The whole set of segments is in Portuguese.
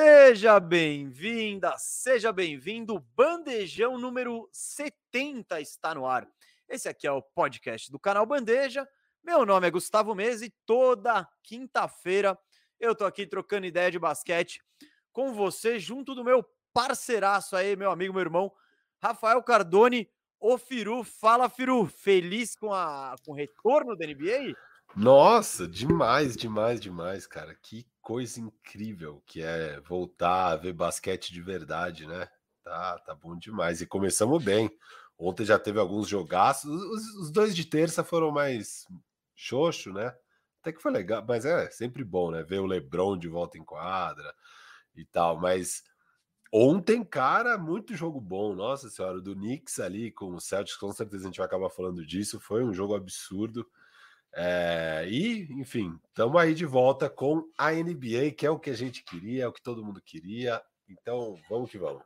Seja bem-vinda, seja bem-vindo. Bandejão número 70 está no ar. Esse aqui é o podcast do canal Bandeja. Meu nome é Gustavo Mesa e toda quinta-feira eu tô aqui trocando ideia de basquete com você, junto do meu parceiraço aí, meu amigo, meu irmão, Rafael Cardone, o Firu. Fala, Firu. Feliz com, a, com o retorno da NBA? Nossa, demais, demais, demais, cara. Que coisa incrível que é voltar a ver basquete de verdade, né? Tá, tá bom demais. E começamos bem. Ontem já teve alguns jogaços. Os, os dois de terça foram mais xoxo, né? Até que foi legal, mas é sempre bom, né? Ver o LeBron de volta em quadra e tal. Mas ontem, cara, muito jogo bom. Nossa senhora, do Knicks ali com o Celtics, com certeza a gente vai acabar falando disso. Foi um jogo absurdo. É, e, enfim, estamos aí de volta com a NBA, que é o que a gente queria, é o que todo mundo queria. Então, vamos que vamos.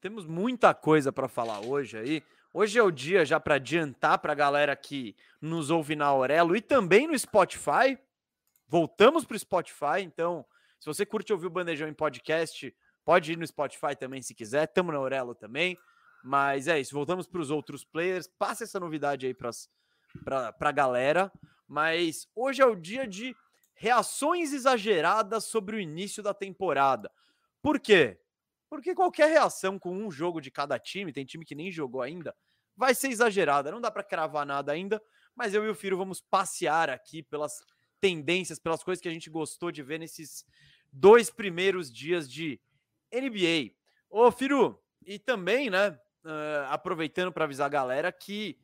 Temos muita coisa para falar hoje aí. Hoje é o dia já para adiantar para a galera que nos ouve na Aurelo e também no Spotify. Voltamos para o Spotify, então, se você curte ouvir o Bandejão em podcast, pode ir no Spotify também se quiser. Estamos na Aurelo também. Mas é isso, voltamos para os outros players. Passa essa novidade aí para as para a galera, mas hoje é o dia de reações exageradas sobre o início da temporada. Por quê? Porque qualquer reação com um jogo de cada time, tem time que nem jogou ainda, vai ser exagerada. Não dá para cravar nada ainda, mas eu e o Firo vamos passear aqui pelas tendências, pelas coisas que a gente gostou de ver nesses dois primeiros dias de NBA. Ô, Firo, e também, né, uh, aproveitando para avisar a galera que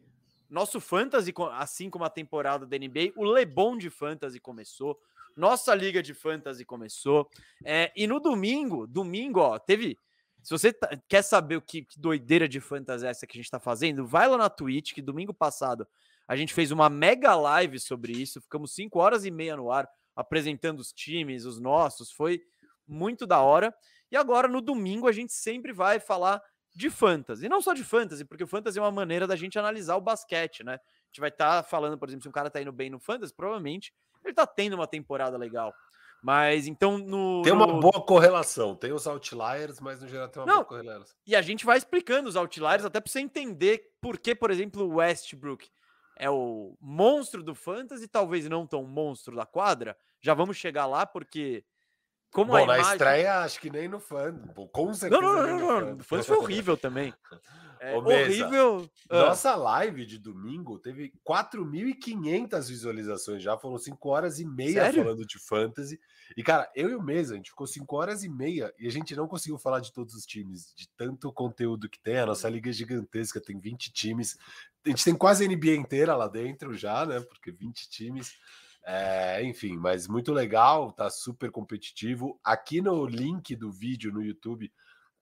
nosso fantasy, assim como a temporada da NBA, o Lebon de fantasy começou. Nossa liga de fantasy começou. É, e no domingo, domingo, ó, teve. Se você tá, quer saber o que, que, doideira de fantasy é essa que a gente tá fazendo, vai lá na Twitch, que domingo passado a gente fez uma mega live sobre isso. Ficamos cinco horas e meia no ar apresentando os times, os nossos. Foi muito da hora. E agora, no domingo, a gente sempre vai falar de fantasy. E não só de fantasy, porque o fantasy é uma maneira da gente analisar o basquete, né? A gente vai estar tá falando, por exemplo, se um cara tá indo bem no fantasy, provavelmente ele tá tendo uma temporada legal. Mas então no. Tem uma no... boa correlação. Tem os outliers, mas no geral tem uma não, boa correlação. E a gente vai explicando os outliers até para você entender por que, por exemplo, o Westbrook é o monstro do fantasy, talvez não tão monstro da quadra. Já vamos chegar lá, porque como Bom, na estreia, acho que nem no fã. Com certeza. Não, não, não, não. No fã foi horrível também. É, horrível. Nossa live de domingo teve 4.500 visualizações já. Foram 5 horas e meia Sério? falando de fantasy. E, cara, eu e o Mesa, a gente ficou 5 horas e meia e a gente não conseguiu falar de todos os times, de tanto conteúdo que tem. A nossa liga é gigantesca, tem 20 times. A gente tem quase a NBA inteira lá dentro já, né? Porque 20 times. É, enfim, mas muito legal, tá super competitivo. Aqui no link do vídeo no YouTube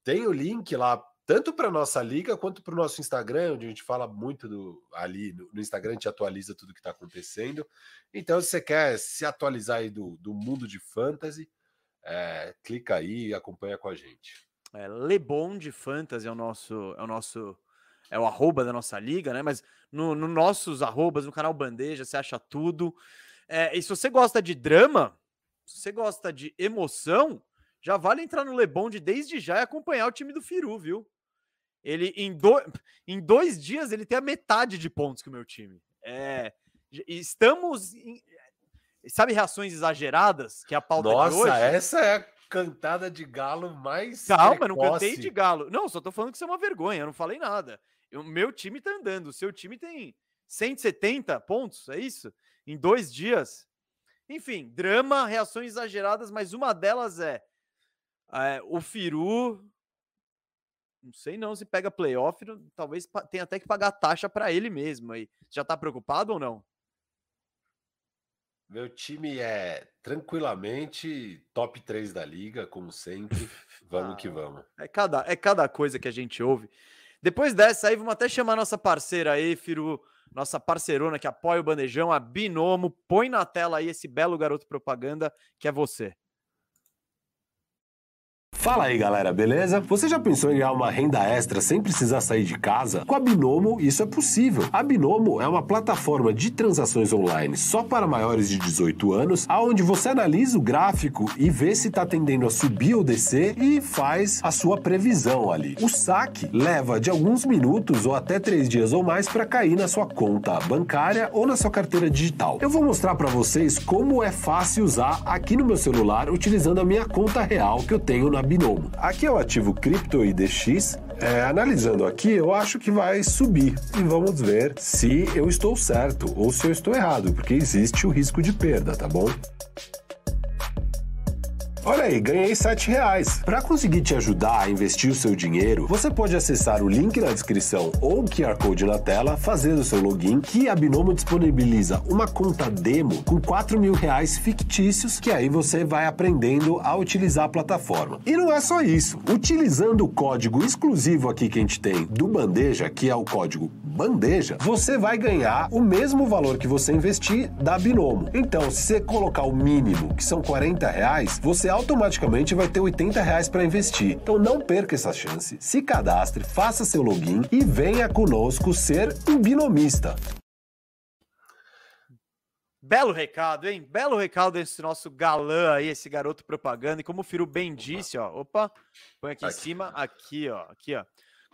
tem o link lá tanto para nossa liga quanto para o nosso Instagram, onde a gente fala muito do ali no, no Instagram, gente atualiza tudo que está acontecendo. Então, se você quer se atualizar aí do, do mundo de fantasy, é, clica aí e acompanha com a gente. É, Lebon de Fantasy é o nosso, é o nosso, é o arroba da nossa liga, né? Mas no, no nossos arrobas, no canal Bandeja, você acha tudo. É, e se você gosta de drama, se você gosta de emoção, já vale entrar no Lebonde desde já e acompanhar o time do Firu, viu? Ele em, do... em dois dias ele tem a metade de pontos que o meu time. É, estamos em... sabe reações exageradas que é a pauta Nossa, de hoje. Nossa, essa é a cantada de galo mais Calma, precoce. não cantei de galo. Não, só tô falando que isso é uma vergonha, eu não falei nada. O meu time tá andando, o seu time tem 170 pontos, é isso? Em dois dias. Enfim, drama, reações exageradas, mas uma delas é, é o Firu. Não sei não se pega playoff, talvez tenha até que pagar taxa para ele mesmo aí. Já tá preocupado ou não? Meu time é tranquilamente top 3 da liga, como sempre. Vamos ah, que vamos. É cada, é cada coisa que a gente ouve. Depois dessa aí, vamos até chamar nossa parceira aí, Firu nossa parceirona que apoia o Bandejão, a Binomo. Põe na tela aí esse belo garoto propaganda que é você. Fala aí, galera, beleza? Você já pensou em ganhar uma renda extra sem precisar sair de casa? Com a Binomo, isso é possível. A Binomo é uma plataforma de transações online só para maiores de 18 anos, aonde você analisa o gráfico e vê se está tendendo a subir ou descer e faz a sua previsão ali. O saque leva de alguns minutos ou até três dias ou mais para cair na sua conta bancária ou na sua carteira digital. Eu vou mostrar para vocês como é fácil usar aqui no meu celular utilizando a minha conta real que eu tenho na Binomo Binomo. Aqui é o ativo Crypto IDX. É, analisando aqui, eu acho que vai subir e vamos ver se eu estou certo ou se eu estou errado, porque existe o risco de perda, tá bom? Olha aí, ganhei 7 reais. Para conseguir te ajudar a investir o seu dinheiro, você pode acessar o link na descrição ou o QR Code na tela, fazer o seu login, que a Binomo disponibiliza uma conta demo com 4 mil reais fictícios, que aí você vai aprendendo a utilizar a plataforma. E não é só isso. Utilizando o código exclusivo aqui que a gente tem do Bandeja, que é o código bandeja, você vai ganhar o mesmo valor que você investir da Binomo. Então, se você colocar o mínimo, que são 40 reais, você automaticamente vai ter 80 reais para investir. Então não perca essa chance, se cadastre, faça seu login e venha conosco ser um binomista. Belo recado, hein? Belo recado desse nosso galã aí, esse garoto propaganda. E como o Firu bem disse, ó. Opa, põe aqui, aqui. em cima, aqui, ó. Aqui, ó.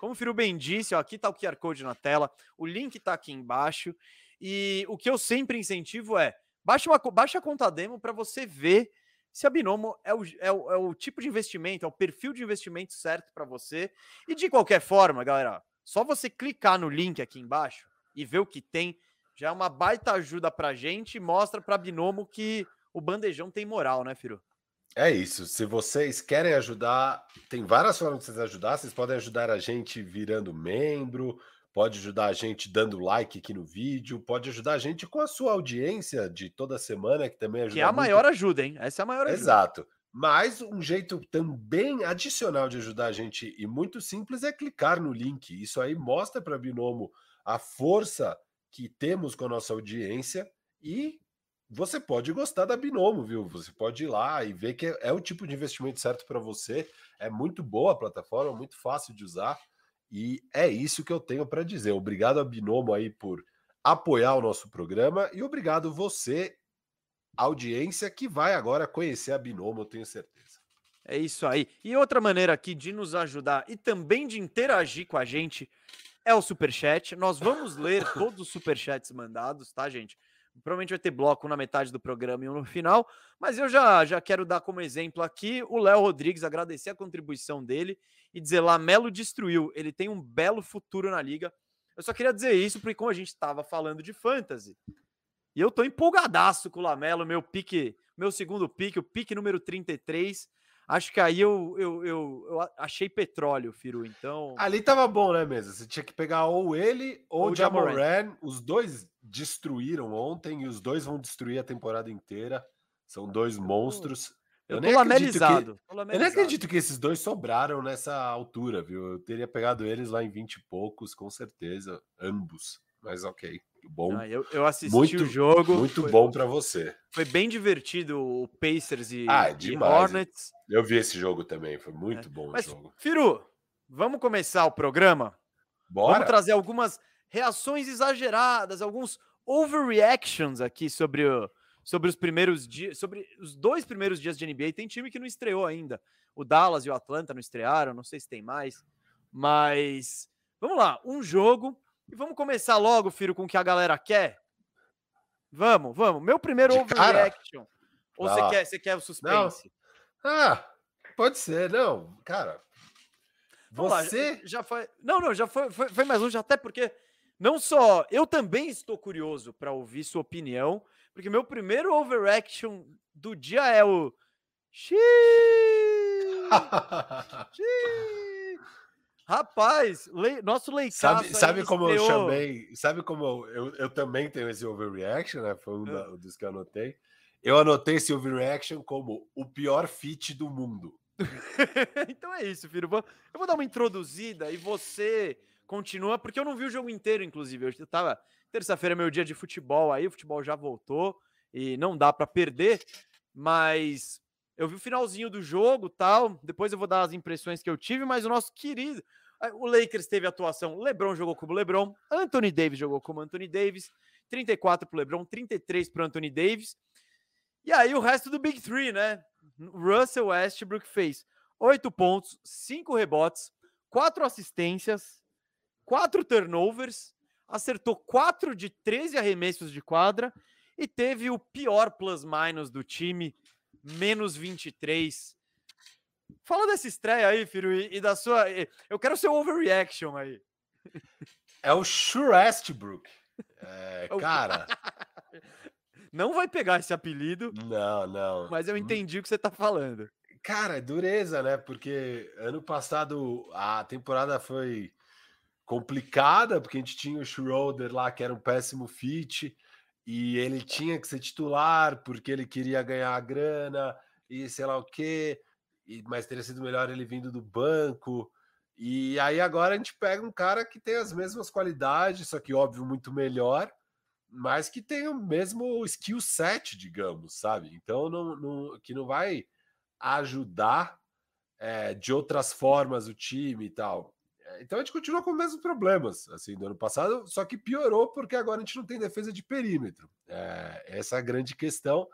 Como o Firu bem disse, ó, aqui tá o QR Code na tela, o link tá aqui embaixo. E o que eu sempre incentivo é baixa, uma, baixa a conta demo para você ver se a Binomo é o, é, o, é o tipo de investimento, é o perfil de investimento certo para você. E de qualquer forma, galera, só você clicar no link aqui embaixo e ver o que tem, já é uma baita ajuda para gente mostra para a Binomo que o bandejão tem moral, né, Firo? É isso. Se vocês querem ajudar, tem várias formas de vocês ajudar. Vocês podem ajudar a gente virando membro, pode ajudar a gente dando like aqui no vídeo, pode ajudar a gente com a sua audiência de toda semana, que também ajuda. Que é a muito. maior ajuda, hein? Essa é a maior ajuda. Exato. Mas um jeito também adicional de ajudar a gente e muito simples é clicar no link. Isso aí mostra para Binomo a força que temos com a nossa audiência e você pode gostar da Binomo, viu? Você pode ir lá e ver que é, é o tipo de investimento certo para você. É muito boa a plataforma, muito fácil de usar. E é isso que eu tenho para dizer. Obrigado a Binomo aí por apoiar o nosso programa e obrigado você, audiência, que vai agora conhecer a Binomo, eu tenho certeza. É isso aí. E outra maneira aqui de nos ajudar e também de interagir com a gente é o Superchat. Nós vamos ler todos os Superchats mandados, tá, gente? Provavelmente vai ter bloco na metade do programa e um no final, mas eu já, já quero dar como exemplo aqui o Léo Rodrigues, agradecer a contribuição dele e dizer: Lamelo destruiu, ele tem um belo futuro na liga. Eu só queria dizer isso porque, como a gente estava falando de fantasy, e eu tô empolgadaço com o Lamelo, meu pique, meu segundo pique, o pique número 33. Acho que aí eu, eu, eu, eu achei petróleo, Firu. Então. Ali tava bom, né, mesmo? Você tinha que pegar ou ele ou o Jamoran. Os dois destruíram ontem e os dois vão destruir a temporada inteira. São dois monstros. Eu, eu nem lamelizado, que, eu nem acredito que esses dois sobraram nessa altura, viu? Eu teria pegado eles lá em 20 e poucos, com certeza, ambos. Mas ok, bom. Ah, eu, eu, assisti muito, o jogo. Muito foi, bom para você. Foi bem divertido o Pacers e, ah, e Hornets. Eu vi esse jogo também, foi muito é. bom Mas, o jogo. Firu, vamos começar o programa? Bora. Vamos trazer algumas reações exageradas, alguns overreactions aqui sobre o, sobre os primeiros dias, sobre os dois primeiros dias de NBA. Tem time que não estreou ainda. O Dallas e o Atlanta não estrearam, não sei se tem mais. Mas vamos lá, um jogo. E vamos começar logo, Firo, com o que a galera quer? Vamos, vamos. Meu primeiro de overreaction. Cara? Ou você quer, você quer o suspense? Não. Ah, pode ser, não. Cara, você. Lá, já foi. Não, não, já foi, foi, foi mais longe, até porque. Não só. Eu também estou curioso para ouvir sua opinião, porque meu primeiro overaction do dia é o. Xiii! Xiii! Rapaz, le... nosso leicaço Sabe, sabe como eu chamei? Sabe como eu, eu, também tenho esse overreaction, né? Foi um ah. dos que eu anotei. Eu anotei esse overreaction como o pior fit do mundo. então é isso, filho. Eu vou dar uma introduzida e você continua, porque eu não vi o jogo inteiro, inclusive. Eu tava. Terça-feira é meu dia de futebol aí, o futebol já voltou e não dá para perder, mas eu vi o finalzinho do jogo tal. Depois eu vou dar as impressões que eu tive, mas o nosso querido. O Lakers teve atuação. LeBron jogou como LeBron. Anthony Davis jogou como Anthony Davis. 34 para LeBron, 33 para Anthony Davis. E aí o resto do Big Three, né? Russell Westbrook fez 8 pontos, 5 rebotes, 4 assistências, 4 turnovers, acertou 4 de 13 arremessos de quadra e teve o pior plus-minus do time, menos 23. Fala dessa estreia aí, filho, e, e da sua. Eu quero seu overreaction aí. É o Sure Westbrook. É, cara. Não vai pegar esse apelido. Não, não. Mas eu entendi o que você tá falando. Cara, é dureza, né? Porque ano passado a temporada foi complicada, porque a gente tinha o Schroeder lá, que era um péssimo fit, e ele tinha que ser titular porque ele queria ganhar a grana e sei lá o quê, e, mas teria sido melhor ele vindo do banco. E aí agora a gente pega um cara que tem as mesmas qualidades, só que óbvio muito melhor, mas que tem o mesmo skill set, digamos, sabe? Então, não, não que não vai ajudar é, de outras formas o time e tal. Então a gente continua com os mesmos problemas assim do ano passado, só que piorou porque agora a gente não tem defesa de perímetro. É, essa é a grande questão.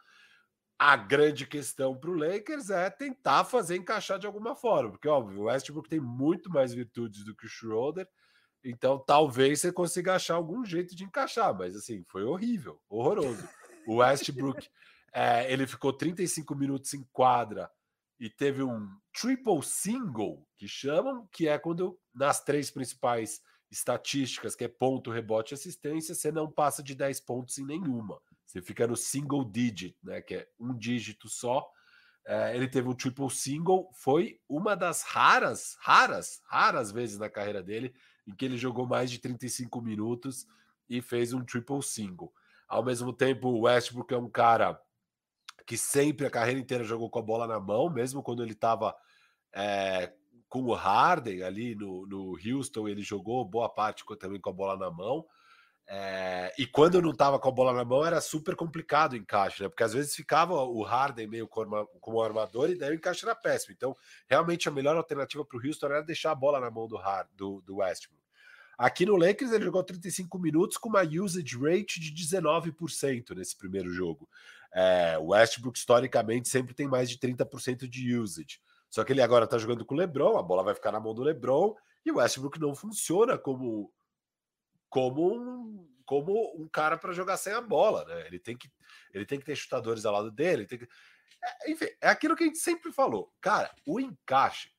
A grande questão para o Lakers é tentar fazer encaixar de alguma forma, porque óbvio, o Westbrook tem muito mais virtudes do que o Schroeder, então talvez você consiga achar algum jeito de encaixar, mas assim, foi horrível, horroroso. O Westbrook, é, ele ficou 35 minutos em quadra e teve um triple single, que chamam, que é quando nas três principais estatísticas, que é ponto, rebote e assistência, você não passa de 10 pontos em nenhuma. Você fica no single digit, né, que é um dígito só. É, ele teve um triple single, foi uma das raras, raras, raras vezes na carreira dele em que ele jogou mais de 35 minutos e fez um triple single. Ao mesmo tempo, o Westbrook é um cara que sempre a carreira inteira jogou com a bola na mão, mesmo quando ele estava é, com o Harden ali no, no Houston, ele jogou boa parte também com a bola na mão. É, e quando não estava com a bola na mão era super complicado o encaixe, né? Porque às vezes ficava o Harden meio como, como armador e daí o encaixe era péssimo. Então, realmente a melhor alternativa para o Houston era deixar a bola na mão do, Hard, do, do Westbrook. Aqui no Lakers ele jogou 35 minutos com uma usage rate de 19% nesse primeiro jogo. É, o Westbrook historicamente sempre tem mais de 30% de usage. Só que ele agora está jogando com o LeBron, a bola vai ficar na mão do LeBron e o Westbrook não funciona como como um, como um cara para jogar sem a bola, né? Ele tem que ele tem que ter chutadores ao lado dele, que é, enfim, é aquilo que a gente sempre falou. Cara, o encaixe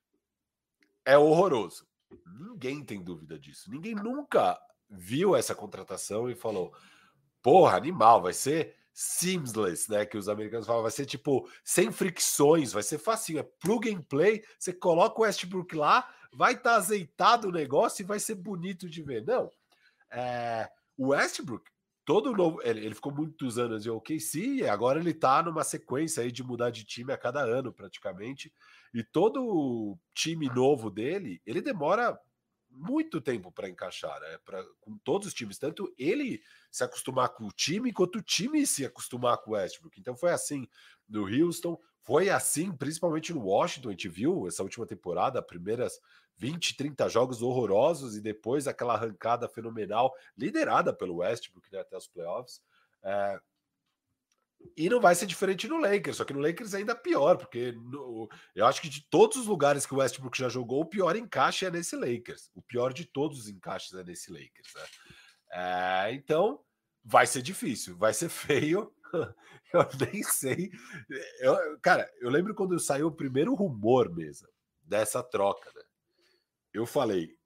é horroroso. Ninguém tem dúvida disso. Ninguém nunca viu essa contratação e falou: "Porra, animal, vai ser seamless, né? Que os americanos falam, vai ser tipo sem fricções, vai ser facinho, é plug and play. Você coloca o Westbrook lá, vai estar tá azeitado o negócio e vai ser bonito de ver. Não, é, o Westbrook, todo novo, ele, ele, ficou muitos anos em OKC e agora ele tá numa sequência aí de mudar de time a cada ano praticamente. E todo time novo dele, ele demora muito tempo para encaixar, né? Pra, com todos os times, tanto ele se acostumar com o time, quanto o time se acostumar com o Westbrook. Então foi assim no Houston, foi assim principalmente no Washington. A gente viu essa última temporada, primeiras 20, 30 jogos horrorosos e depois aquela arrancada fenomenal, liderada pelo Westbrook né, até os playoffs. É, e não vai ser diferente no Lakers, só que no Lakers é ainda pior, porque no, eu acho que de todos os lugares que o Westbrook já jogou, o pior encaixe é nesse Lakers. O pior de todos os encaixes é nesse Lakers. Né? É, então, vai ser difícil, vai ser feio. eu nem sei. Eu, cara, eu lembro quando saiu o primeiro rumor mesmo dessa troca, né? Eu falei,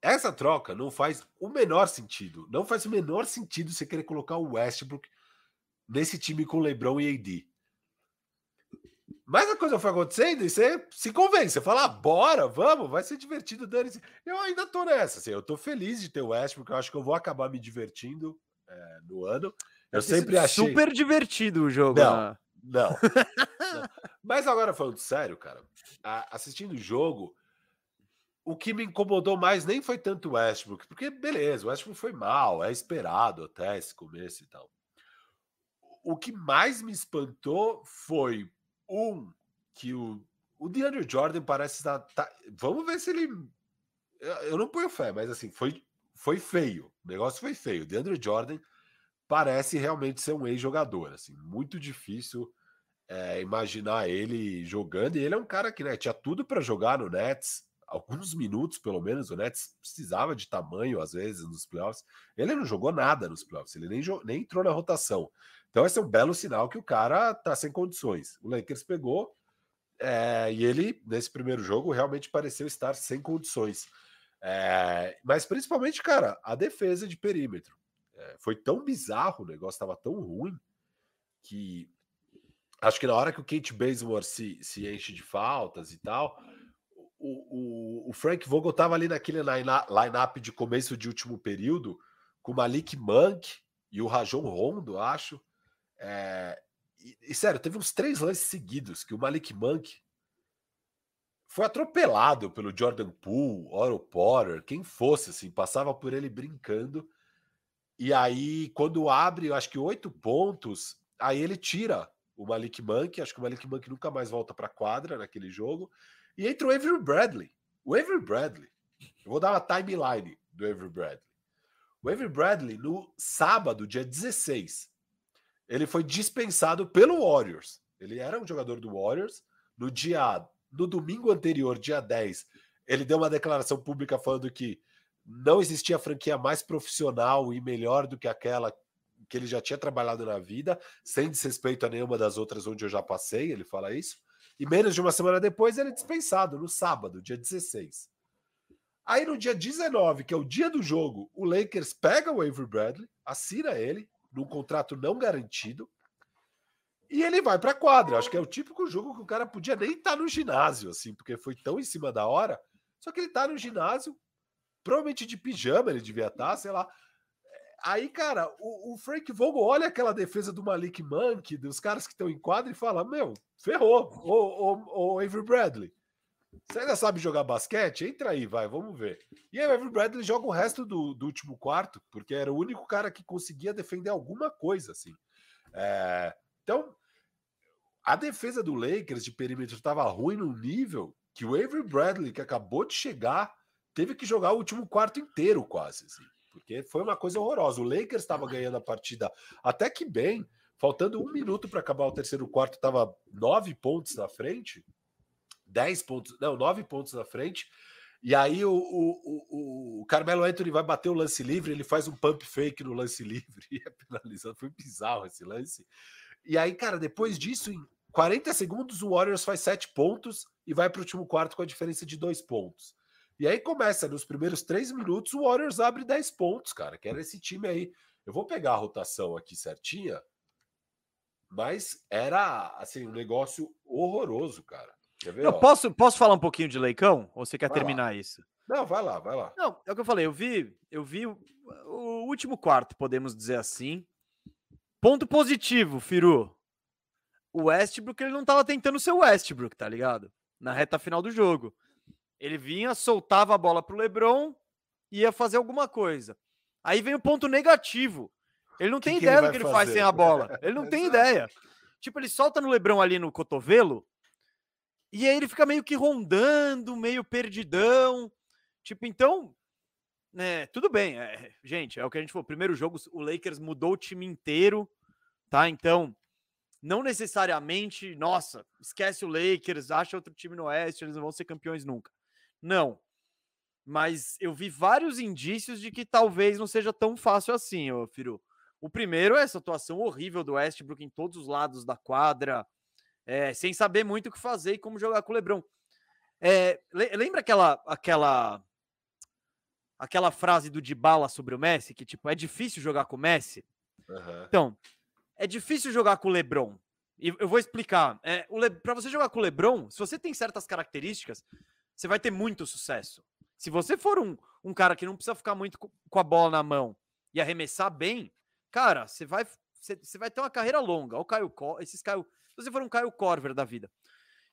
essa troca não faz o menor sentido. Não faz o menor sentido você querer colocar o Westbrook nesse time com LeBron e AD. Mas a coisa foi acontecendo e você se convence, você fala, ah, bora, vamos, vai ser divertido, dane -se. Eu ainda tô nessa, assim, eu tô feliz de ter o Westbrook, eu acho que eu vou acabar me divertindo é, no ano. Eu sempre achei... Super divertido o jogo. Não, né? não, não. Mas agora falando sério, cara, assistindo o jogo, o que me incomodou mais nem foi tanto o Westbrook, porque beleza, o Westbrook foi mal, é esperado até esse começo e tal. O que mais me espantou foi um que o, o DeAndre Jordan parece estar. Tá, vamos ver se ele. Eu não ponho fé, mas assim, foi, foi feio. O negócio foi feio. O DeAndre Jordan parece realmente ser um ex-jogador. Assim, muito difícil é, imaginar ele jogando. E ele é um cara que né, tinha tudo para jogar no Nets, alguns minutos pelo menos. O Nets precisava de tamanho às vezes nos playoffs. Ele não jogou nada nos playoffs, ele nem, nem entrou na rotação. Então, esse é um belo sinal que o cara tá sem condições. O Lakers pegou é, e ele, nesse primeiro jogo, realmente pareceu estar sem condições. É, mas principalmente, cara, a defesa de perímetro. É, foi tão bizarro, o negócio estava tão ruim que acho que na hora que o Kate Bazemore se, se enche de faltas e tal, o, o, o Frank Vogel estava ali naquele line-up de começo de último período com o Malik Monk e o Rajon Rondo, acho. É, e, e, sério, teve uns três lances seguidos que o Malik Monk foi atropelado pelo Jordan Poole, Oro Potter, quem fosse, assim, passava por ele brincando. E aí, quando abre, eu acho que oito pontos, aí ele tira o Malik Monk. Acho que o Malik Monk nunca mais volta para quadra naquele jogo. E entra o Avery Bradley. O Avery Bradley. Eu vou dar uma timeline do Avery Bradley. O Avery Bradley, no sábado, dia 16, ele foi dispensado pelo Warriors. Ele era um jogador do Warriors. No dia, no domingo anterior, dia 10, ele deu uma declaração pública falando que não existia franquia mais profissional e melhor do que aquela que ele já tinha trabalhado na vida, sem desrespeito a nenhuma das outras onde eu já passei, ele fala isso. E menos de uma semana depois ele é dispensado, no sábado, dia 16. Aí no dia 19, que é o dia do jogo, o Lakers pega o Avery Bradley, assina ele, num contrato não garantido, e ele vai para quadra. Acho que é o típico jogo que o cara podia nem estar tá no ginásio, assim, porque foi tão em cima da hora. Só que ele está no ginásio, provavelmente de pijama ele devia estar, tá, sei lá. Aí, cara, o, o, Frank Vogel olha aquela defesa do Malik Monk, dos caras que estão em quadra, e fala: Meu, ferrou, o, o, o Avery Bradley. Você ainda sabe jogar basquete? Entra aí, vai, vamos ver. E aí o Avery Bradley joga o resto do, do último quarto, porque era o único cara que conseguia defender alguma coisa, assim. É, então, a defesa do Lakers de perímetro estava ruim no nível que o Avery Bradley, que acabou de chegar, teve que jogar o último quarto inteiro, quase. Assim porque foi uma coisa horrorosa. O Lakers estava ganhando a partida até que bem, faltando um minuto para acabar o terceiro quarto, estava nove pontos na frente, dez pontos, não, nove pontos na frente. E aí o, o, o, Carmelo Anthony vai bater o lance livre, ele faz um pump fake no lance livre e é penalizado. Foi bizarro esse lance. E aí, cara, depois disso, em 40 segundos, o Warriors faz sete pontos e vai para o último quarto com a diferença de dois pontos. E aí começa, nos primeiros três minutos, o Warriors abre 10 pontos, cara, que era esse time aí. Eu vou pegar a rotação aqui certinha, mas era, assim, um negócio horroroso, cara. Ver, eu posso, posso falar um pouquinho de Leicão? Ou você quer vai terminar lá. isso? Não, vai lá, vai lá. Não, é o que eu falei, eu vi, eu vi o, o último quarto, podemos dizer assim. Ponto positivo, Firu. O Westbrook, ele não tava tentando ser o Westbrook, tá ligado? Na reta final do jogo. Ele vinha, soltava a bola pro LeBron, ia fazer alguma coisa. Aí vem o ponto negativo. Ele não que tem que ideia do que ele fazer? faz sem a bola. Ele não tem ideia. Tipo, ele solta no LeBron ali no cotovelo, e aí ele fica meio que rondando, meio perdidão. Tipo, então, né, tudo bem. É, gente, é o que a gente falou. Primeiro jogo, o Lakers mudou o time inteiro, tá? Então, não necessariamente, nossa, esquece o Lakers, acha outro time no Oeste, eles não vão ser campeões nunca. Não. Mas eu vi vários indícios de que talvez não seja tão fácil assim, ô Firu. O primeiro é essa atuação horrível do Westbrook em todos os lados da quadra, é, sem saber muito o que fazer e como jogar com o LeBron. É, lembra aquela aquela aquela frase do Dybala sobre o Messi que tipo é difícil jogar com o Messi? Uhum. Então é difícil jogar com o LeBron. E eu vou explicar. É, Le... Para você jogar com o LeBron, se você tem certas características, você vai ter muito sucesso. Se você for um, um cara que não precisa ficar muito com a bola na mão e arremessar bem, cara, você vai, você, você vai ter uma carreira longa. O Caio, esses Caio, se você for um Caio Corver da vida.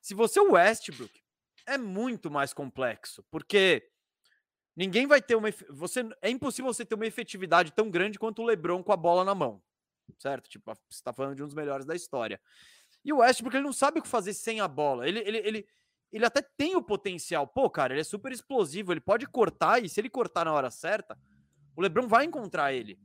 Se você é o Westbrook, é muito mais complexo, porque ninguém vai ter uma. Você, é impossível você ter uma efetividade tão grande quanto o LeBron com a bola na mão, certo? Tipo, você está falando de um dos melhores da história. E o Westbrook ele não sabe o que fazer sem a bola. Ele, ele, ele, ele até tem o potencial. Pô, cara, ele é super explosivo, ele pode cortar e se ele cortar na hora certa, o LeBron vai encontrar ele.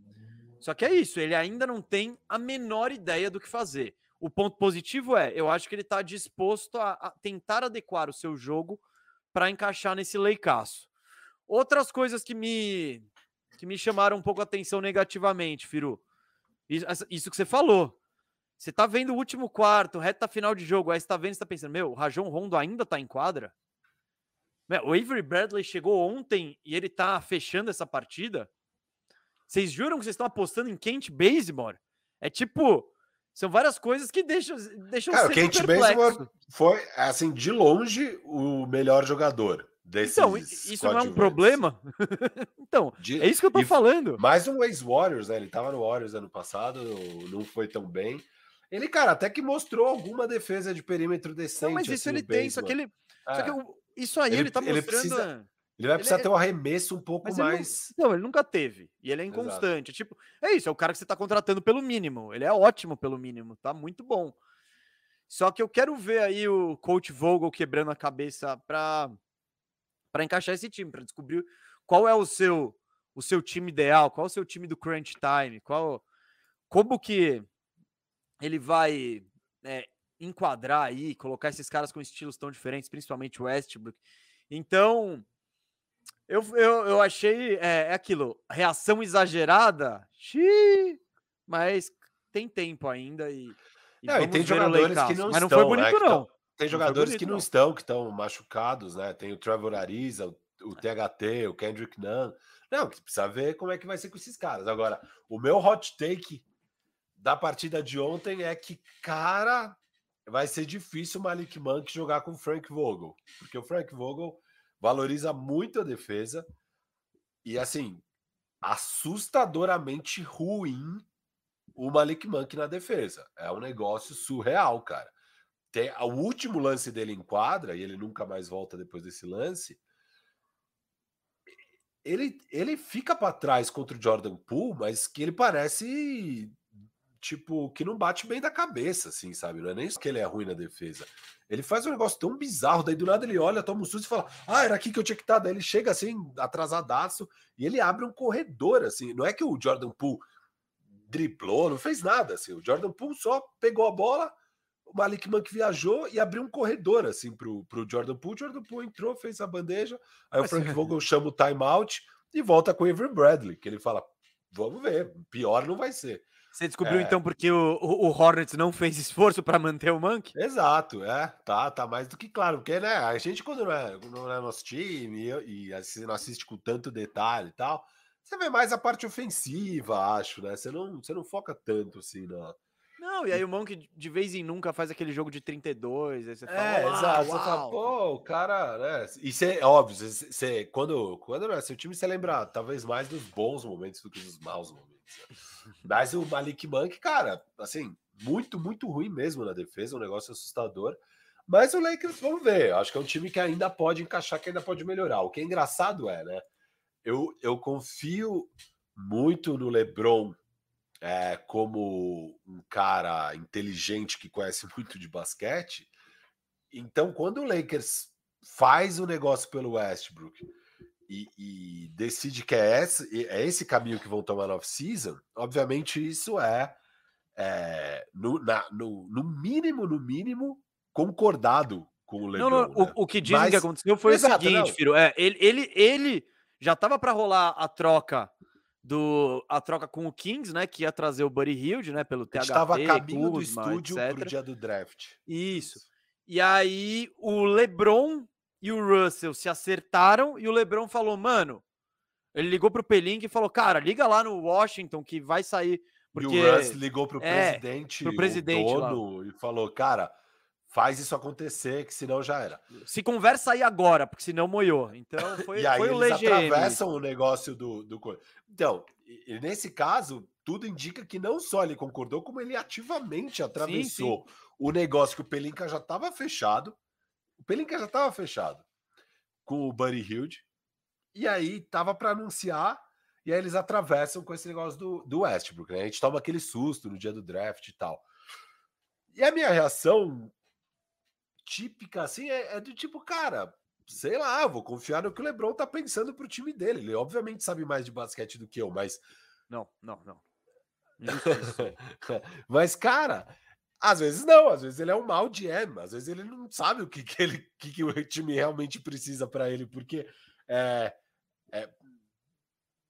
Só que é isso, ele ainda não tem a menor ideia do que fazer. O ponto positivo é, eu acho que ele está disposto a, a, tentar adequar o seu jogo para encaixar nesse leicaço. Outras coisas que me que me chamaram um pouco a atenção negativamente, Firu. Isso, que você falou. Você tá vendo o último quarto, reta final de jogo, aí você tá vendo, você tá pensando, meu, o Rajon Rondo ainda tá em quadra? Meu, o Avery Bradley chegou ontem e ele tá fechando essa partida? Vocês juram que vocês estão apostando em Kent Bazemore? É tipo, são várias coisas que deixam, deixam Cara, o Kent Bazemore foi, assim, de longe, o melhor jogador. Desses então, isso não é um problema? então, de, é isso que eu tô falando. Mais um ex-Warriors, né? Ele tava no Warriors ano passado, não foi tão bem. Ele, cara, até que mostrou alguma defesa de perímetro decente. Não, mas isso assim, ele tem, só que ele. É. Só que isso aí ele, ele tá mostrando. Ele precisa, ele vai precisar ele é... ter um arremesso um pouco mais. Não, não, ele nunca teve. E ele é inconstante. Exato. Tipo, é isso, é o cara que você tá contratando pelo mínimo. Ele é ótimo pelo mínimo, tá muito bom. Só que eu quero ver aí o coach Vogel quebrando a cabeça para para encaixar esse time, para descobrir qual é o seu o seu time ideal, qual é o seu time do crunch time, qual como que ele vai é, enquadrar aí, colocar esses caras com estilos tão diferentes, principalmente o Westbrook. Então, eu, eu, eu achei é, é aquilo, reação exagerada, xiii, mas tem tempo ainda e, e, não, e tem jogadores que não mas estão, não foi bonito né, não. tem jogadores bonito, que não, não, estão, que estão machucados, né? Tem o Trevor Ariza, o, o THT, o Kendrick Nunn. Não, que precisa ver como é que vai ser com esses caras. Agora, o meu hot take da partida de ontem é que, cara, vai ser difícil o Malik Monk jogar com o Frank Vogel, porque o Frank Vogel valoriza muito a defesa e assim, assustadoramente ruim o Malik Monk na defesa. É um negócio surreal, cara. Tem o último lance dele em quadra e ele nunca mais volta depois desse lance. Ele, ele fica para trás contra o Jordan Poole, mas que ele parece tipo, que não bate bem da cabeça, assim, sabe? Não é nem isso que ele é ruim na defesa. Ele faz um negócio tão bizarro, daí do nada ele olha, toma um susto e fala: Ah, era aqui que eu tinha que estar. Daí ele chega assim, atrasadaço, e ele abre um corredor, assim. Não é que o Jordan Poole driblou, não fez nada, assim. O Jordan Poole só pegou a bola, o Malik Monk viajou e abriu um corredor, assim, pro, pro Jordan Poole. O Jordan Poole entrou, fez a bandeja, aí o Frank Vogel chama o timeout e volta com o Avery Bradley, que ele fala: Vamos ver, pior não vai ser. Você descobriu é... então porque o, o, Hornets não fez esforço para manter o Monk? Exato, é, tá, tá mais do que claro, porque né, a gente quando não é, não é nosso time e, e não assiste com tanto detalhe e tal, você vê mais a parte ofensiva, acho, né? Você não, você não foca tanto assim na, não, e aí o Monk de vez em nunca faz aquele jogo de 32, aí você fala, é, exato, você fala, pô, o cara, né? E você, óbvio, você, quando, quando é seu time, você lembra talvez mais dos bons momentos do que dos maus momentos. Mas o Malik Monk, cara, assim, muito, muito ruim mesmo na defesa, um negócio assustador. Mas o Lakers, vamos ver, acho que é um time que ainda pode encaixar, que ainda pode melhorar. O que é engraçado é, né? Eu, eu confio muito no LeBron é, como um cara inteligente que conhece muito de basquete. Então, quando o Lakers faz o negócio pelo Westbrook e, e, decide que é esse, é esse caminho que vão tomar na off-season, obviamente isso é, é no, na, no, no, mínimo, no mínimo, concordado com o LeBron. Não, não, né? o, o, que dizem Mas, que aconteceu foi exato, o seguinte, Firo, é, ele, ele, ele já estava para rolar a troca do a troca com o Kings, né, que ia trazer o Buddy Hilde, né, pelo THT, estava a caminho Kuzma, do estúdio etc. pro dia do draft. Isso. E aí o LeBron e o Russell se acertaram e o LeBron falou, mano, ele ligou pro Pelink e falou, cara, liga lá no Washington que vai sair. Porque... E o Russ ligou pro é, presidente, pro presidente o dono, lá. e falou, cara, faz isso acontecer, que senão já era. Se conversa aí agora, porque senão moiou. Então foi, e aí foi o eles atravessam o negócio do, do... Então, e nesse caso, tudo indica que não só ele concordou, como ele ativamente atravessou sim, sim. o negócio que o Pelinka já estava fechado, o Pelinka já estava fechado com o Buddy Hilde. E aí tava para anunciar. E aí eles atravessam com esse negócio do, do Westbrook. Né? A gente toma aquele susto no dia do draft e tal. E a minha reação típica, assim, é, é do tipo, cara, sei lá, vou confiar no que o LeBron tá pensando pro time dele. Ele obviamente sabe mais de basquete do que eu, mas. Não, não, não. mas, cara, às vezes não, às vezes ele é um mau GM, às vezes ele não sabe o que, que, ele, que, que o time realmente precisa para ele, porque é, é,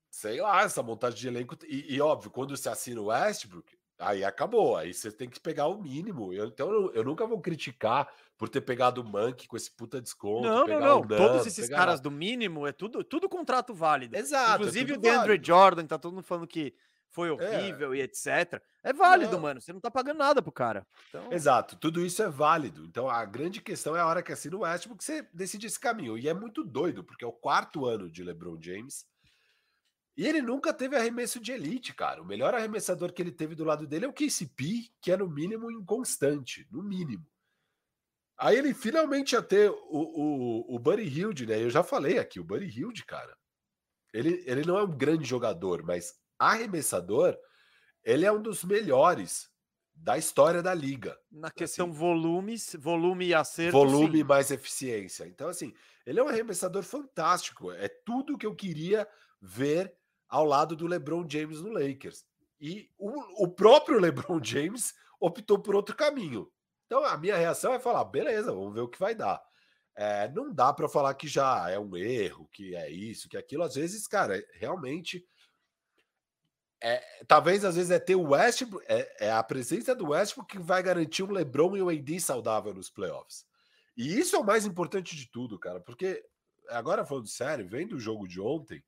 sei lá, essa montagem de elenco. E, e, óbvio, quando você assina o Westbrook, aí acabou, aí você tem que pegar o mínimo. Eu, então eu, eu nunca vou criticar por ter pegado o Monkey com esse puta desconto. Não, não, não. Todos esses caras do mínimo é tudo, tudo contrato válido. Exato. É Inclusive é o DeAndre válido. Jordan, tá todo mundo falando que foi é. horrível é. e etc. É válido, não. mano. Você não tá pagando nada pro cara. Então... Exato, tudo isso é válido. Então a grande questão é a hora que assina o Westbrook você decide esse caminho. E é muito doido, porque é o quarto ano de LeBron James. E ele nunca teve arremesso de elite, cara. O melhor arremessador que ele teve do lado dele é o KCP, que é no mínimo inconstante, no mínimo. Aí ele finalmente ia ter o, o, o Buddy Hilde, né? Eu já falei aqui, o Buddy Hilde, cara. Ele, ele não é um grande jogador, mas arremessador, ele é um dos melhores da história da liga. Na questão assim, volumes, volume e acerto. Volume sim. mais eficiência. Então, assim, ele é um arremessador fantástico. É tudo que eu queria ver ao lado do LeBron James no Lakers. E o, o próprio LeBron James optou por outro caminho. Então a minha reação é falar, beleza, vamos ver o que vai dar. É, não dá para falar que já é um erro, que é isso, que é aquilo. Às vezes, cara, realmente. É, talvez às vezes é ter o Westbrook, é, é, a presença do Westbrook que vai garantir o LeBron e o AD saudável nos playoffs. E isso é o mais importante de tudo, cara, porque agora falando sério, vendo o jogo de ontem,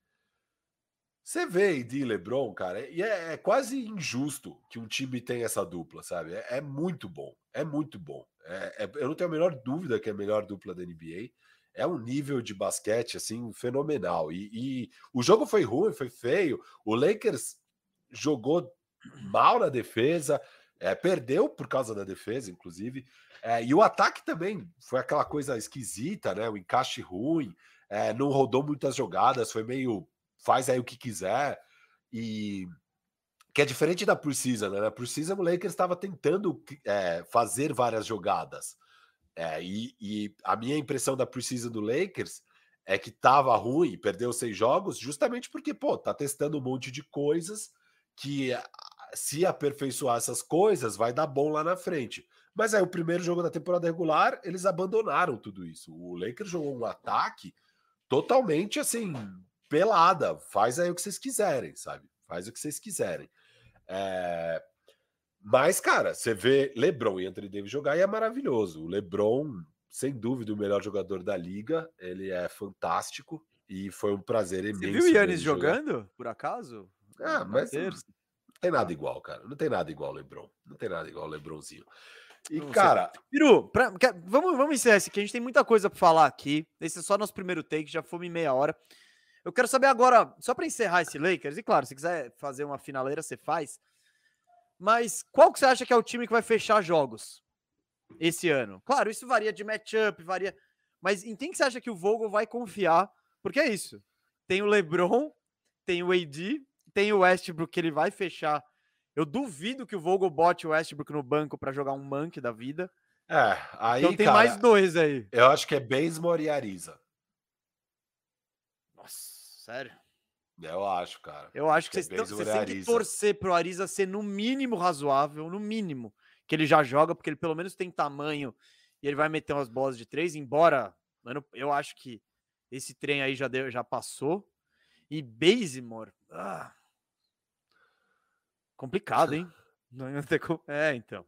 você vê AD e LeBron, cara, e é, é, quase injusto que um time tenha essa dupla, sabe? É, é muito bom. É muito bom. É, é, eu não tenho a menor dúvida que é a melhor dupla da NBA. É um nível de basquete assim fenomenal. E, e o jogo foi ruim, foi feio. O Lakers jogou mal na defesa, é, perdeu por causa da defesa, inclusive. É, e o ataque também foi aquela coisa esquisita, né? O encaixe ruim, é, não rodou muitas jogadas, foi meio faz aí o que quiser. E que é diferente da Precisa, né? Na Precisa, o Lakers estava tentando fazer várias jogadas. E, e, a minha impressão da Precisa do Lakers é que tava ruim, perdeu seis jogos, justamente porque, pô, tá testando um monte de coisas que se aperfeiçoar essas coisas, vai dar bom lá na frente. Mas aí, o primeiro jogo da temporada regular, eles abandonaram tudo isso. O Lakers jogou um ataque totalmente assim, pelada. Faz aí o que vocês quiserem, sabe? Faz o que vocês quiserem. É... Mas, cara, você vê LeBron e Anthony Davis jogar e é maravilhoso. O LeBron, sem dúvida, o melhor jogador da liga. Ele é fantástico e foi um prazer imenso. Você viu o Yannis jogando, por acaso? Ah, mas não tem nada igual, cara. Não tem nada igual ao LeBron. Não tem nada igual ao LeBronzinho. E, não cara. Piru, pra, vamos, vamos encerrar esse aqui. A gente tem muita coisa para falar aqui. Esse é só nosso primeiro take, já fomos em meia hora. Eu quero saber agora, só para encerrar esse Lakers, e claro, se quiser fazer uma finaleira, você faz. Mas qual que você acha que é o time que vai fechar jogos esse ano? Claro, isso varia de matchup, varia. Mas em quem que você acha que o Vogel vai confiar? Porque é isso. Tem o LeBron, tem o AD, tem o Westbrook que ele vai fechar. Eu duvido que o Vogel bote o Westbrook no banco para jogar um Monk da vida. É, aí então tem cara, mais dois aí. Eu acho que é Bazemore e Ariza. Sério? Eu acho, cara. Eu acho que, que vocês, vocês têm que torcer pro Ariza ser no mínimo razoável, no mínimo, que ele já joga, porque ele pelo menos tem tamanho e ele vai meter umas bolas de três, embora mano, eu acho que esse trem aí já, deu, já passou. E Bazemore, ah, complicado, hein? É, então.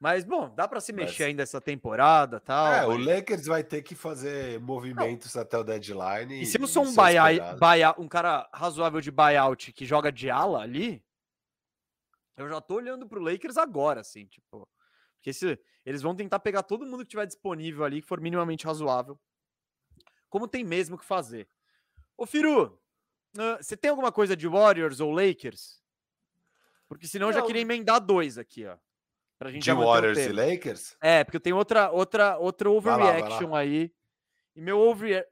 Mas, bom, dá para se mexer Mas... ainda essa temporada tal. É, o Lakers vai ter que fazer movimentos não. até o deadline. E se eu sou um, buyout, buyout, um cara razoável de buyout que joga de ala ali, eu já tô olhando pro Lakers agora, assim, tipo. Porque se, eles vão tentar pegar todo mundo que tiver disponível ali, que for minimamente razoável. Como tem mesmo que fazer. Ô, Firu, você tem alguma coisa de Warriors ou Lakers? Porque senão não. eu já queria emendar dois aqui, ó. Pra gente de Warriors e Lakers? É, porque tem outra, outra, outra overreaction lá, lá. aí. E meu overre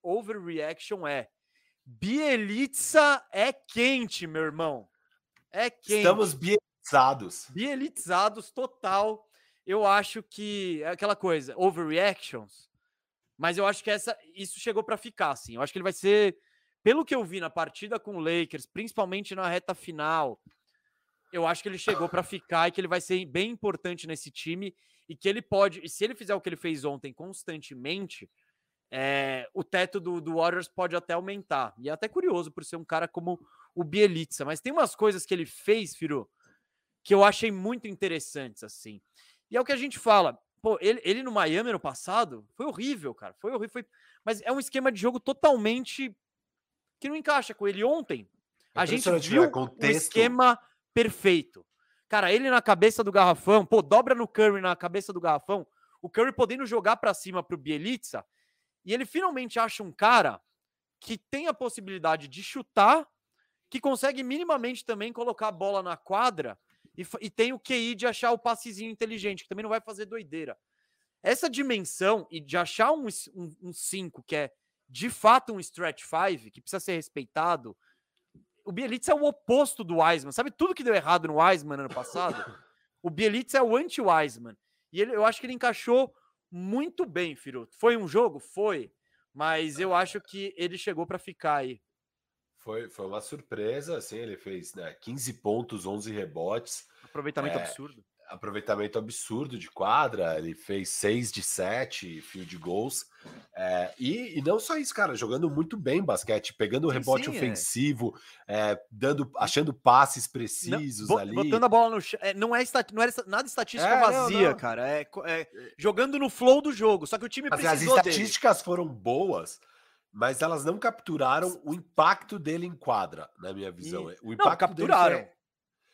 overreaction é Bielitsa é quente, meu irmão. É quente. Estamos bielizados. Bielizados total. eu acho que é aquela coisa, overreactions, mas eu acho que essa isso chegou para ficar, assim. Eu acho que ele vai ser, pelo que eu vi na partida com o Lakers, principalmente na reta final, eu acho que ele chegou para ficar e que ele vai ser bem importante nesse time e que ele pode, e se ele fizer o que ele fez ontem constantemente, é, o teto do, do Warriors pode até aumentar. E é até curioso por ser um cara como o Bielitsa, mas tem umas coisas que ele fez, Firo, que eu achei muito interessantes, assim. E é o que a gente fala. Pô, ele, ele no Miami no passado foi horrível, cara. Foi horrível. Foi... Mas é um esquema de jogo totalmente que não encaixa com ele. Ontem, a gente viu um esquema perfeito. Cara, ele na cabeça do garrafão, pô, dobra no Curry na cabeça do garrafão, o Curry podendo jogar para cima pro Bielitsa, e ele finalmente acha um cara que tem a possibilidade de chutar, que consegue minimamente também colocar a bola na quadra e, e tem o QI de achar o passezinho inteligente, que também não vai fazer doideira. Essa dimensão e de achar um 5 um, um cinco, que é de fato um stretch 5, que precisa ser respeitado, o Bielitsa é o oposto do Wiseman. Sabe tudo que deu errado no Wiseman ano passado? O Bielitsa é o anti-Wiseman. E ele, eu acho que ele encaixou muito bem, Firuto. Foi um jogo? Foi. Mas eu acho que ele chegou para ficar aí. Foi, foi uma surpresa, assim, ele fez né, 15 pontos, 11 rebotes. Aproveitamento é, absurdo aproveitamento absurdo de quadra, ele fez 6 de 7 field goals. É, e, e, não só isso, cara, jogando muito bem basquete, pegando o rebote sim, é. ofensivo, é. É, dando, achando passes precisos não, ali. Botando a bola no chão. É, não, é não era nada estatística é, vazia, não, não. cara. É, jogando no flow do jogo. Só que o time Mas As estatísticas dele. foram boas. Mas elas não capturaram o impacto dele em quadra, na minha visão. O impacto capturaram. Dele foi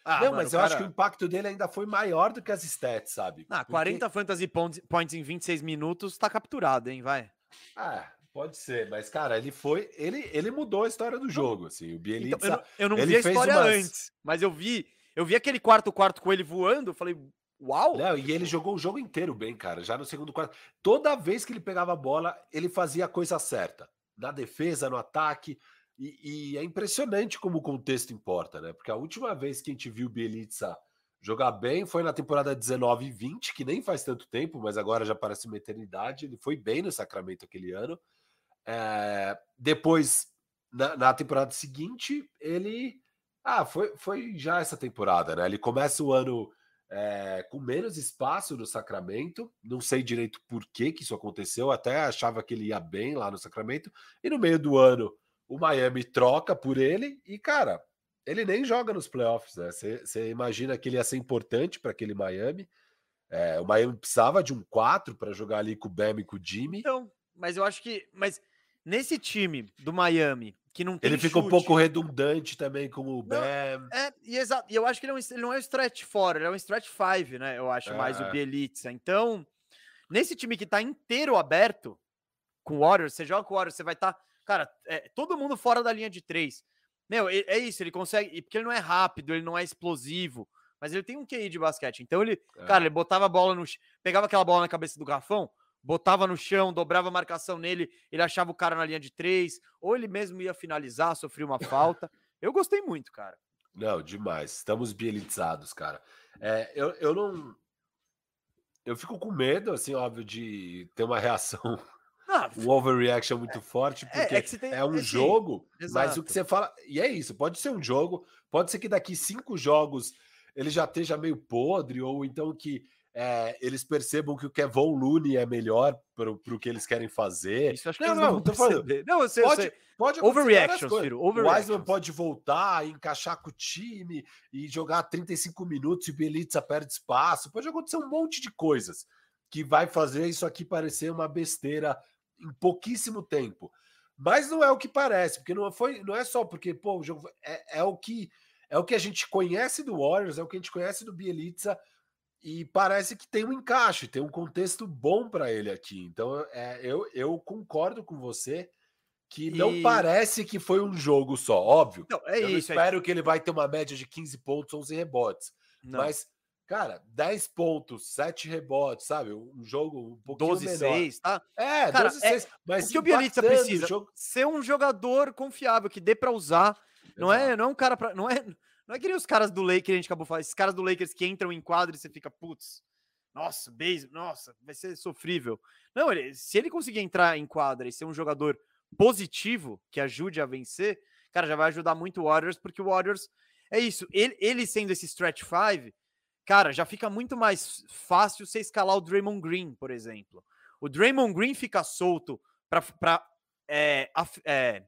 ah, não, mano, mas eu cara... acho que o impacto dele ainda foi maior do que as stats, sabe? Ah, Porque... 40 fantasy points em 26 minutos tá capturado, hein? Vai. Ah, pode ser, mas cara, ele foi, ele, ele mudou a história do jogo, assim. O Bielitsa, então, eu não, eu não vi a história umas... antes, mas eu vi, eu vi aquele quarto quarto com ele voando, eu falei, uau! Não, e ele jogou o jogo inteiro bem, cara, já no segundo quarto. Toda vez que ele pegava a bola, ele fazia a coisa certa. Na defesa, no ataque, e, e, é impressionante como o contexto importa, né? Porque a última vez que a gente viu o Bielitsa jogar bem foi na temporada 19 e 20, que nem faz tanto tempo, mas agora já parece uma eternidade. Ele foi bem no Sacramento aquele ano. É, depois, na, na, temporada seguinte, ele. Ah, foi, foi já essa temporada, né? Ele começa o ano é, com menos espaço no Sacramento. Não sei direito por que, que isso aconteceu, até achava que ele ia bem lá no Sacramento. E no meio do ano o Miami troca por ele e, cara, ele nem joga nos playoffs, né? Você imagina que ele ia ser importante para aquele Miami. É, o Miami precisava de um 4 para jogar ali com o Bam e com o Jimmy. Então, mas eu acho que. Mas nesse time do Miami, que não tem. Ele fica um pouco redundante também com o Bam. É, e, exato, e eu acho que ele, é um, ele não é um stretch 4, ele é um stretch 5, né? Eu acho, é. mais o. Bielitsa. Então, nesse time que tá inteiro aberto, com o Warriors, você joga com o Warriors, você vai estar. Tá Cara, é, todo mundo fora da linha de três. Meu, é isso, ele consegue. Porque ele não é rápido, ele não é explosivo, mas ele tem um QI de basquete. Então ele, é. cara, ele botava a bola no. Pegava aquela bola na cabeça do garfão, botava no chão, dobrava a marcação nele, ele achava o cara na linha de três, ou ele mesmo ia finalizar, sofria uma falta. Eu gostei muito, cara. Não, demais. Estamos bielizados, cara. É, eu, eu não. Eu fico com medo, assim, óbvio, de ter uma reação ah, o overreaction é muito forte, é, porque é, é, tem, é um jogo, mas o que você fala. E é isso, pode ser um jogo, pode ser que daqui cinco jogos ele já esteja meio podre, ou então que é, eles percebam que o Kevon Looney é melhor para o que eles querem fazer. Isso acho que não, não, não tô falando. Não, eu sei, pode, eu sei. pode Overreactions, filho. O Wiseman pode voltar, encaixar com o time e jogar 35 minutos e Belitza perde espaço. Pode acontecer um monte de coisas que vai fazer isso aqui parecer uma besteira em pouquíssimo tempo. Mas não é o que parece, porque não foi, não é só porque pô, o jogo é, é o que é o que a gente conhece do Warriors, é o que a gente conhece do Bielitsa e parece que tem um encaixe, tem um contexto bom para ele aqui. Então é, eu, eu concordo com você que não e... parece que foi um jogo só, óbvio. Não, é eu isso, espero é... que ele vai ter uma média de 15 pontos, 11 rebotes. Não. Mas Cara, 10 pontos, 7 rebotes, sabe? Um jogo um pouquinho 12 menor. 6, tá? É, Cara, 12 6. É, mas o que o Bielitsa precisa jogo... ser um jogador confiável, que dê para usar. Não é, não é um cara para, não é, não é que nem os caras do Lakers, a gente acabou falando, esses caras do Lakers que entram em quadro e você fica, putz. nossa, base, nossa, vai ser sofrível. Não, ele, se ele conseguir entrar em quadra e ser um jogador positivo que ajude a vencer, cara, já vai ajudar muito o Warriors, porque o Warriors é isso. Ele, ele sendo esse stretch 5, cara, já fica muito mais fácil você escalar o Draymond Green, por exemplo. O Draymond Green fica solto para é, é,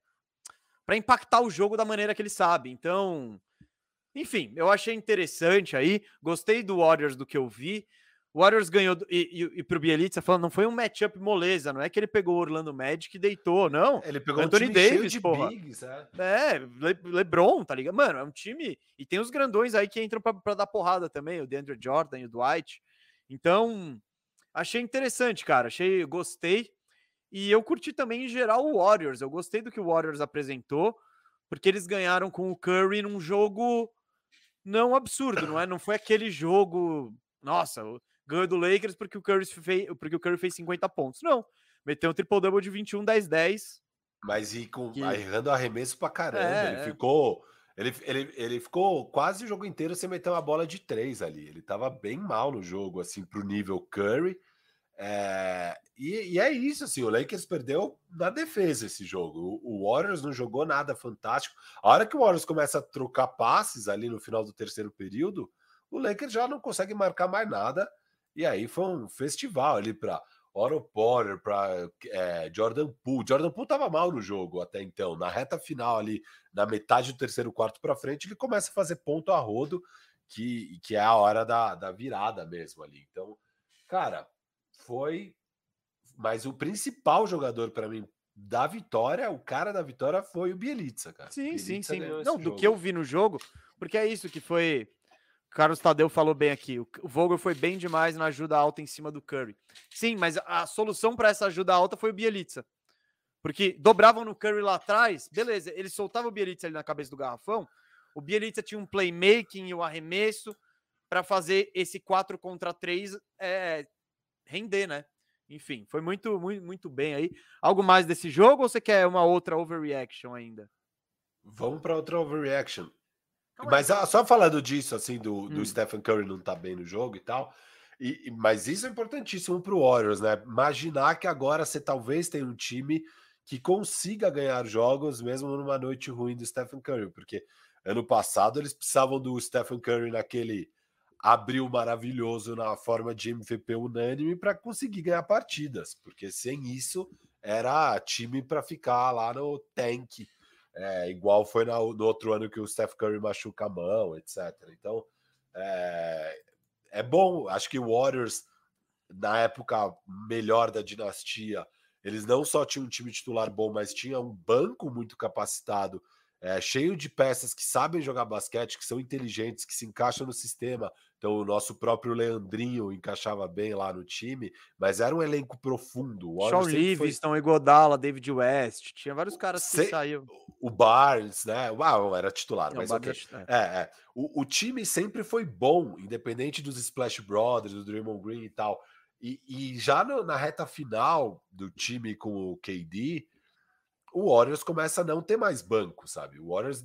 para impactar o jogo da maneira que ele sabe. Então, enfim, eu achei interessante aí. Gostei do Warriors do que eu vi. O Warriors ganhou e, e, e pro Bielitsa falando, não foi um matchup moleza, não é que ele pegou o Orlando Magic e deitou, não. Ele pegou Anthony um Davis, porra. Bigs, é, é Le, LeBron, tá ligado? Mano, é um time e tem os grandões aí que entram para dar porrada também, o DeAndre Jordan e o Dwight. Então, achei interessante, cara. Achei, gostei. E eu curti também em geral o Warriors. Eu gostei do que o Warriors apresentou, porque eles ganharam com o Curry num jogo não absurdo, não é? Não foi aquele jogo, nossa, ganhou do Lakers porque o Curry fez, porque o Curry fez 50 pontos. Não. Meteu um triple-double de 21, 10, 10. Mas e com que... errando arremesso pra caramba. É, ele é. ficou. Ele, ele, ele ficou quase o jogo inteiro sem meter uma bola de três ali. Ele tava bem mal no jogo, assim, pro nível Curry. É, e, e, é isso, assim, o Lakers perdeu na defesa esse jogo. O, o, Warriors não jogou nada fantástico. A hora que o Warriors começa a trocar passes ali no final do terceiro período, o Lakers já não consegue marcar mais nada. E aí foi um festival ali para Oro Porter, para é, Jordan Poole. Jordan Poole estava mal no jogo até então. Na reta final ali, na metade do terceiro quarto para frente, ele começa a fazer ponto a rodo, que, que é a hora da, da virada mesmo ali. Então, cara, foi. Mas o principal jogador para mim da vitória, o cara da vitória foi o Bielitsa, cara. Sim, Bielitsa sim, sim. Não, do jogo. que eu vi no jogo, porque é isso que foi. Carlos Tadeu falou bem aqui. O Vogel foi bem demais na ajuda alta em cima do Curry. Sim, mas a solução para essa ajuda alta foi o Bielitsa. Porque dobravam no Curry lá atrás, beleza, ele soltava o Bielitsa ali na cabeça do garrafão. O Bielitsa tinha um playmaking e o arremesso para fazer esse 4 contra 3 é, render, né? Enfim, foi muito, muito, muito bem aí. Algo mais desse jogo ou você quer uma outra overreaction ainda? Vamos para outra overreaction. Mas ah, só falando disso, assim, do, do hum. Stephen Curry não tá bem no jogo e tal. E, mas isso é importantíssimo para o Warriors, né? Imaginar que agora você talvez tenha um time que consiga ganhar jogos mesmo numa noite ruim do Stephen Curry, porque ano passado eles precisavam do Stephen Curry naquele abriu maravilhoso na forma de MVP unânime para conseguir ganhar partidas, porque sem isso era time para ficar lá no tank, é, igual foi no, no, outro ano que o Steph Curry machuca a mão, etc. Então é, é bom, acho que o Warriors na época melhor da dinastia, eles não só tinham um time titular bom, mas tinha um banco muito capacitado é, cheio de peças que sabem jogar basquete, que são inteligentes, que se encaixam no sistema. Então, o nosso próprio Leandrinho encaixava bem lá no time, mas era um elenco profundo. O Sean Livingston, foi... Igodala, David West, tinha vários caras que Se... saíram. O Barnes, né? Uau, era titular, Não, mas okay. é. é, é. O, o, time sempre foi bom, independente dos Splash Brothers, do Draymond Green e tal. E, e já no, na reta final do time com o KD, o Warriors começa a não ter mais banco, sabe? O Warriors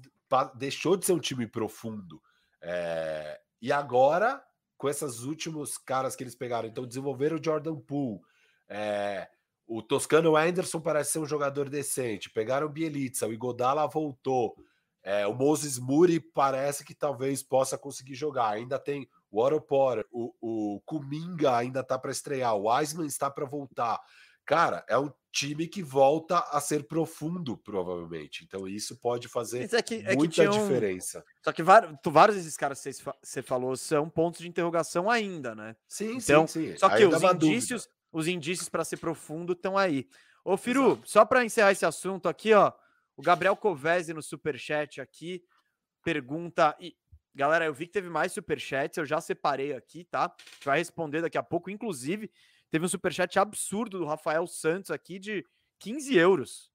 deixou de ser um time profundo. É... E agora, com esses últimos caras que eles pegaram, então desenvolveram o Jordan Poole. É... O Toscano Anderson parece ser um jogador decente. Pegaram o Bielitsa, o Igodala voltou. É, o Moses Muri parece que talvez possa conseguir jogar. Ainda tem o Oro Porter, o, o Kuminga ainda está para estrear, o Wiseman está para voltar. Cara, é um time que volta a ser profundo, provavelmente. Então, isso pode fazer é que, é muita diferença. Só que vários, vários desses caras que você falou são pontos de interrogação ainda, né? Sim, então, sim, sim. Só que os indícios, os indícios para ser profundo estão aí. Ô, Firu, Exato. só para encerrar esse assunto aqui, ó. O Gabriel Covese no superchat aqui pergunta. E, galera, eu vi que teve mais superchats, eu já separei aqui, tá? A gente vai responder daqui a pouco. Inclusive, Teve um superchat absurdo do Rafael Santos aqui de 15 euros.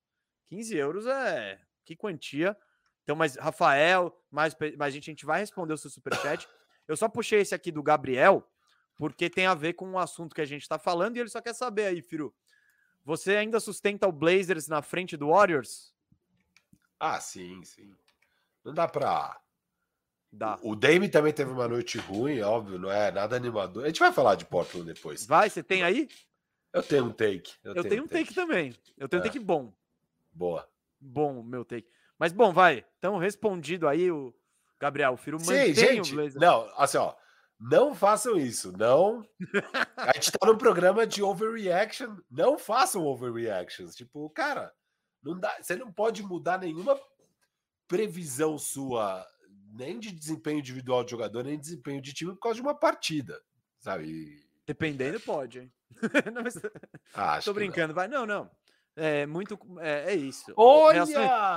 15 euros é. Que quantia. Então, mas Rafael, mais, mais gente, a gente vai responder o seu superchat. Eu só puxei esse aqui do Gabriel, porque tem a ver com o assunto que a gente está falando e ele só quer saber aí, Firu. Você ainda sustenta o Blazers na frente do Warriors? Ah, sim, sim. Não dá para Dá. O Dame também teve uma noite ruim, óbvio, não é nada animador. A gente vai falar de Portland depois. Vai, você tem aí? Eu tenho um take. Eu, eu tenho, um take, take também. Eu tenho é. um take bom. Boa. Bom, meu take. Mas bom, vai. Então, respondido aí o Gabriel, o Firo Sim, gente, Não, assim, ó. Não façam isso. Não. A gente tá no programa de overreaction. Não façam overreactions. Tipo, cara, não dá, você não pode mudar nenhuma previsão sua nem de desempenho individual de jogador, nem de desempenho de time por causa de uma partida, sabe? Dependendo, pode, hein? não, mas... ah, Tô brincando, não. vai. Não, não. É muito. É, é isso. Olha!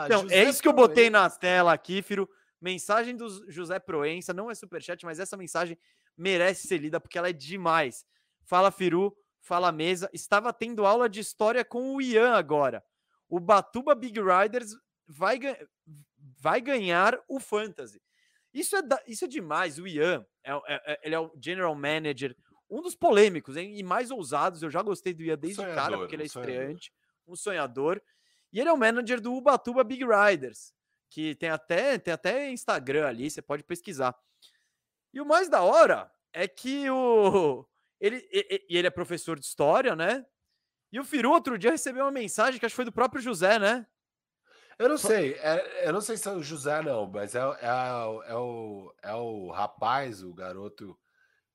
Não, é isso que eu botei na tela aqui, Firo. Mensagem do José Proença, não é superchat, mas essa mensagem merece ser lida porque ela é demais. Fala, Firu. Fala, mesa. Estava tendo aula de história com o Ian agora. O Batuba Big Riders vai, vai ganhar o Fantasy. Isso é, da, isso é demais. O Ian, é, é, é, ele é o general manager, um dos polêmicos hein? e mais ousados. Eu já gostei do Ian desde o cara, porque ele é estreante, um sonhador. E ele é o manager do Ubatuba Big Riders, que tem até, tem até Instagram ali, você pode pesquisar. E o mais da hora é que o. Ele, e ele é professor de história, né? E o Firu outro dia recebeu uma mensagem que acho que foi do próprio José, né? Eu não sei, é, eu não sei se é o José, não, mas é, é, é, o, é o rapaz, o garoto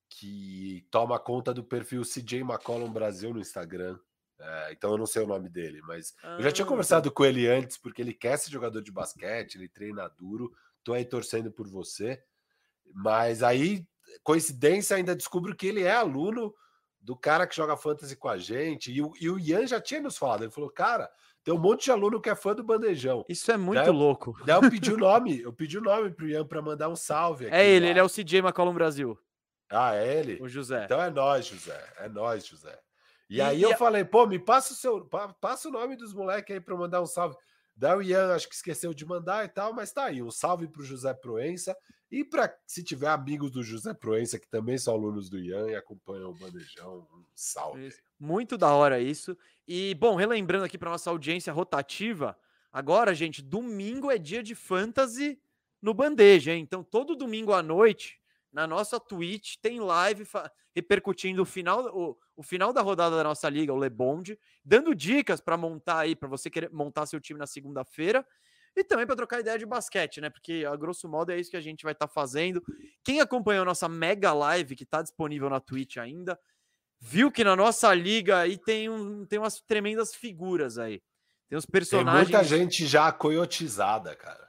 que toma conta do perfil CJ McCollum Brasil no Instagram. É, então eu não sei o nome dele, mas ah, eu já tinha ah, conversado com ele antes, porque ele quer ser jogador de basquete, ele treina duro, tô aí torcendo por você. Mas aí, coincidência, ainda descubro que ele é aluno do cara que joga fantasy com a gente, e o, e o Ian já tinha nos falado, ele falou, cara, tem um monte de aluno que é fã do Bandejão. Isso é muito daí louco. daí eu pedi o nome, eu pedi o nome pro Ian para mandar um salve. é ele, lá. ele é o CJ McCollum Brasil. Ah, é ele? O José. Então é nós, José. É nós, José. E, e aí eu falei, pô, me passa o seu, passa o nome dos moleques aí para mandar um salve. Daí o Ian acho que esqueceu de mandar e tal, mas tá aí, um salve pro José Proença e para se tiver amigos do José Proença que também são alunos do Ian e acompanham o Bandejão, um salve. Muito da hora isso. E, bom, relembrando aqui para nossa audiência rotativa, agora, gente, domingo é dia de fantasy no Bandeja, hein? Então, todo domingo à noite, na nossa Twitch, tem live repercutindo o final, o, o final da rodada da nossa liga, o Lebond, dando dicas para montar aí, para você querer montar seu time na segunda-feira. E também para trocar ideia de basquete, né? Porque, a grosso modo, é isso que a gente vai estar tá fazendo. Quem acompanhou a nossa mega live, que está disponível na Twitch ainda, viu que na nossa liga aí tem, um, tem umas tremendas figuras aí. Tem uns personagens. Tem muita gente já coiotizada, cara.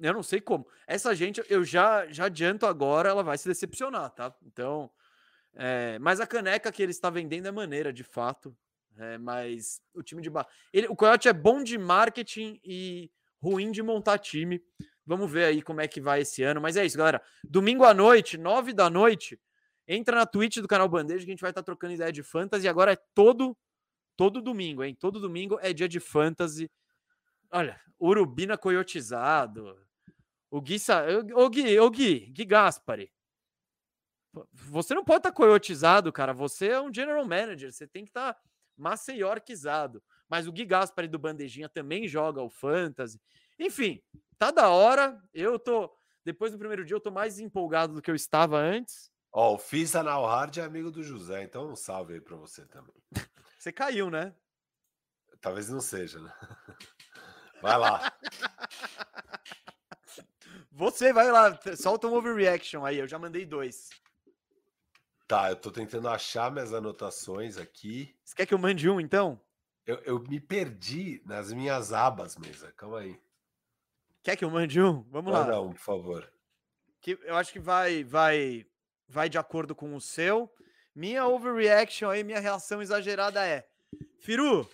Eu não sei como. Essa gente, eu já, já adianto agora, ela vai se decepcionar, tá? Então. É, mas a caneca que ele está vendendo é maneira, de fato. É, mas o time de. Ele, o Coyote é bom de marketing e ruim de montar time. Vamos ver aí como é que vai esse ano. Mas é isso, galera. Domingo à noite, nove da noite, Entra na Twitch do canal Bandeja que a gente vai estar tá trocando ideia de fantasy. Agora é todo todo domingo, hein? Todo domingo é dia de fantasy. Olha, Urubina coiotizado. O Gui, o Gui, o Gui, Gui Gaspari. Você não pode estar tá coiotizado, cara. Você é um general manager. Você tem que estar tá maceiorquizado. Mas o Gui Gaspari do Bandejinha também joga o fantasy. Enfim, tá da hora. Eu tô. Depois do primeiro dia, eu tô mais empolgado do que eu estava antes. Ó, o Fisa Hard é amigo do José, então um salve aí pra você também. Você caiu, né? Talvez não seja, né? Vai lá. Você vai lá, solta um overreaction aí, eu já mandei dois. Tá, eu tô tentando achar minhas anotações aqui. Você quer que eu mande um, então? Eu, eu me perdi nas minhas abas, mesa. Calma aí. Quer que eu mande um? Vamos Manda lá. um, por favor. Que eu acho que vai, vai vai de acordo com o seu. Minha overreaction aí, minha reação exagerada é: Firu,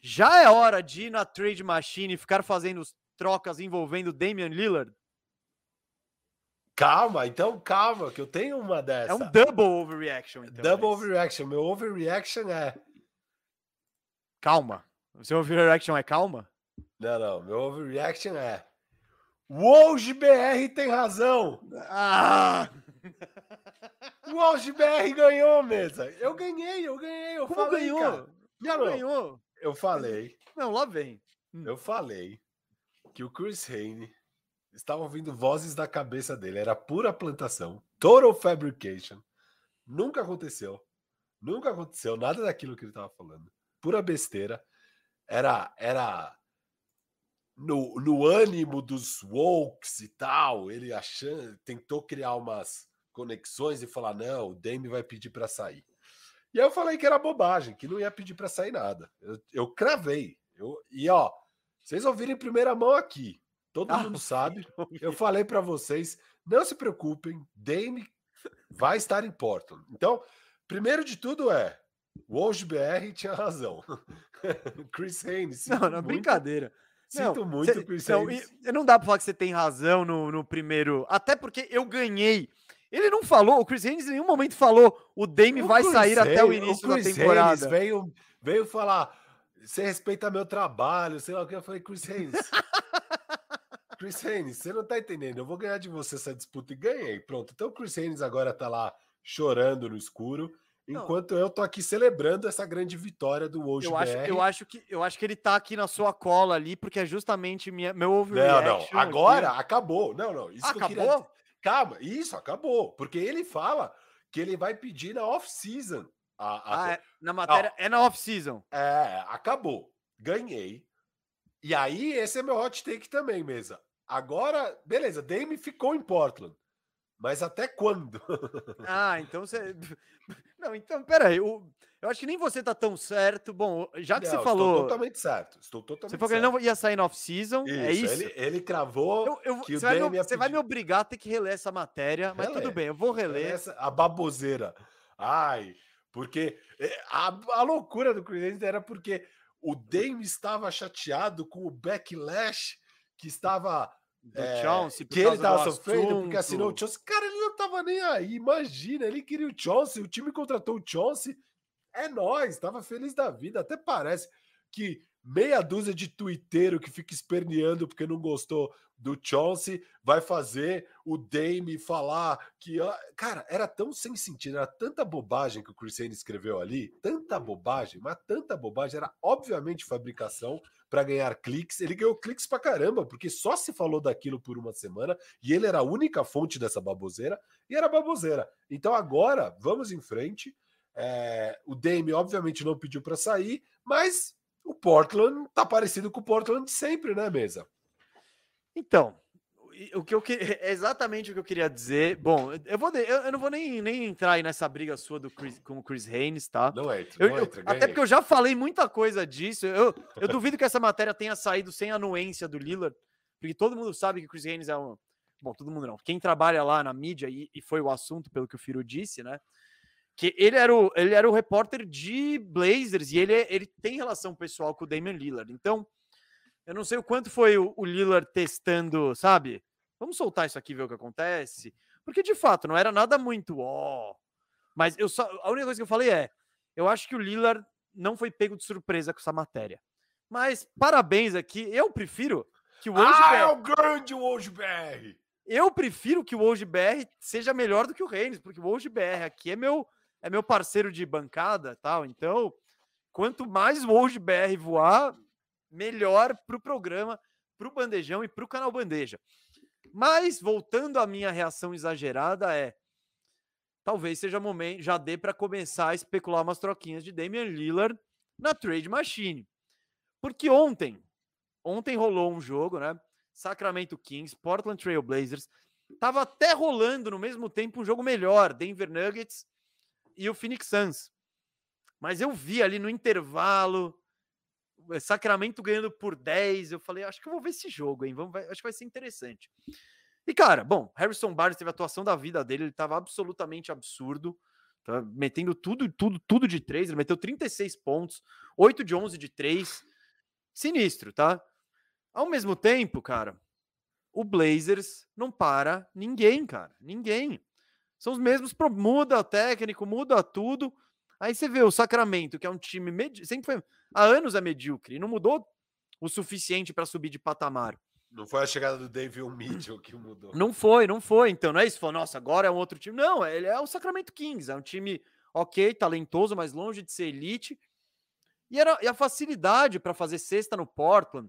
já é hora de ir na trade machine e ficar fazendo trocas envolvendo Damian Lillard? Calma, então calma, que eu tenho uma dessa. É um double overreaction. Então, double mas. overreaction. Meu overreaction é. Calma. O seu overreaction é calma? Não, não. Meu overreaction é. O BR tem razão. Ah! O Auge BR ganhou, mesa. Eu ganhei, eu ganhei. Eu Como falei, ganhou? Cara. Não, ganhou. Eu falei. Não, lá vem. Hum. Eu falei que o Chris Hayne estavam ouvindo vozes da cabeça dele. Era pura plantação, total fabrication. Nunca aconteceu. Nunca aconteceu nada daquilo que ele estava falando. Pura besteira. Era, era no, no ânimo dos wokes e tal. Ele achando, tentou criar umas conexões e falar: não, o Dame vai pedir para sair. E aí eu falei que era bobagem, que não ia pedir para sair nada. Eu, eu cravei. Eu, e ó, vocês ouviram em primeira mão aqui. Todo ah, mundo sabe. Eu falei para vocês, não se preocupem, Dame vai estar em Portland. Então, primeiro de tudo é, o Woj BR tinha razão. Chris Haynes. Não, não, muito, brincadeira. Sinto não, muito, cê, Chris não, Haynes. Não dá para falar que você tem razão no, no primeiro. Até porque eu ganhei. Ele não falou, o Chris Haynes em nenhum momento falou o Dame o vai Chris sair Haynes, até o início o da temporada. Haynes veio, veio falar, você respeita meu trabalho, sei lá o que. Eu falei, Chris Haynes. Chris Haynes, você não tá entendendo. Eu vou ganhar de você essa disputa e ganhei. Pronto. Então o Chris Haynes agora tá lá chorando no escuro. Enquanto não. eu tô aqui celebrando essa grande vitória do Woj eu acho, eu acho que eu acho que ele tá aqui na sua cola ali, porque é justamente minha, meu overreaction. Não, não, agora aqui. acabou. Não, não. Isso acabou? Queria... Calma, isso acabou. Porque ele fala que ele vai pedir na off-season. A, a... Ah, é, na matéria ah, é na off-season. É, acabou. Ganhei. E aí, esse é meu hot take também, mesa. Agora, beleza, Dame ficou em Portland. Mas até quando? ah, então você. Não, então, peraí. Eu, eu acho que nem você tá tão certo. Bom, já que não, você falou. Estou totalmente certo. Estou totalmente Você falou que ele não ia sair na off-season. É isso. Ele, ele cravou. Eu, eu, que você, vai me, você vai me obrigar a ter que reler essa matéria, mas tudo bem, eu vou reler. Essa, a baboseira. Ai, porque eh, a, a loucura do Chris era porque o Dame estava chateado com o backlash que estava. Do é, Chelsea, que ele estava sofrendo porque assinou o Chelsea. Cara, ele não estava nem aí. Imagina, ele queria o Chelsea, o time contratou o Chelsea. É nós, estava feliz da vida. Até parece que meia dúzia de tuiteiro que fica esperneando porque não gostou do Chelsea vai fazer o Dame falar que. Cara, era tão sem sentido, era tanta bobagem que o Chris Haynes escreveu ali, tanta bobagem, mas tanta bobagem, era obviamente fabricação para ganhar cliques. Ele ganhou cliques pra caramba, porque só se falou daquilo por uma semana e ele era a única fonte dessa baboseira e era baboseira. Então agora, vamos em frente. É, o Dame, obviamente, não pediu para sair, mas o Portland tá parecido com o Portland sempre, né, mesa? Então, o que eu que... é exatamente o que eu queria dizer. Bom, eu vou eu, não vou nem, nem entrar aí nessa briga sua do Chris, com o Chris Haynes, tá? Não é, não eu, até porque eu já falei muita coisa disso. Eu, eu duvido que essa matéria tenha saído sem anuência do Lillard, porque todo mundo sabe que o Chris Haynes é um Bom, todo mundo não. Quem trabalha lá na mídia e, e foi o assunto pelo que o Firo disse, né? que ele era o, ele era o repórter de Blazers e ele, ele tem relação pessoal com o Damian Lillard. Então, eu não sei o quanto foi o, o Lillard testando, sabe? Vamos soltar isso aqui ver o que acontece, porque de fato não era nada muito ó. Oh. Mas eu só a única coisa que eu falei é, eu acho que o Lillard não foi pego de surpresa com essa matéria. Mas parabéns aqui, eu prefiro que o Woj Ah, é o grande Woj BR. Eu prefiro que o Woj BR seja melhor do que o Reigns, porque o Woj BR aqui é meu é meu parceiro de bancada tal. Então, quanto mais o de BR voar, melhor para o programa, para o bandejão e para o canal Bandeja. Mas, voltando à minha reação exagerada, é. Talvez seja momento, já dê para começar a especular umas troquinhas de Damian Lillard na Trade Machine. Porque ontem, ontem rolou um jogo, né? Sacramento Kings, Portland Trail Blazers. Tava até rolando no mesmo tempo um jogo melhor, Denver Nuggets e o Phoenix Suns. Mas eu vi ali no intervalo, Sacramento ganhando por 10. Eu falei, acho que eu vou ver esse jogo, hein? Vamos, acho que vai ser interessante. E, cara, bom, Harrison Barnes teve a atuação da vida dele, ele estava absolutamente absurdo. Tá metendo tudo, tudo, tudo de três. Ele meteu 36 pontos, 8 de 11 de três. Sinistro, tá? Ao mesmo tempo, cara, o Blazers não para ninguém, cara. Ninguém. São os mesmos, muda técnico, muda tudo. Aí você vê o Sacramento, que é um time med... sempre foi há anos é medíocre, e não mudou o suficiente para subir de patamar. Não foi a chegada do David Mitchell que mudou. Não foi, não foi. Então não é isso, falou, nossa, agora é um outro time. Não, ele é o Sacramento Kings, é um time ok, talentoso, mas longe de ser elite. E, era, e a facilidade para fazer cesta no Portland,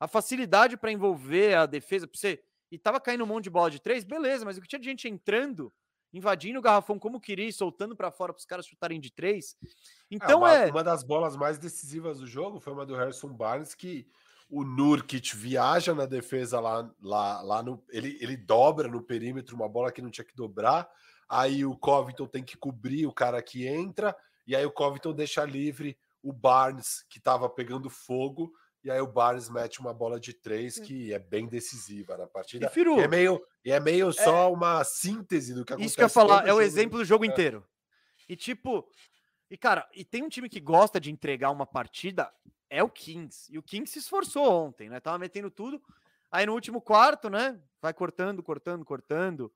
a facilidade para envolver a defesa, para você e tava caindo um monte de bola de três, beleza, mas o que tinha de gente entrando, invadindo o garrafão como queria e soltando para fora para os caras chutarem de três. É, então é, uma, é. Uma das bolas mais decisivas do jogo foi uma do Harrison Barnes que o Nurkic viaja na defesa lá, lá, lá no. Ele, ele dobra no perímetro uma bola que não tinha que dobrar. Aí o Covington tem que cobrir o cara que entra, e aí o Covington deixa livre o Barnes, que estava pegando fogo, e aí o Barnes mete uma bola de três que é bem decisiva na partida. E, Firu, e é meio, e é meio é, só uma síntese do que acontece. Isso que eu ia falar, é o exemplo do jogo é. inteiro. E tipo, e cara, e tem um time que gosta de entregar uma partida, é o Kings. E o Kings se esforçou ontem, né? Tava metendo tudo. Aí no último quarto, né? Vai cortando, cortando, cortando.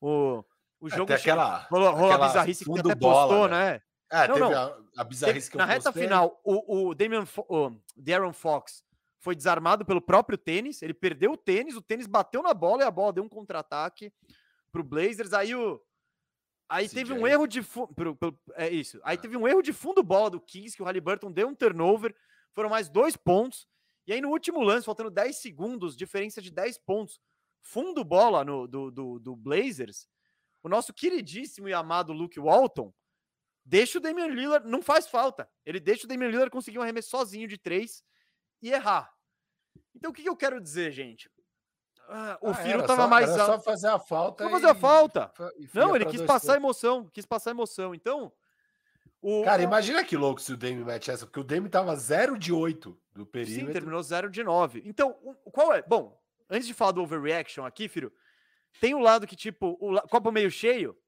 O, o jogo. Até aquela. Rolou, rolou a bizarrice que até bola, postou, né? né? É, não, teve não. A, a bizarrice que eu Na reta final, o, o Damian o Darren Fox foi desarmado pelo próprio tênis. Ele perdeu o tênis, o tênis bateu na bola e a bola deu um contra-ataque pro Blazers. Aí o. Aí CJ. teve um erro de fundo. É isso. Aí ah. teve um erro de fundo bola do Kings, que o Halliburton deu um turnover. Foram mais dois pontos. E aí no último lance, faltando 10 segundos, diferença de 10 pontos, fundo bola no, do, do, do Blazers, o nosso queridíssimo e amado Luke Walton deixa o Damian Lillard, não faz falta. Ele deixa o Damian Lillard conseguir um arremesso sozinho de três e errar. Então o que, que eu quero dizer, gente? Ah, o ah, Firo tava só, mais alto. só fazer a falta. Só fazer a falta. não, ele quis passar emoção, quis passar emoção. Então, o, Cara, imagina que louco se o Dame mete essa, porque o Dame tava 0 de 8 do perímetro. Sim, terminou 0 de 9. Então, qual é? Bom, antes de falar do overreaction aqui, filho, tem o um lado que, tipo, o copo meio cheio,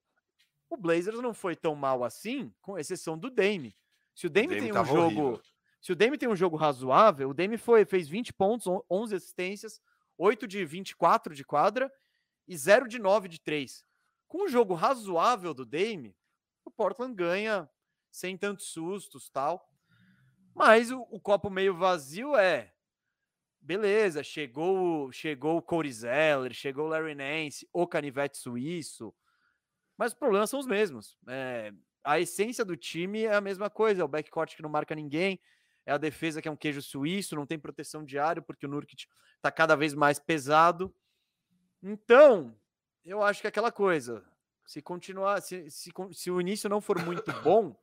o Blazers não foi tão mal assim, com exceção do Dame. Se o Dame, Dame tem um jogo. Horrível. Se o Dame tem um jogo razoável, o Dame foi, fez 20 pontos, 11 assistências, 8 de 24 de quadra e 0 de 9 de 3. Com um jogo razoável do Dame, o Portland ganha sem tantos sustos tal. Mas o, o copo meio vazio é beleza, chegou chegou o Corey Zeller, chegou o Larry Nance, o canivete suíço, mas os problemas são os mesmos. É, a essência do time é a mesma coisa, é o backcourt que não marca ninguém, é a defesa que é um queijo suíço, não tem proteção diária porque o Nurkic está cada vez mais pesado. Então, eu acho que é aquela coisa, se continuar, se, se, se o início não for muito bom,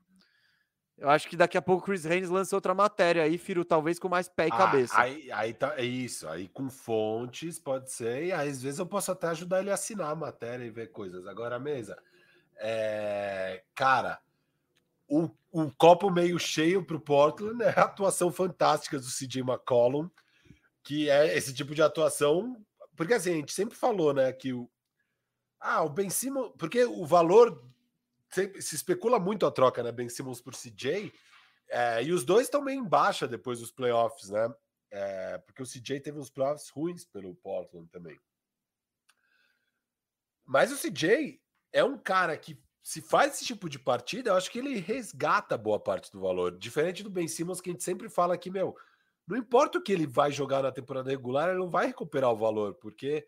eu acho que daqui a pouco o Chris Haynes lança outra matéria aí, Firo, talvez com mais pé e ah, cabeça. Aí, aí tá, é isso, aí com fontes pode ser, e às vezes eu posso até ajudar ele a assinar a matéria e ver coisas. Agora, mesa, é, cara, o, o copo meio cheio para o Portland é a atuação fantástica do CJ McCollum, que é esse tipo de atuação, porque assim, a gente sempre falou, né, que o ah, o Ben Simmons, porque o valor se especula muito a troca, né? Ben Simmons por CJ. É, e os dois estão meio em baixa depois dos playoffs, né? É, porque o CJ teve uns playoffs ruins pelo Portland também. Mas o CJ é um cara que, se faz esse tipo de partida, eu acho que ele resgata boa parte do valor. Diferente do Ben Simmons, que a gente sempre fala que, meu, não importa o que ele vai jogar na temporada regular, ele não vai recuperar o valor, porque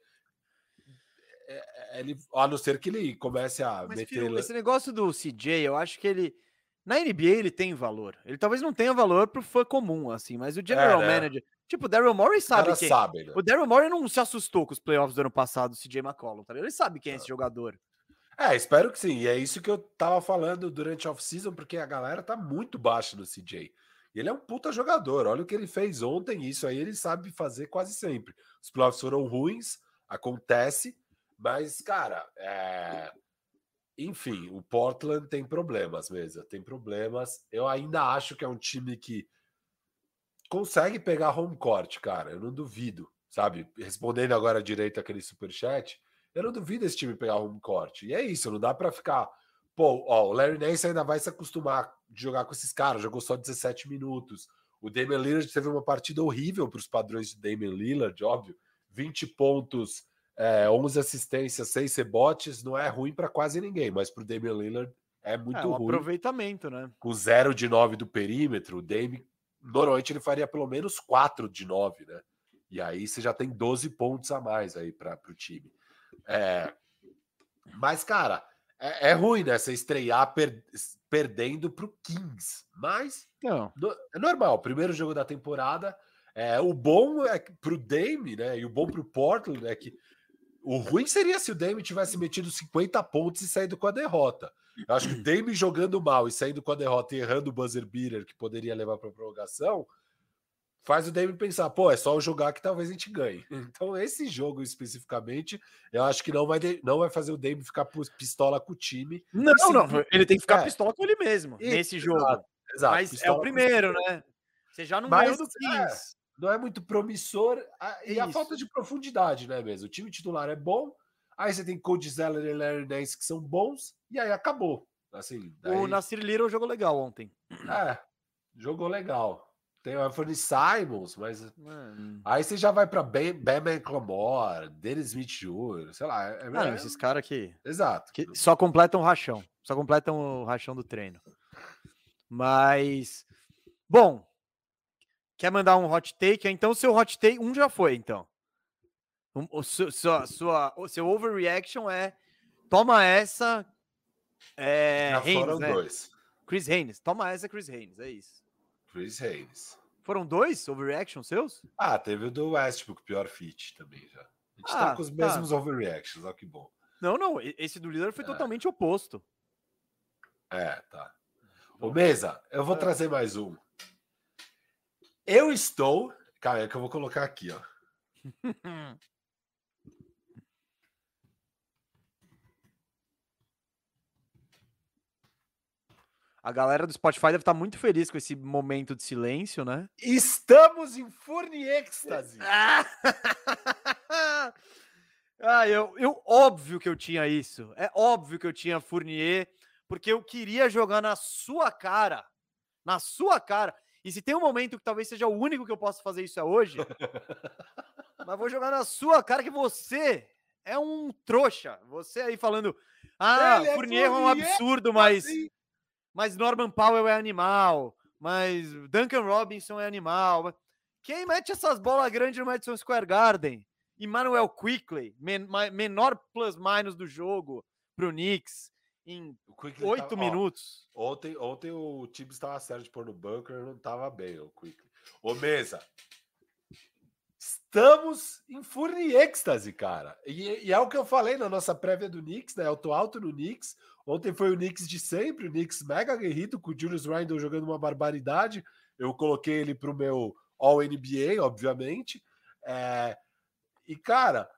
ele, a não ser que ele comece a Mas, meter. Filho, esse negócio do CJ, eu acho que ele. Na NBA ele tem valor. Ele talvez não tenha valor pro fã comum, assim, mas o general é, né? manager. Tipo, o Daryl Morey sabe quem. Sabe, né? O Daryl Morey não se assustou com os playoffs do ano passado, o CJ McCollum, tá Ele sabe quem é esse jogador. É, espero que sim. E é isso que eu tava falando durante a off-season, porque a galera tá muito baixa no CJ. Ele é um puta jogador. Olha o que ele fez ontem. Isso aí ele sabe fazer quase sempre. Os playoffs foram ruins, acontece. Mas, cara, é... enfim, o Portland tem problemas mesmo, tem problemas. Eu ainda acho que é um time que consegue pegar home court, cara. Eu não duvido, sabe? Respondendo agora direito aquele superchat, eu não duvido esse time pegar home court. E é isso, não dá para ficar. Pô, ó, o Larry Nance ainda vai se acostumar a jogar com esses caras, jogou só 17 minutos. O Damian Lillard teve uma partida horrível para os padrões de Damian Lillard, óbvio. 20 pontos é, 11 assistências, 6 rebotes, não é ruim para quase ninguém, mas para o Damian Lillard é muito é, um ruim. aproveitamento, né? Com 0 de 9 do perímetro, o Dame, normalmente ele faria pelo menos 4 de 9, né? E aí você já tem 12 pontos a mais aí para o time. É, mas, cara, é, é, ruim, né? Você estrear per, perdendo para o Kings. Mas não. No, é normal. Primeiro jogo da temporada. É, o bom é para o Dame, né? E o bom para o Portland é que O ruim seria se o Dame tivesse metido 50 pontos e saído com a derrota. Eu acho que o Dame jogando mal e saindo com a derrota e errando o buzzer beater que poderia levar para prorrogação, faz o Dame pensar, pô, é só jogar que talvez a gente ganhe. Então, esse jogo especificamente, eu acho que não vai, não vai fazer o Dame ficar pistola com o time. Não, não, ele tem que ficar é. pistola com ele mesmo e, nesse jogo. Exato, exato Mas é o primeiro, né? Você já não Mas, ganhou do 15. É, não é muito promissor. E a falta de profundidade, né, mesmo? O time titular é bom, aí você tem Cody Zeller e Larry Nance que são bons, e aí acabou. Assim, daí... O Nasir Little jogou legal ontem. É, jogou legal. Tem o Anthony Simons, mas. Mano. Aí você já vai para Ben, ben McLemore, Dennis Smith Jr., sei lá. É, é, esses caras aqui. Exato. Que só completam o rachão. Só completam o rachão do treino. Mas. Bom. Quer mandar um hot take? Então, seu hot take. Um já foi, então. Um, o, sua, sua, o seu overreaction é. Toma essa. É, já Haynes, foram né? dois. Chris Haynes. Toma essa, Chris Haynes. É isso. Chris Haynes. Foram dois overreaction seus? Ah, teve o do Westbrook, pior fit também já. A gente tá ah, tá com os tá. mesmos overreactions, olha que bom. Não, não, esse do líder foi é. totalmente oposto. É, tá. Ô, Mesa, eu vou é. trazer mais um. Eu estou. Cara, é que eu vou colocar aqui, ó. A galera do Spotify deve estar muito feliz com esse momento de silêncio, né? Estamos em Furni Êxtase. ah, eu, eu óbvio que eu tinha isso. É óbvio que eu tinha Fournier, porque eu queria jogar na sua cara. Na sua cara. E se tem um momento que talvez seja o único que eu possa fazer isso é hoje, mas vou jogar na sua cara que você é um trouxa. Você aí falando, ah, Ele é Fournier é, um absurdo, mas assim mas Norman Powell é animal, mas Duncan Robinson é animal. Quem mete essas bolas grandes no Madison Square Garden? Emmanuel Quickley, men menor plus-minus do jogo pro Knicks em oito minutos. Ó, ontem, ontem o time estava certo de pôr no bunker, não estava bem o Quickley. Ô, Mesa, estamos em furni êxtase, cara. E, e, é o que eu falei na nossa prévia do Knicks, né? Eu tô alto no Knicks, Ontem foi o Knicks de sempre, o Knicks mega guerrido, com o Julius Randle jogando uma barbaridade. Eu coloquei ele para o meu All-NBA, obviamente. É... E, cara,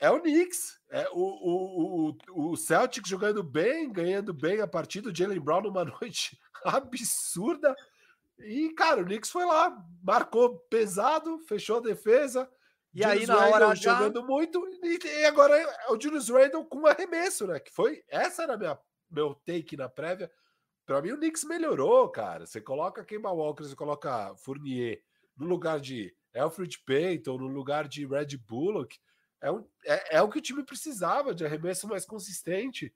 é o Knicks. É o, o, o, o Celtics jogando bem, ganhando bem a partida. O Jalen Brown numa noite absurda. E, cara, o Knicks foi lá, marcou pesado, fechou a defesa. E Julius aí, na Randle hora jogando muito, e, agora é o Julius Randle com arremesso, né? Que foi essa era minha meu take na prévia. Para mim, o Knicks melhorou, cara. Você coloca Kemba Walker, você coloca Fournier no lugar de Alfred Payton, no lugar de Red Bullock. É, um, é, é o que o time precisava de arremesso mais consistente.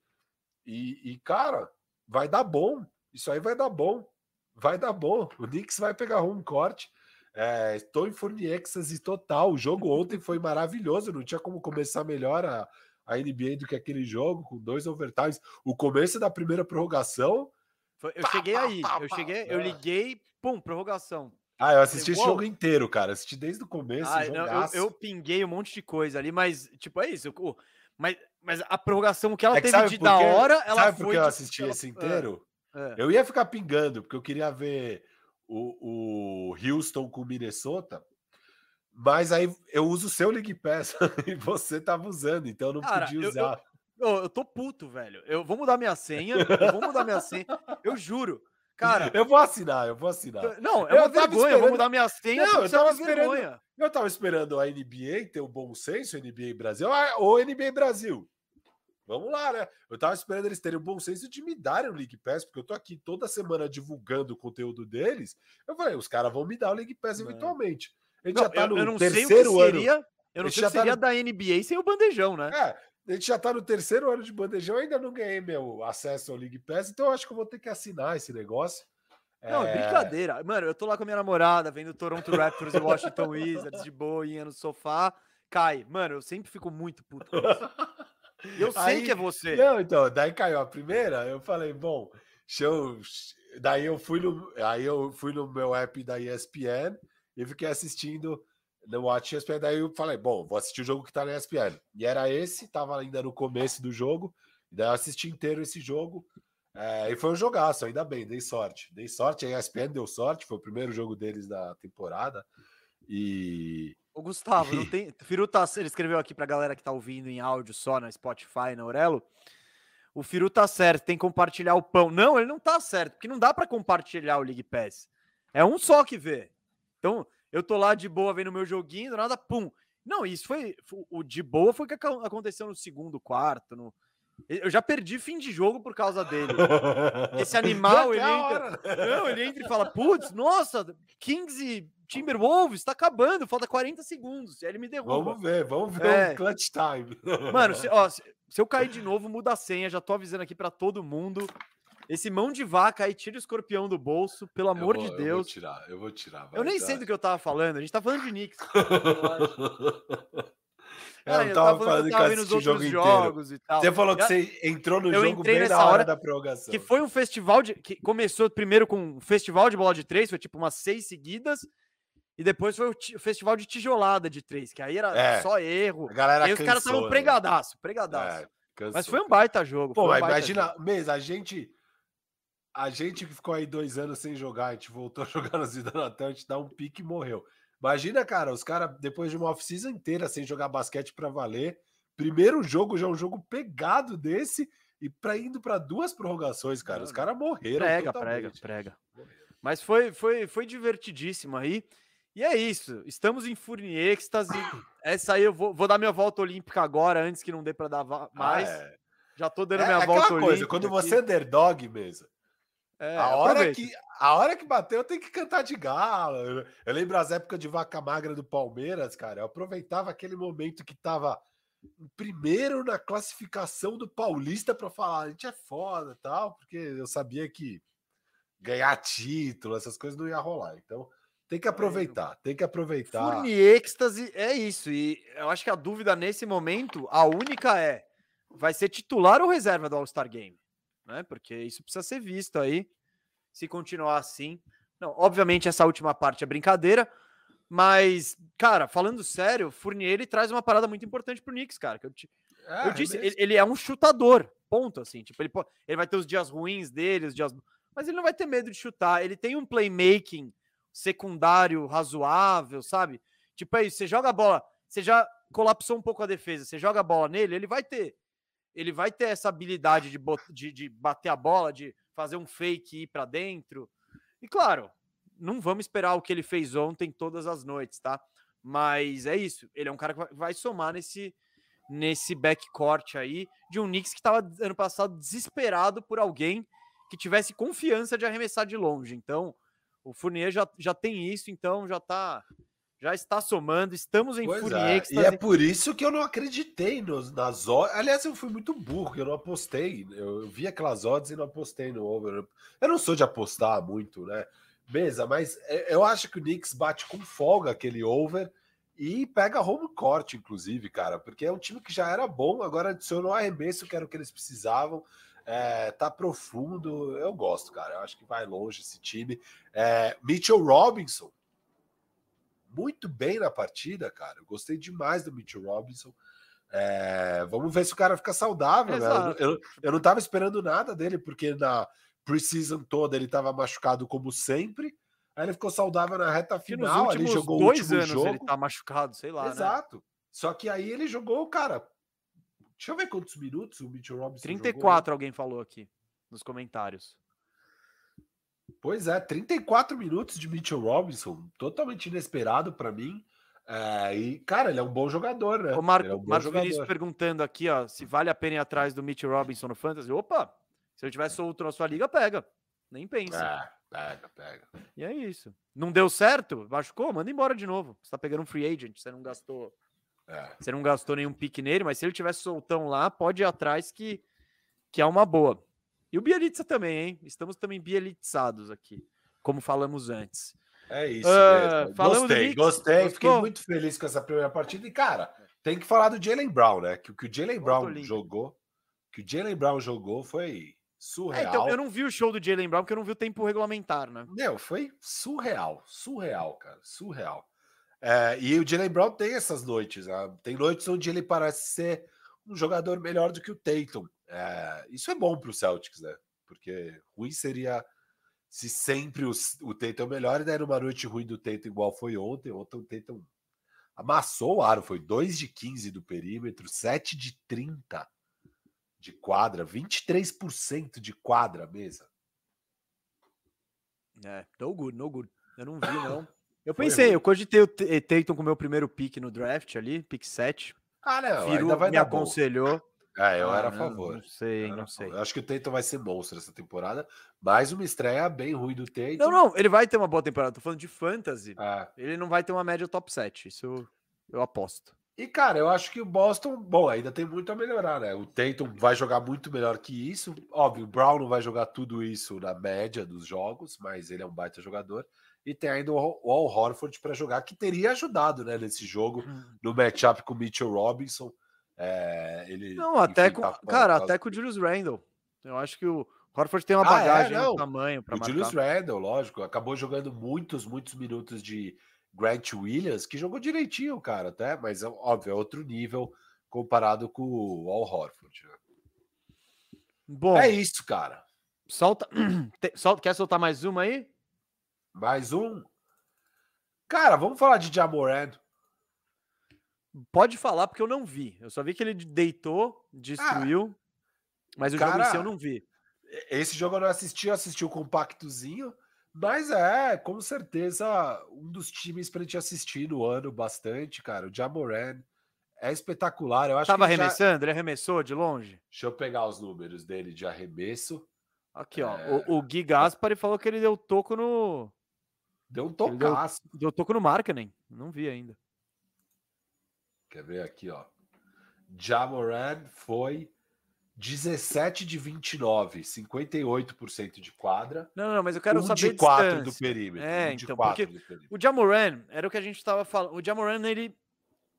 E, e, cara, vai dar bom. Isso aí vai dar bom. Vai dar bom. O Knicks vai pegar um corte. É, estou em furniexas total. O jogo ontem foi maravilhoso, não tinha como começar melhor a, a NBA do que aquele jogo, com dois overtimes. O começo da primeira prorrogação. Eu pá, cheguei pá, aí, pá, eu cheguei, eu liguei, pum, prorrogação. Ah, eu assisti esse jogo inteiro, cara. Assisti desde o começo. Não, eu, eu, pinguei um monte de coisa ali, mas, tipo, é isso. Eu, mas, mas a prorrogação que ela é que teve de da hora, ela sabe foi. Sabe por que eu assisti esse inteiro? É, é. Eu ia ficar pingando, porque eu queria ver o, o Houston com Minnesota, mas aí eu uso o seu League Pass e você tava usando, então eu não Cara, podia usar. Eu, eu, eu, tô puto, velho. Eu vou mudar minha senha, eu vou mudar minha senha, eu juro. Cara, eu vou assinar, eu vou assinar. Não, é uma vergonha, eu vou mudar minha senha, não, eu tava esperando, vergonha. Eu tava esperando a NBA ter o um bom senso, NBA Brasil, ah, ou NBA Brasil. Vamos lá, né? Eu tava esperando eles terem o bom senso de me darem o League Pass, porque eu tô aqui toda semana divulgando o conteúdo deles. Eu falei, os caras vão me dar o League Pass não. eventualmente. A gente não, já tá no eu, não terceiro sei o que seria, ano. Eu não sei o que seria no... da NBA sem o bandejão, né? É, a gente já tá no terceiro ano de bandejão, ainda não ganhei meu acesso ao League Pass, então eu acho que eu vou ter que assinar esse negócio. Não, é... brincadeira. Mano, eu tô lá com a minha namorada, vendo Toronto Raptors e Washington Wizards de boinha no sofá. Cai. Mano, eu sempre fico muito puto com isso. Eu sei aí, que é você. Não, então, daí caiu a primeira, eu falei, bom, show. Daí eu fui no, aí eu fui no meu app da ESPN e fiquei assistindo No Watch ESPN, daí eu falei, bom, vou assistir o jogo que tá na ESPN. E era esse, tava ainda no começo do jogo, daí eu assisti inteiro esse jogo. É, e foi um jogaço, ainda bem, dei sorte. Dei sorte, a ESPN deu sorte, foi o primeiro jogo deles da temporada. E. O Gustavo, não tem. Firu tá, ele escreveu aqui pra galera que tá ouvindo em áudio só na Spotify, na Aurelo. O Firu tá certo, tem que compartilhar o pão. Não, ele não tá certo, porque não dá para compartilhar o League Pass. É um só que vê. Então, eu tô lá de boa vendo meu joguinho, do nada, pum. Não, isso foi. O de boa foi o que aconteceu no segundo quarto, no, eu já perdi fim de jogo por causa dele. Esse animal, ele entra. Não, ele entra e fala: putz, nossa, Kings e Timberwolves tá acabando, falta 40 segundos. Aí ele me derruba. Vamos ver, vamos ver é. o clutch time. Mano, se, ó, se, se, eu cair de novo, muda a senha. Já tô avisando aqui para todo mundo. Esse mão de vaca aí, tira o escorpião do bolso, pelo amor vou, de Deus. Eu vou tirar, eu vou tirar. eu nem sei do que eu tava falando, a gente tá falando de Knicks. É, eu, eu tava, tava falando que eu os outros jogos inteiro. e tal. Você falou que você entrou no jogo bem nessa hora, hora da prorrogação. Que foi um festival de. que começou primeiro com um festival de bola de três, foi tipo umas seis seguidas. E depois foi o, festival de tijolada de três, que aí era é, só erro. A galera e os caras estavam né? pregadaço, pregadaço. É, mas foi um baita jogo. Pô, um baita imagina, jogo. mês, a gente. A gente que ficou aí dois anos sem jogar, a gente voltou a jogar no Zidane até a gente dar um pique e morreu. Imagina, cara, os caras, depois de uma off-season inteira sem jogar basquete para valer, primeiro jogo já é um jogo pegado desse e para indo para duas prorrogações, cara. Os caras morreram. Prega, prega, prega. Mas foi, foi, foi divertidíssimo aí. E é isso. Estamos em Furni êxtase. Essa aí eu vou, vou dar minha volta olímpica agora, antes que não dê para dar ah, mais. Ah, é. Já tô dando é, minha é volta coisa, olímpica. Quando você é underdog mesmo, é, a, hora que, a hora que bateu, tem que cantar de galo. Eu, eu lembro as épocas de vaca magra do Palmeiras, cara. Eu aproveitava aquele momento que tava primeiro na classificação do Paulista para falar, a gente é foda tal, porque eu sabia que ganhar título, essas coisas não ia rolar. Então, tem que aproveitar, tem que aproveitar. Furni êxtase é isso. E eu acho que a dúvida nesse momento, a única é: vai ser titular ou reserva do All-Star Game? Né? Porque isso precisa ser visto aí, se continuar assim. Não, obviamente essa última parte é brincadeira, mas, cara, falando sério, Fournier ele traz uma parada muito importante pro Knicks, cara. Que eu, te, é, eu disse, ele, ele, é um chutador, ponto, assim. Tipo, ele, ele vai ter os dias ruins dele, os dias. Mas ele não vai ter medo de chutar. Ele tem um playmaking secundário razoável, sabe? Tipo, é isso, você joga a bola, você já colapsou um pouco a defesa, você joga a bola nele, ele vai ter ele vai ter essa habilidade de, de, de bater a bola, de fazer um fake e ir para dentro. E claro, não vamos esperar o que ele fez ontem todas as noites, tá? Mas é isso. Ele é um cara que vai somar nesse nesse backcourt aí de um Knicks que estava ano passado desesperado por alguém que tivesse confiança de arremessar de longe. Então, o Fournier já, já tem isso, então já tá já está somando, estamos em pois É. E é por isso que eu não acreditei nos, nas odds. Aliás, eu fui muito burro, eu não apostei. Eu vi aquelas odds e não apostei no over. Eu não sou de apostar muito, né? Beleza, mas é, eu acho que o Knicks bate com folga aquele over e pega home court, inclusive, cara, porque é um time que já era bom, agora adicionou arremesso, que era o que eles precisavam. É, tá profundo, eu gosto, cara. Eu acho que vai longe esse time. É, Mitchell Robinson, muito bem na partida, cara. Eu gostei demais do Mitchell Robinson. É, vamos ver se o cara fica saudável. Né? Eu, eu, eu, não estava esperando nada dele, porque na preseason toda ele estava machucado como sempre. Aí ele ficou saudável na reta final. Ele jogou dois o último anos jogo. Ele tá machucado, sei lá. Né? Exato. Né? Só que aí ele jogou, cara. Deixa eu ver quantos minutos o Mitchell Robinson 34, jogou. alguém falou aqui nos comentários. Pois é, 34 minutos de Mitchell Robinson, totalmente inesperado para mim. É, e, cara, ele é um bom jogador, né? O Marco, é um Marcos Vinícius perguntando aqui, ó, se vale a pena ir atrás do Mitchell Robinson no Fantasy. Opa, se eu tiver solto na sua liga, pega. Nem pensa. É, pega, pega. E é isso. Não deu certo? Machucou? Manda embora de novo. Você tá pegando um free agent, você não gastou. É. Você não gastou nenhum pique nele, mas se ele tivesse soltão lá, pode ir atrás que, que é uma boa. E o Bielitsa também, hein? Estamos também bielitzados aqui, como falamos antes. É isso uh, mesmo. Gostei, gostei. Gostou? Fiquei muito feliz com essa primeira partida. E, cara, tem que falar do Jalen Brown, né? Que o que o Jalen Brown jogou, que o Jalen Brown jogou foi surreal. É, então, eu não vi o show do Jalen Brown porque eu não vi o tempo regulamentar, né? Meu, foi surreal, surreal, cara, surreal. É, e o Jalen Brown tem essas noites. Né? Tem noites onde ele parece ser um jogador melhor do que o Tatum. É, isso é bom para o Celtics, né? Porque ruim seria se sempre o, o Tatum é melhor e der uma noite ruim do Tatum igual foi ontem. Ontem o Tatum amassou o aro, foi 2 de 15 do perímetro, 7 de 30 de quadra, 23% de quadra mesa. É, no good, no good. Eu não vi, não. Eu pensei, eu cogitei o Tatum com o meu primeiro pick no draft ali, pick 7. Ah, não, Firu ainda vai me aconselhou. Bom. É, eu ah, era a favor. Não sei, não sei. Eu acho que o Tatum vai ser monstro essa temporada. Mais uma estreia bem ruim do Tatum. Não, não, ele vai ter uma boa temporada. Tô falando de fantasy. É. Ele não vai ter uma média top 7. Isso eu, eu aposto. E, cara, eu acho que o Boston, bom, ainda tem muito a melhorar, né? O Tatum vai jogar muito melhor que isso. Óbvio, o Brown não vai jogar tudo isso na média dos jogos, mas ele é um baita jogador. E tem ainda o Al Horford para jogar, que teria ajudado, né, nesse jogo, hum. no matchup com o Mitchell Robinson. É, ele, não, até enfim, com. Tá cara, até com o Julius Randle. Eu acho que o Horford tem uma bagagem, ah, é? tamanho para marcar. O Julius Randle, lógico, acabou jogando muitos, muitos minutos de Grant Williams, que jogou direitinho, cara, até, mas é óbvio, é outro nível comparado com o Al Horford. Né? Bom, é isso, cara. Solta, solta, quer soltar mais uma aí? Mais um? Cara, vamos falar de Jamoran. Pode falar, porque eu não vi. Eu só vi que ele deitou, destruiu, ah, mas o cara, jogo em si eu não vi. Esse jogo eu não assisti, eu assisti o compactozinho, mas é, com certeza, um dos times pra gente assistir no ano bastante, cara. O Jamoran é espetacular. Eu acho Tava arremessando? Já... Ele arremessou de longe? Deixa eu pegar os números dele de arremesso. Aqui, é... ó. O, o Gui Gaspari falou que ele deu toco no. Deu um tocaço. Deu, deu toco no Markkanen. Não vi ainda. Quer ver aqui, ó. Jamoran foi 17 de 29, 58% de quadra. Não, não, mas eu quero um saber de 4 do perímetro. É, um então, porque o Jamoran era o que a gente estava falando. O Jamoran, ele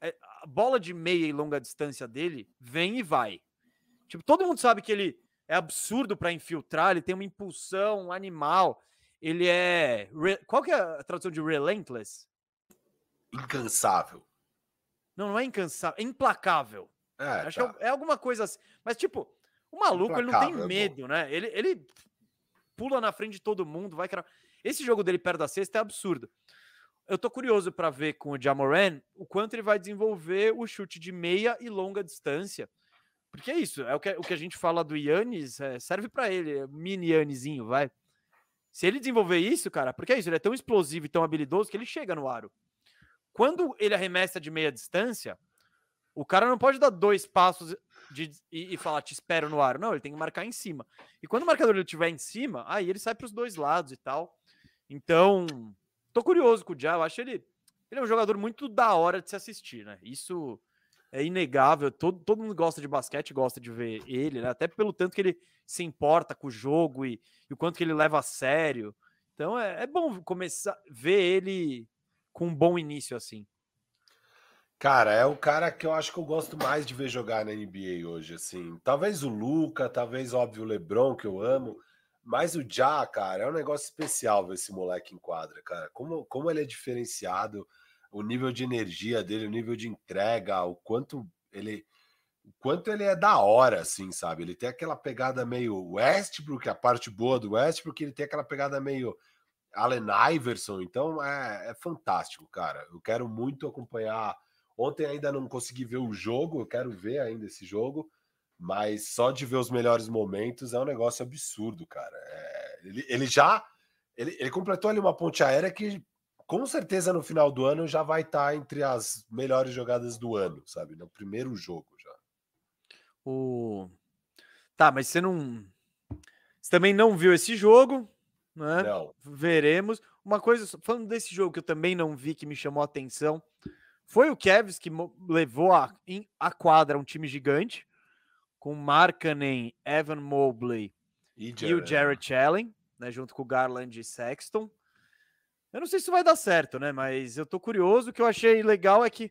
é, a bola de meia e longa distância dele vem e vai. Tipo, todo mundo sabe que ele é absurdo para infiltrar, ele tem uma impulsão animal. Ele é qual que é a tradução de relentless? Incansável. Não, não é incansável, é implacável. É, Acho tá. que é, é, alguma coisa assim. Mas, tipo, o maluco, ele não tem é medo, né? Ele, ele pula na frente de todo mundo, vai criar. Esse jogo dele perto da cesta é absurdo. Eu tô curioso para ver com o Jamoran o quanto ele vai desenvolver o chute de meia e longa distância. Porque é isso, é o que, o que a gente fala do Yannis, é, serve para ele, é mini Yannisinho, vai. Se ele desenvolver isso, cara, porque é isso, ele é tão explosivo e tão habilidoso que ele chega no aro. Quando ele arremessa de meia distância, o cara não pode dar dois passos de, e, e, falar te espero no ar. Não, ele tem que marcar em cima. E quando o marcador estiver em cima, aí ele sai para os dois lados e tal. Então, tô curioso com o Dia. Eu acho ele, ele é um jogador muito da hora de se assistir, né? Isso é inegável. Todo, todo mundo gosta de basquete, gosta de ver ele, né? Até pelo tanto que ele se importa com o jogo e, e o quanto que ele leva a sério. Então é, é bom começar ver ele com um bom início assim? Cara, é o cara que eu acho que eu gosto mais de ver jogar na NBA hoje, assim. Talvez o Luca, talvez, óbvio, o LeBron, que eu amo. Mas o Já, cara, é um negócio especial ver esse moleque em quadra, cara. Como, como ele é diferenciado, o nível de energia dele, o nível de entrega, o quanto ele o quanto ele é da hora, assim, sabe? Ele tem aquela pegada meio Westbrook, a parte boa do Westbrook, ele tem aquela pegada meio Allen Iverson, então é, é, fantástico, cara. Eu quero muito acompanhar. Ontem ainda não consegui ver o jogo, eu quero ver ainda esse jogo, mas só de ver os melhores momentos é um negócio absurdo, cara. É, ele, ele, já ele, ele, completou ali uma ponte aérea que com certeza no final do ano já vai estar tá entre as melhores jogadas do ano, sabe? No primeiro jogo já. O tá, mas você não você também não viu esse jogo, né? Não. Veremos. Uma coisa, falando desse jogo que eu também não vi, que me chamou a atenção, foi o Kevs que levou a, a quadra um time gigante, com Markkanen, Evan Mobley e, e o Jared Allen, né, junto com o Garland e Sexton. Eu não sei se vai dar certo, né? Mas eu tô curioso. O que eu achei legal é que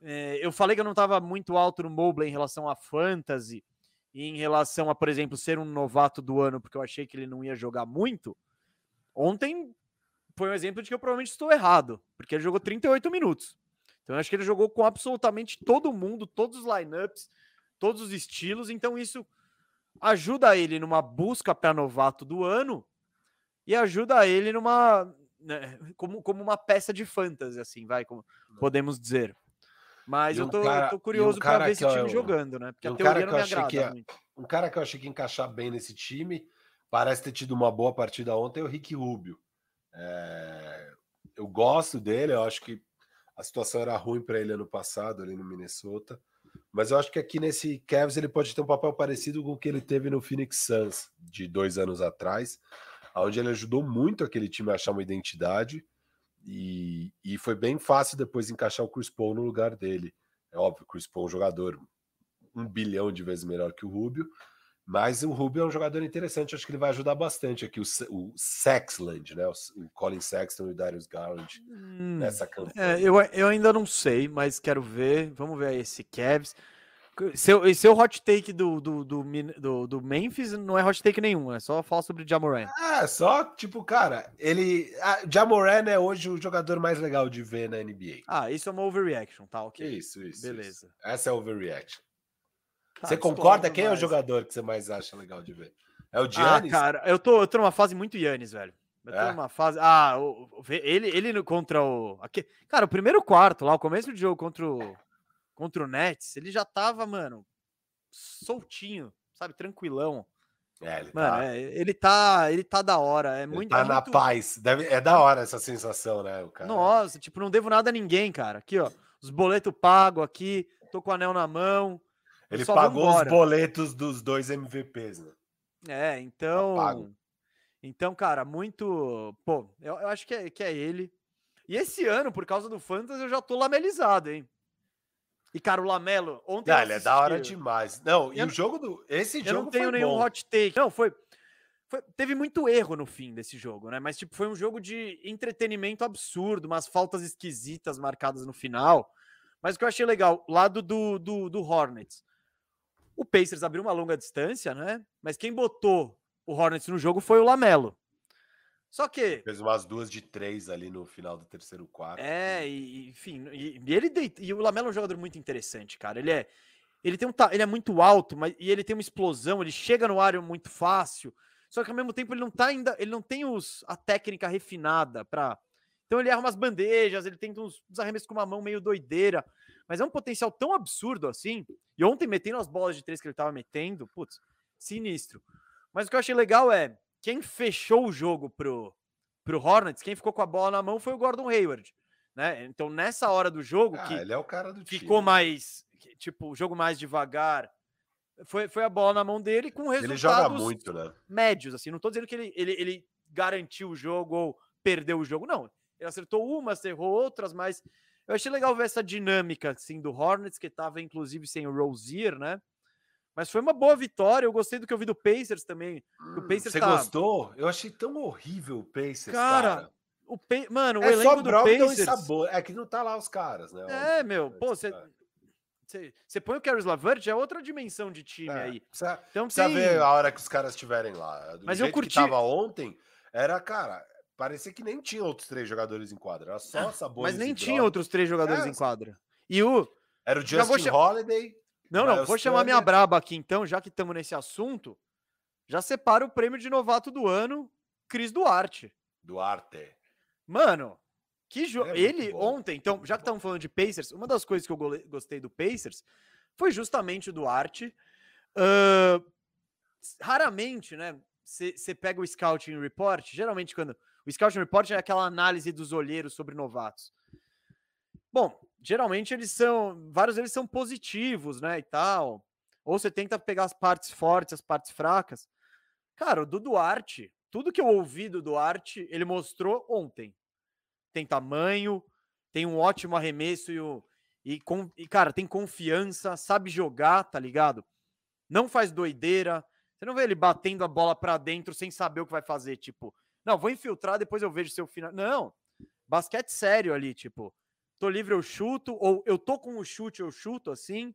é, eu falei que eu não estava muito alto no Mobley em relação a fantasy, e em relação a, por exemplo, ser um novato do ano, porque eu achei que ele não ia jogar muito, ontem foi um exemplo de que eu provavelmente estou errado, porque ele jogou 38 minutos. Então eu acho que ele jogou com absolutamente todo mundo, todos os lineups, todos os estilos. Então isso ajuda ele numa busca para novato do ano e ajuda ele numa né, como, como uma peça de fantasy, assim, vai, como podemos dizer. Mas um eu, tô, cara, eu, tô, curioso um para ver esse time jogando, né? Porque um a teoria não me agrada ia, Um cara que eu achei que ia encaixar bem nesse time, parece ter tido uma boa partida ontem, é o Rick Rubio. É, eu gosto dele, eu acho que a situação era ruim para ele ano passado ali no Minnesota. Mas eu acho que aqui nesse Cavs ele pode ter um papel parecido com o que ele teve no Phoenix Suns de dois anos atrás, onde ele ajudou muito aquele time a achar uma identidade e, e foi bem fácil depois encaixar o Chris Paul no lugar dele. É óbvio, o Chris Paul é um jogador um bilhão de vezes melhor que o Rubio, mas o Rubio é um jogador interessante, acho que ele vai ajudar bastante aqui o, o Sexland, né? O, Colin Sexton e o Darius Garland hum, nessa campanha. É, eu, eu ainda não sei, mas quero ver. Vamos ver esse Cavs. Seu, seu hot take do, do, do, do, do Memphis não é hot take nenhum, é só falar sobre o Jamoran. É, só, tipo, cara, ele. Jamoran é hoje o jogador mais legal de ver na NBA. Ah, isso é uma overreaction, tá? Ok. Isso, isso. Beleza. Isso. Essa é overreaction. Tá, você concorda? Quem mais. é o jogador que você mais acha legal de ver? É o ah, Giannis? Ah, cara, eu tô, eu tô numa fase muito Giannis, velho. Eu tô é? numa fase. Ah, ele, ele contra o. Aqui... Cara, o primeiro quarto lá, o começo do jogo contra o contra o Nets, ele já tava, mano, soltinho, sabe, tranquilão. É, ele mano, tá... É, ele tá, ele tá da hora, é ele muito tá é na muito... paz. Deve, é da hora essa sensação, né, o cara. Nossa, tipo, não devo nada a ninguém, cara. Aqui, ó, os boletos pago aqui, tô com o anel na mão. Ele pagou os boletos dos dois MVPs, né? É, tá então, então, cara, muito, pô, eu, eu acho que é, que é ele. E esse ano, por causa do Fantasy, eu já tô lamelizado, hein? E, cara, o Lamelo, ontem. Ah, ele é da hora demais. Não, e o jogo do. Esse eu jogo. Eu não tenho nenhum bom. hot take. Não, foi, foi. Teve muito erro no fim desse jogo, né? Mas, tipo, foi um jogo de entretenimento absurdo, umas faltas esquisitas marcadas no final. Mas o que eu achei legal, lado do, do, do Hornets. O Pacers abriu uma longa distância, né? Mas quem botou o Hornets no jogo foi o Lamelo. Só que. Fez umas duas de três ali no final do terceiro quarto. É, e, enfim, e, e ele deita, e o Lamelo é um jogador muito interessante, cara. Ele é. Ele tem um ele é muito alto, mas e ele tem uma explosão, ele chega no área muito fácil. Só que ao mesmo tempo ele não tá ainda, ele não tem os, a técnica refinada para Então ele erra umas bandejas, ele tem uns, uns arremessos com uma mão meio doideira, mas é um potencial tão absurdo assim. E ontem metendo as bolas de três que ele tava metendo, putz, sinistro. Mas o que eu achei legal é quem fechou o jogo pro, pro Hornets, quem ficou com a bola na mão foi o Gordon Hayward. Né? Então, nessa hora do jogo, ah, que ele é o cara do ficou time. mais, tipo, o jogo mais devagar, foi, foi a bola na mão dele com resultados ele joga muito, né? médios. Assim, não tô dizendo que ele, ele, ele garantiu o jogo ou perdeu o jogo, não. Ele acertou umas, errou outras, mas eu achei legal ver essa dinâmica assim, do Hornets, que estava inclusive sem o Rozier, né? Mas foi uma boa vitória. Eu gostei do que eu vi do Pacers também. Hum, o Pacers você tá... gostou? Eu achei tão horrível o Pacers, cara. cara. O pa... Mano, o é elenco do Pacers... sabor. É que não tá lá os caras, né? É, meu. Pô, você... Você põe o Caris Lavert, é outra dimensão de time é, aí. Precisa, então, precisa tem... ver a hora que os caras estiverem lá. Do Mas eu curti. que tava ontem, era, cara, parecia que nem tinha outros três jogadores em quadra. Era só sabores Mas nem tinha outros três jogadores é, em quadra. E o... Era o Justin Holiday, não, não, vou chamar minha braba aqui então, já que estamos nesse assunto. Já separa o prêmio de novato do ano, Cris Duarte. Duarte. Mano, que jogo. É ele ontem, então, já que estamos falando de Pacers, uma das coisas que eu gostei do Pacers foi justamente o Duarte. Uh, raramente, né? Você pega o Scouting Report, geralmente quando. O Scouting Report é aquela análise dos olheiros sobre novatos. Bom, geralmente eles são, vários deles são positivos, né, e tal. Ou você tenta pegar as partes fortes, as partes fracas. Cara, o do Duarte, tudo que eu ouvi do Duarte, ele mostrou ontem. Tem tamanho, tem um ótimo arremesso e, o, e, com, e cara, tem confiança, sabe jogar, tá ligado? Não faz doideira. Você não vê ele batendo a bola para dentro sem saber o que vai fazer, tipo, não, vou infiltrar, depois eu vejo seu final. Não, basquete sério ali, tipo, tô livre, eu chuto, ou eu tô com o chute, eu chuto assim.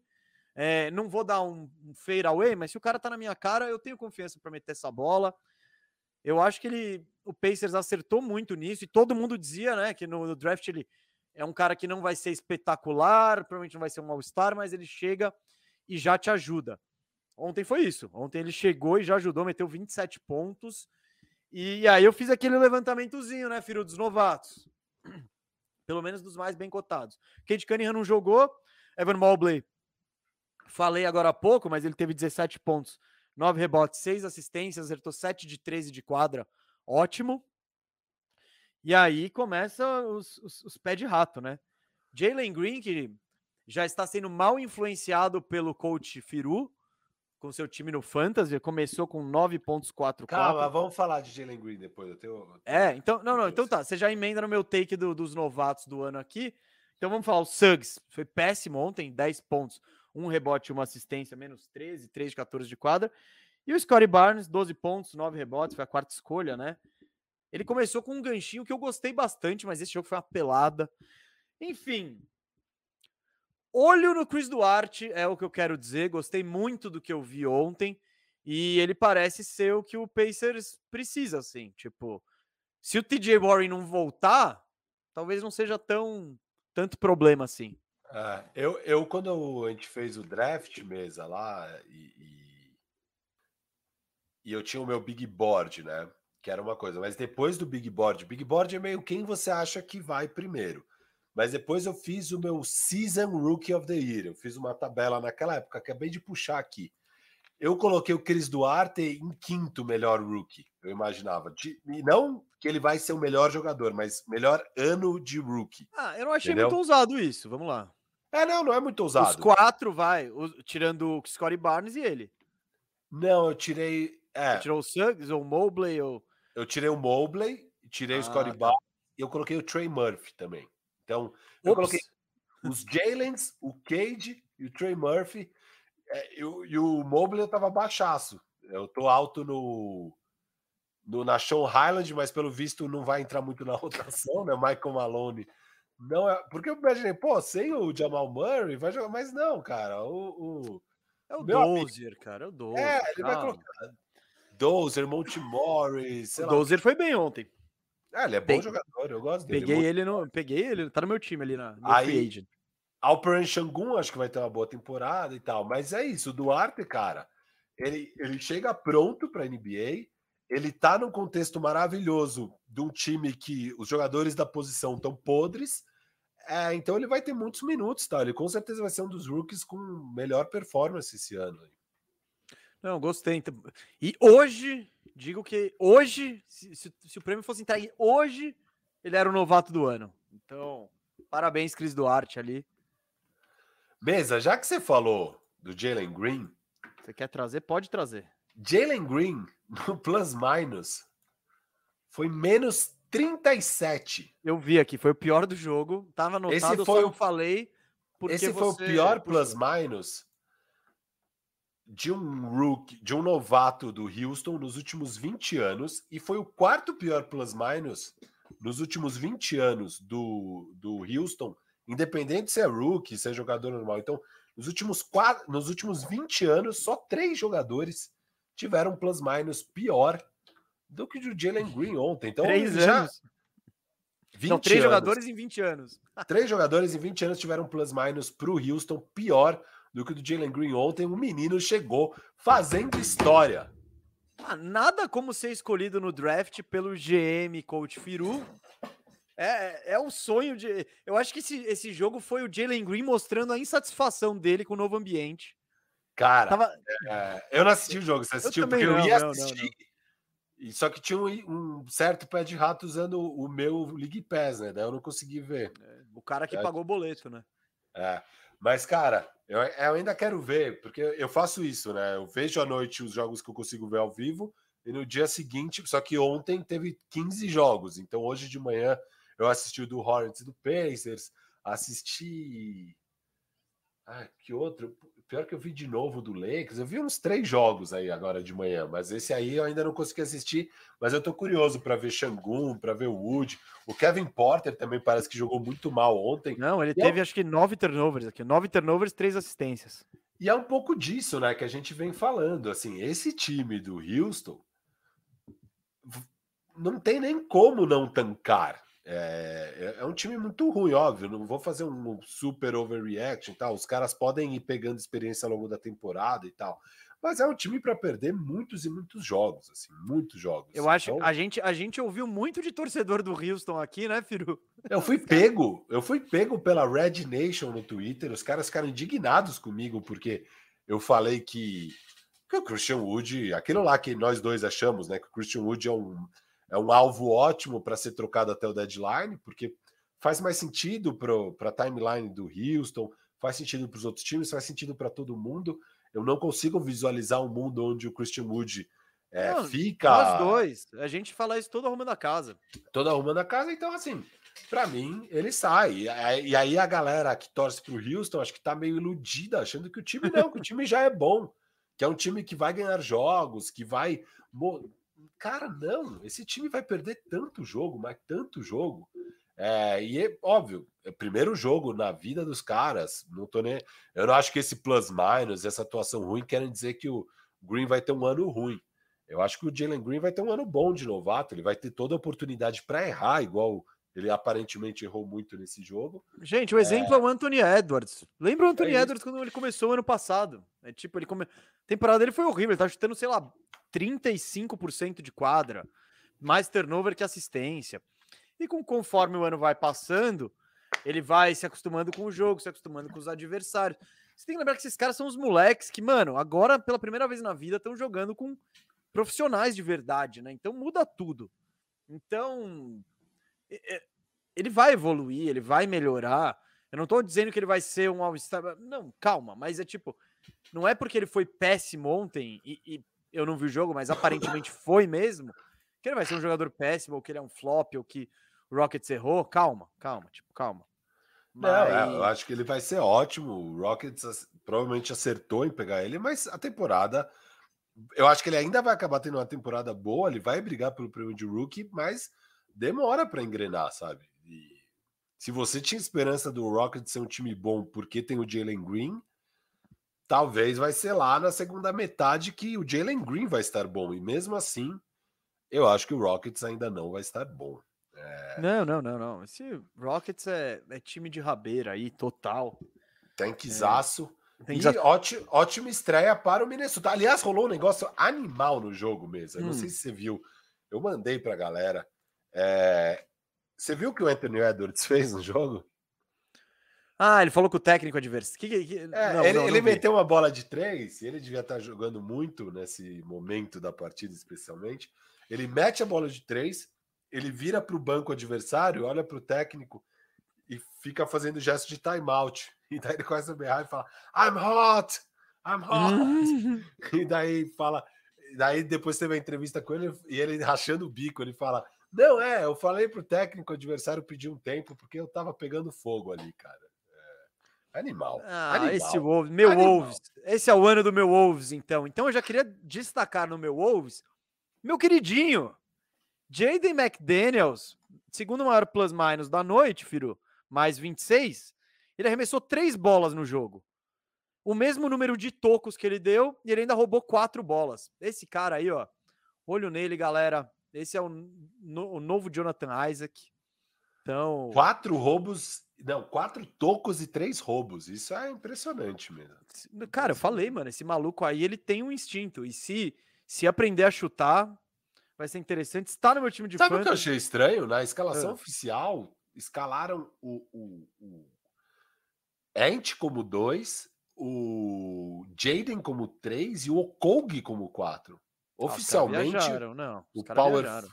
É, não vou dar um, um fade away, mas se o cara tá na minha cara, eu tenho confiança para meter essa bola. Eu acho que ele, o Pacers acertou muito nisso e todo mundo dizia, né, que no, no draft ele é um cara que não vai ser espetacular, provavelmente não vai ser um All-Star, mas ele chega e já te ajuda. Ontem foi isso. Ontem ele chegou e já ajudou, meteu 27 pontos. E aí eu fiz aquele levantamentozinho, né, filho dos novatos. Pelo menos dos mais bem cotados. Kate Cunningham não jogou. Evan Mobley, falei agora há pouco, mas ele teve 17 pontos, 9 rebotes, 6 assistências, acertou 7 de 13 de quadra. Ótimo. E aí começa os, os, os pés de rato, né? Jalen Green, que já está sendo mal influenciado pelo coach Firu, com seu time no Fantasy, começou com 9.44. Calma, vamos falar de Jalen Green depois. Eu tenho... É, então, não, não, então tá, você já emenda no meu take do, dos novatos do ano aqui. Então vamos falar, o Suggs foi péssimo ontem, 10 pontos, um rebote, uma assistência, menos 13, 3 de 14 de quadra. E o Scottie Barnes, 12 pontos, 9 rebotes, foi a quarta escolha, né? Ele começou com um ganchinho que eu gostei bastante, mas esse jogo foi uma pelada. Enfim, Olho no Chris Duarte, é o que eu quero dizer. Gostei muito do que eu vi ontem. E ele parece ser o que o Pacers precisa, assim. Tipo, se o TJ Warren não voltar, talvez não seja tão tanto problema assim. É, eu, eu, quando a gente fez o draft mesa lá, e, e, e, eu tinha o meu big board, né? Que era uma coisa, mas depois do big board, big board é meio quem você acha que vai primeiro. Mas depois eu fiz o meu Season Rookie of the Year. Eu fiz uma tabela naquela época, acabei de puxar aqui. Eu coloquei o Cris Duarte em quinto melhor rookie, eu imaginava. E não que ele vai ser o melhor jogador, mas melhor ano de rookie. Ah, eu não achei entendeu? muito ousado isso. Vamos lá. É, não, não é muito ousado. Os quatro, vai, tirando o Scottie Barnes e ele. Não, eu tirei. É. Você tirou o Suggs ou o Mobley? Ou... Eu tirei o Mobley, tirei ah, o Scottie tá. Barnes e eu coloquei o Trey Murphy também. Então, eu Ops. coloquei os Jalen's, o Cade e o Trey Murphy. É, eu, e o Mobley eu tava baixaço. Eu tô alto no, no na Show Highland, mas pelo visto não vai entrar muito na rotação, né? Michael Malone. Não é, porque eu imaginei, pô, sem o Jamal Murray vai jogar, mas não, cara. O, o é o Dozier, amigo, cara, é o Dozier. É, ele calma. vai colocar Dozier, Monte Morris. O Dozier foi bem ontem. É, ele é bom jogador, eu gosto dele. Peguei ele no, peguei ele, tá no meu time ali na no Aí, free agent. Alperan Shangun acho que vai ter uma boa temporada e tal, mas é isso, o Duarte, cara, ele, ele chega pronto para NBA, ele tá num contexto maravilhoso de um time que os jogadores da posição estão podres, é, então ele vai ter muitos minutos, tá? Ele com certeza vai ser um dos rookies com melhor performance esse ano. Não, gostei. Então, e hoje digo que hoje, se, se, se, o prêmio fosse entregue hoje, ele era o novato do ano. Então, parabéns, Cris Duarte ali. Mesa, já que você falou do Jalen Green. Você quer trazer? Pode trazer. Jalen Green, no plus minus, foi menos 37. Eu vi aqui, foi o pior do jogo. Tava anotado, esse foi o... eu falei. Esse foi o pior plus minus de um rookie, de um novato do Houston nos últimos 20 anos e foi o quarto pior plus-minus nos últimos 20 anos do, do Houston, independente se é rookie, se é jogador normal. Então, nos últimos, quatro, nos últimos 20 anos, só três jogadores tiveram plus-minus pior do que o Jalen Green ontem. Então, três já... anos. 20 Não, três anos. jogadores em 20 anos. Três jogadores em 20 anos tiveram plus-minus para o Houston pior do que o do Jalen Green ontem. O menino chegou fazendo história. Ah, nada como ser escolhido no draft pelo GM Coach Firu. É, é o sonho de. Eu acho que esse, esse jogo foi o Jalen Green mostrando a insatisfação dele com o novo ambiente. Cara, Tava... é, eu não assisti o jogo, você assistiu? Eu porque não, eu ia assistir. Não, não, só que tinha um, um, certo pé de rato usando o meu League Pass, né? Daí eu não consegui ver. É, o cara que é. pagou o boleto, né? É. Mas, cara, eu, eu, ainda quero ver, porque eu faço isso, né? Eu vejo à noite os jogos que eu consigo ver ao vivo e no dia seguinte, só que ontem teve 15 jogos, então hoje de manhã eu assisti o do Hornets do Pacers, assisti. Ah, que outro? Pior que eu vi de novo do Lakers. Eu vi uns três jogos aí agora de manhã, mas esse aí eu ainda não consegui assistir. Mas eu tô curioso para ver Shangun, para ver o Wood. O Kevin Porter também parece que jogou muito mal ontem. Não, ele e é teve é... acho que nove turnovers aqui, nove turnovers, três assistências. E é um pouco disso, né, que a gente vem falando. Assim, esse time do Houston não tem nem como não tancar. É, é, é um time muito ruim, óbvio. Não vou fazer um super overreaction e tal. Os caras podem ir pegando experiência ao longo da temporada e tal. Mas é um time para perder muitos e muitos jogos, assim, muitos jogos. Eu acho então, a gente a gente ouviu muito de torcedor do Houston aqui, né, Firu? Eu fui pego, eu fui pego pela Red Nation no Twitter. Os caras ficaram indignados comigo porque eu falei que, que o Christian Wood, aquilo lá que nós dois achamos, né, que o Christian Wood é um é um alvo ótimo para ser trocado até o deadline, porque faz mais sentido para a timeline do Houston, faz sentido para os outros times, faz sentido para todo mundo. Eu não consigo visualizar um mundo onde o Christian Wood é, não, fica. Nós dois. A gente fala isso todo arrumando a casa. Todo arrumando a casa, então, assim, para mim, ele sai. E aí a galera que torce para o Houston, acho que tá meio iludida, achando que o time não, que o time já é bom, que é um time que vai ganhar jogos, que vai. Cara, não, esse time vai perder tanto jogo, mas tanto jogo. É, e é óbvio, é o primeiro jogo na vida dos caras. Não tô nem. Eu não acho que esse plus minus, essa atuação ruim, querem dizer que o Green vai ter um ano ruim. Eu acho que o Jalen Green vai ter um ano bom de novato. Ele vai ter toda a oportunidade para errar, igual ele aparentemente errou muito nesse jogo. Gente, o exemplo é, é o Anthony Edwards. Lembra o Anthony é Edwards quando ele começou ano passado? É tipo, ele come... a temporada dele foi horrível. Ele tá chutando, sei lá, 35% de quadra, mais turnover que assistência. E com, conforme o ano vai passando, ele vai se acostumando com o jogo, se acostumando com os adversários. Você tem que lembrar que esses caras são os moleques que, mano, agora pela primeira vez na vida estão jogando com profissionais de verdade, né? Então muda tudo. Então ele vai evoluir, ele vai melhorar. Eu não tô dizendo que ele vai ser um All-Star. Não, calma, mas é tipo, não é porque ele foi péssimo ontem e, e eu não vi o jogo, mas aparentemente foi mesmo, que ele vai ser um jogador péssimo, ou que ele é um flop, ou que o Rockets errou. Calma, calma, tipo, calma. Mas... Não, é, eu acho que ele vai ser ótimo. O Rockets provavelmente acertou em pegar ele, mas a temporada. Eu acho que ele ainda vai acabar tendo uma temporada boa, ele vai brigar pelo prêmio de rookie, mas demora para engrenar, sabe? E se você tinha esperança do Rockets ser um time bom porque tem o Jalen Green, talvez vai ser lá na segunda metade que o Jalen Green vai estar bom. E mesmo assim, eu acho que o Rockets ainda não vai estar bom. É... Não, não, não, não. Esse Rockets é, é time de rabeira aí, total. Tankzaço. É... E ótimo, ótima estreia para o Minnesota. Aliás, rolou um negócio animal no jogo mesmo. Eu hum. não sei se você viu. Eu mandei para a galera. É... Você viu o que o Anthony Edwards fez no jogo? Ah, ele falou que o técnico adversário. É, não, ele, ele meteu uma bola de três ele devia estar jogando muito nesse momento da partida, especialmente. Ele mete a bola de três, ele vira para o banco adversário, olha para o técnico e fica fazendo gesto de timeout. E daí ele começa a berrar e fala: I'm hot! I'm hot! e daí fala. Daí depois teve a entrevista com ele e ele rachando o bico, ele fala: Não, é, eu falei pro técnico adversário pedir um tempo porque eu tava pegando fogo ali, cara. Animal. Ah, Animal. esse Wolves, meu Animal. Wolves. Esse é o ano do meu Wolves, então. Então eu já queria destacar no meu Wolves, meu queridinho, Jaden McDaniels, segundo maior plus-minus da noite, Firu, mais 26. Ele arremessou três bolas no jogo. O mesmo número de tocos que ele deu e ele ainda roubou quatro bolas. Esse cara aí, ó. Olho nele, galera. Esse é o, no, o novo Jonathan Isaac. Então. Quatro roubos não, quatro tocos e três roubos. Isso é impressionante mesmo. Cara, eu falei, mano, esse maluco aí, ele tem um instinto. E se, se aprender a chutar, vai ser interessante. Está no meu time de Sabe o que eu achei estranho? Na escalação é. oficial, escalaram o, o, o Ent como dois, o Jaden como três e o Okog como quatro. Ah, Oficialmente, viajaram, não. o Power. Viajaram.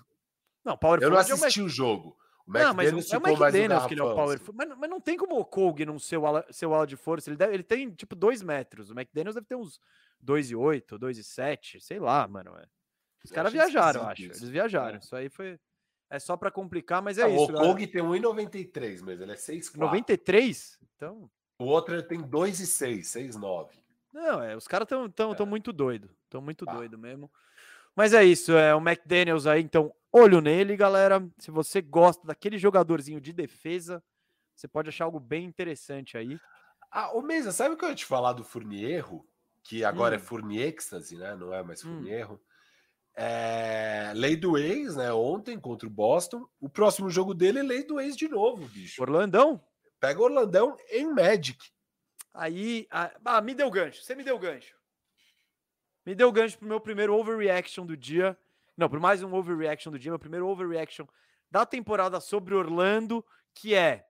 Não, Power Eu não assisti é o jogo. O não, mas é o McDaniels que ele é o power mas, mas, não tem como o Colg não ser o ala, seu ala de força. Ele, deve, ele tem, tipo, dois metros. O McDaniels deve ter uns 2,8, 2,7, sei lá, mano. É. Os caras viajaram, acho. Isso. Eles viajaram. É. Isso aí foi... É só para complicar, mas é, isso. O Colg tem 1,93, mas ele é 6,4. 93? Então... O outro tem 2,6, 6,9. Não, é, os caras estão tão, tão é. muito doido. Estão muito ah. doido mesmo. Mas é isso, é o McDaniels aí, então olho nele, galera. Se você gosta daquele jogadorzinho de defesa, você pode achar algo bem interessante aí. Ah, o Mesa, sabe o que eu ia te falar do Furnierro? Que agora é hum. é Furniextase, né? Não é mais Furnierro. Hum. É, lei do ex, né? Ontem contra o Boston. O próximo jogo dele é lei do ex de novo, bicho. Orlandão? Pega Orlandão em Magic. Aí, ah, me deu gancho. Você me deu gancho. Me deu gancho pro meu primeiro overreaction do dia. Não, por mais um overreaction do dia. Meu primeiro overreaction da temporada sobre Orlando, que é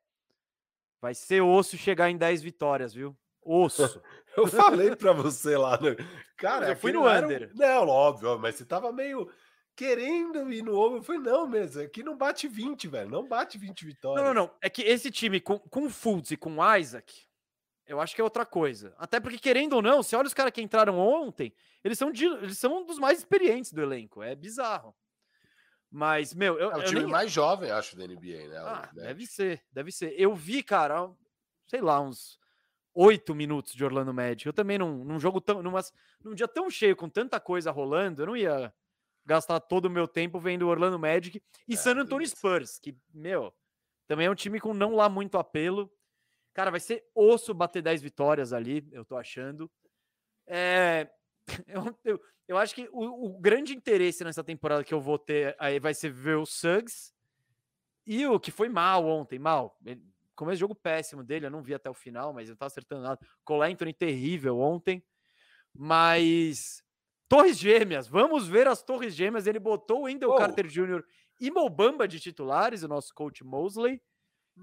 vai ser osso chegar em 10 vitórias, viu? Osso. eu falei para você lá, né? cara, eu fui no under. Um... Não, óbvio, mas você tava meio querendo ir no over. Eu falei, não mesmo, aqui não bate 20, velho. Não bate 20 vitórias. Não, não, não. É que esse time com, com Fultz e com Isaac, eu acho que é outra coisa. Até porque, querendo ou não, você olha os caras que entraram ontem, eles são, de, eles são um dos mais experientes do elenco. É bizarro. Mas, meu, eu. É o time nem... mais jovem, acho, da NBA, né? Ah, deve ser, deve ser. Eu vi, cara, sei lá, uns oito minutos de Orlando Magic. Eu também não, num jogo tão. Numas, num dia tão cheio, com tanta coisa rolando, eu não ia gastar todo o meu tempo vendo Orlando Magic e é, San Antonio Spurs, que, meu, também é um time com não lá muito apelo. Cara, vai ser osso bater 10 vitórias ali, eu tô achando. É, eu, eu, eu acho que o, o, grande interesse nessa temporada que eu vou ter aí vai ser ver o Suggs e o que foi mal ontem, mal. Ele, começo de jogo péssimo dele, eu não vi até o final, mas eu tava acertando nada. Cole Anthony terrível ontem, mas Torres Gêmeas, vamos ver as Torres Gêmeas. Ele botou o Wendell oh. Carter Jr. e Mobamba de titulares, o nosso coach Mosley.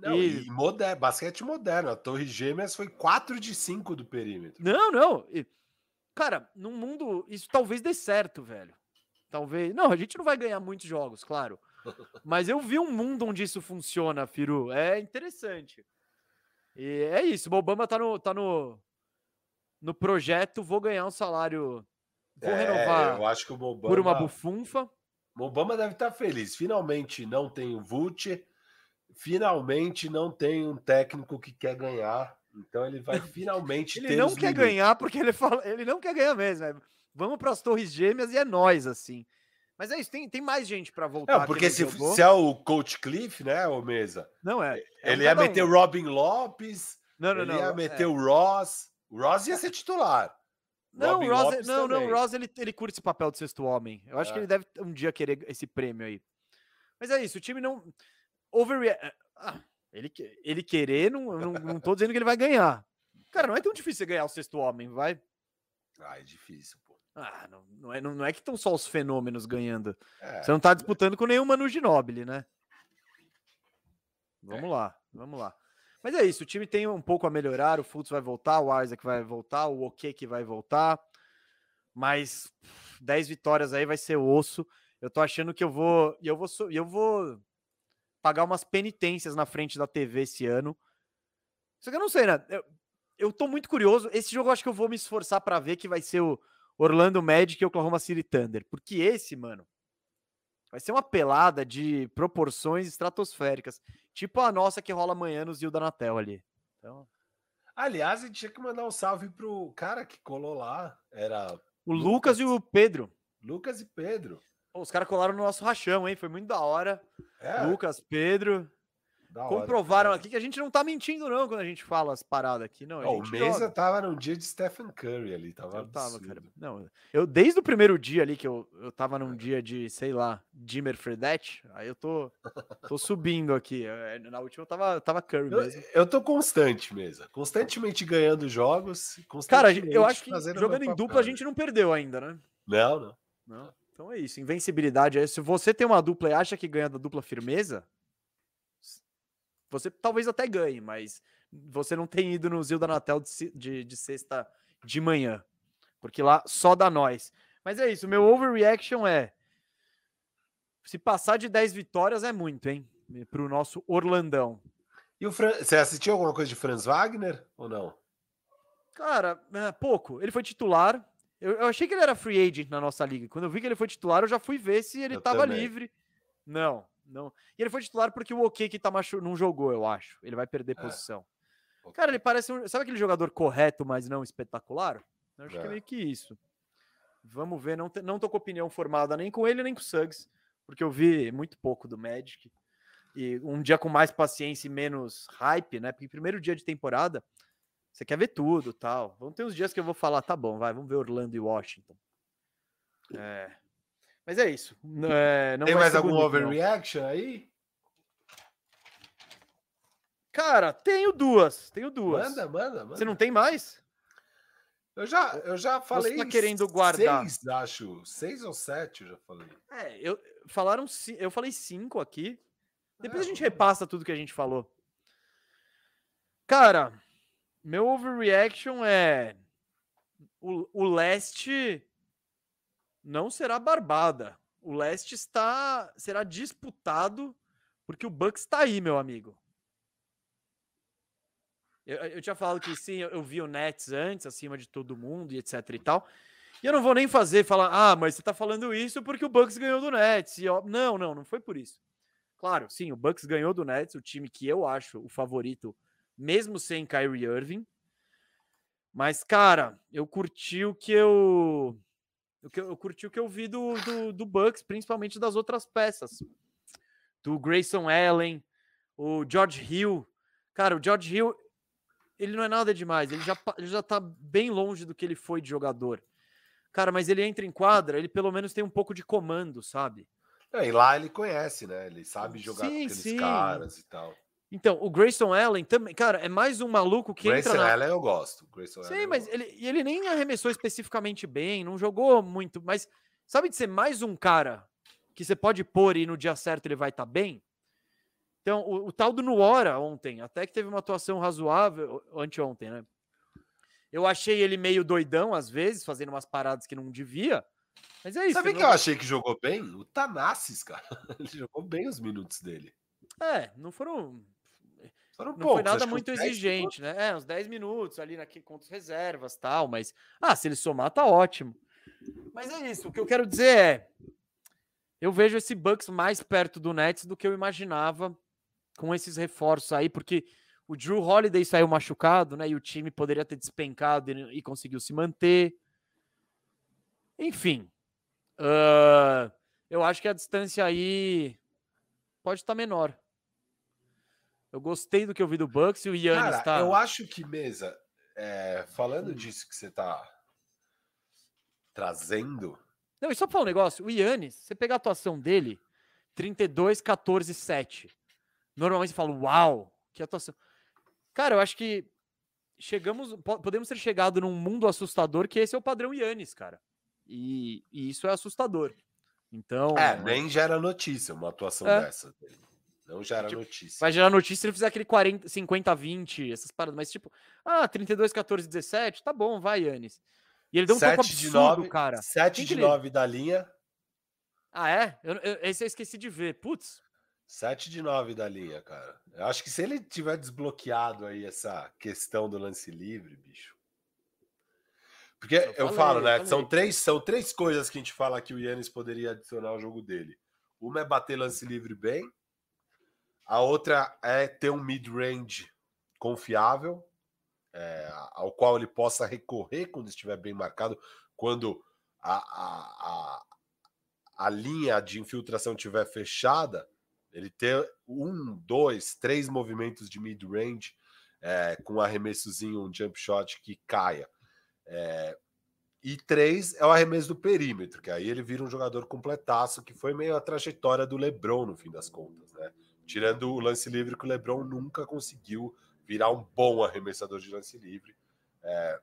Não, e, e moderno, basquete moderno. A Torre Gêmeas foi 4 de 5 do perímetro. Não, não. E, cara, num mundo. Isso talvez dê certo, velho. Talvez. Não, a gente não vai ganhar muitos jogos, claro. Mas eu vi um mundo onde isso funciona, Firu. É interessante. E é isso. O Obama tá no, tá no, no projeto. Vou ganhar um salário. Vou é, renovar eu acho que o Obama, por uma bufunfa. O Obama deve estar tá feliz. Finalmente não tem o Vult finalmente não tem um técnico que quer ganhar. Então ele vai finalmente ele não quer minutos. ganhar porque ele fala, ele não quer ganhar mesmo. É, vamos para as Torres Gêmeas e é nós assim. Mas é isso, tem, tem mais gente para voltar. Não, porque se, se, é o Coach Cliff, né, o Mesa? Não é. é ele ia meter o Robin Lopes. Não, não, ele não. ia meter é. o Ross. O Ross ia ser titular. Não, o Ross, não, não, o Ross ele, ele curte esse papel de sexto homem. Eu acho que é. ele deve um dia querer esse prêmio aí. Mas é isso, o time não overreact. Eh, ah, ele, ele querer, não, não, não tô dizendo que ele vai ganhar. Cara, não é tão difícil ganhar o sexto homem, vai? Ah, é difícil, pô. Ah, não, não, é, não, não é que estão só os fenômenos ganhando. É, Você não tá disputando com nenhuma no Ginobili, né? Vamos é. lá, vamos lá. Mas é isso, o time tem um pouco a melhorar, o Fultz vai voltar, o Isaac vai voltar, o OK que vai voltar. Mas 10 vitórias aí vai ser osso. Eu tô achando que eu vou, eu vou, eu vou pagar umas penitências na frente da TV esse ano. Só que eu não sei, né? Eu, eu tô muito curioso. Esse jogo eu acho que eu vou me esforçar para ver que vai ser o Orlando Magic e Oklahoma City Thunder. Porque esse, mano, vai ser uma pelada de proporções estratosféricas. Tipo a nossa que rola amanhã no Zil da Natel ali. Então... Aliás, a gente tinha que mandar um salve pro cara que colou lá. Era. O Lucas, Lucas e o Pedro. Lucas e Pedro. Os caras colaram no nosso rachão, hein? Foi muito da hora. É. Lucas, Pedro. Da comprovaram hora, aqui que a gente não tá mentindo, não, quando a gente fala as paradas aqui, não. Oh, o Mesa joga. tava num dia de Stephen Curry ali, tava. Eu tava, cara. Não, eu, desde o primeiro dia ali, que eu, eu tava num dia de, sei lá, Jimmer Fredette, aí eu tô, tô subindo aqui. É, na última eu tava, tava Curry mesmo. Eu, eu tô constante, Mesa. Constantemente ganhando jogos. Cara, eu acho que jogando em dupla a gente não perdeu ainda, né? Não, não. Não. Então é isso, invencibilidade. Se você tem uma dupla e acha que ganha da dupla firmeza, você talvez até ganhe, mas você não tem ido no Zil da Natel de, de, de, sexta de manhã, porque lá só dá nós. Mas é isso, meu overreaction é se passar de 10 vitórias é muito, hein? Para o nosso Orlandão. E o Fran... Você assistiu alguma coisa de Franz Wagner ou não? Cara, é, pouco. Ele foi titular, eu, eu, achei que ele era free agent na nossa liga. Quando eu vi que ele foi titular, eu já fui ver se ele estava livre. Não, não. E ele foi titular porque o OK que tá machu... não jogou, eu acho. Ele vai perder é. posição. Cara, ele parece um. Sabe aquele jogador correto, mas não espetacular? Eu acho é. que é meio que isso. Vamos ver. Não, te... não tô com opinião formada nem com ele, nem com o Suggs, porque eu vi muito pouco do Magic. E um dia com mais paciência e menos hype, né? Porque primeiro dia de temporada, você quer ver tudo tal. Vão ter uns dias que eu vou falar, tá bom, vai, vamos ver Orlando e Washington. É. Mas é isso. É, Tem mais algum bonito, overreaction não. aí? Cara, tenho duas. Tenho duas. Manda, manda, manda. Você não tem mais? Eu já, eu já falei. Você tá querendo guardar? Seis, acho. Seis ou sete, eu já falei. É, eu, falaram, eu falei cinco aqui. Depois é, a gente repassa tudo que a gente falou. Cara, meu overreaction é. O, o leste não será barbada. O leste está será disputado porque o Bucks está aí, meu amigo. Eu, eu, tinha falado que sim, eu, eu vi o Nets antes, acima de todo mundo e etc e tal. E eu não vou nem fazer, falar, ah, mas você tá falando isso porque o Bucks ganhou do Nets. E, ó, não, não, não foi por isso. Claro, sim, o Bucks ganhou do Nets, o time que eu acho o favorito, mesmo sem Kyrie Irving. Mas, cara, eu curti o que eu. O que eu, eu curti o que eu vi do, do, do Bucks, principalmente das outras peças. Do Grayson Allen, o George Hill. Cara, o George Hill, ele não é nada demais. Ele já, ele já tá bem longe do que ele foi de jogador. Cara, mas ele entra em quadra, ele pelo menos tem um pouco de comando, sabe? É, e lá ele conhece, né? Ele sabe jogar sim, com aqueles sim. caras e tal. Então, o Grayson Allen também, cara, é mais um maluco que Grayson entra na... Allen eu gosto. Grayson Sim, Allen mas ele, ele nem arremessou especificamente bem, não jogou muito, mas sabe de ser mais um cara que você pode pôr e no dia certo ele vai estar tá bem? Então, o, o, tal do Nuora ontem, até que teve uma atuação razoável, anteontem, né? Eu achei ele meio doidão às vezes, fazendo umas paradas que não devia. Mas é isso. Sabe não... que eu achei que jogou bem? O Tanassis, cara. Ele jogou bem os minutos dele. É, não foram. Foram não poucos, foi nada muito exigente, né? É, uns 10 minutos ali naquele, contra as reservas tal, mas. Ah, se ele somar, tá ótimo. Mas é isso. O que eu quero dizer é. Eu vejo esse Bucks mais perto do Nets do que eu imaginava com esses reforços aí, porque o Drew Holiday saiu machucado, né? E o time poderia ter despencado e, e conseguiu se manter. Enfim, uh, eu acho que a distância aí pode estar tá menor. Eu gostei do que eu vi do Bucks e o Yannis Cara, tá... eu acho que, Mesa, é, falando hum. disso que você tá trazendo... Não, e só pra falar um negócio, o Yannis, você pegar a atuação dele, 32, 14, 7. Normalmente você fala, uau, que atuação. Cara, eu acho que chegamos, podemos ter chegado num mundo assustador que esse é o padrão Yannis, cara. E, e isso é assustador. Então. É, nem gera notícia uma atuação é. dessa. Não gera tipo, notícia. Vai gerar notícia se ele fizer aquele 40, 50, 20, essas paradas. Mas tipo, ah, 32, 14, 17, tá bom, vai, Yannis. E ele deu um pouco absurdo, de 9, cara. 7 de 9 ele... da linha. Ah, é? Eu, eu, esse eu esqueci de ver. Putz, 7 de 9 da linha, cara. Eu acho que se ele tiver desbloqueado aí essa questão do lance livre, bicho. Porque eu, eu falei, falo, né? São três, são três coisas que a gente fala que o Yannis poderia adicionar ao jogo dele. Uma é bater lance livre bem, a outra é ter um mid-range confiável, é, ao qual ele possa recorrer quando estiver bem marcado, quando a, a, a, a linha de infiltração estiver fechada ele ter um, dois, três movimentos de mid-range é, com um arremessozinho, um jump shot que caia. É, e três é o arremesso do perímetro, que aí ele vira um jogador completaço, que foi meio a trajetória do LeBron no fim das contas, né? Tirando o lance livre que o LeBron nunca conseguiu virar um bom arremessador de lance livre. É...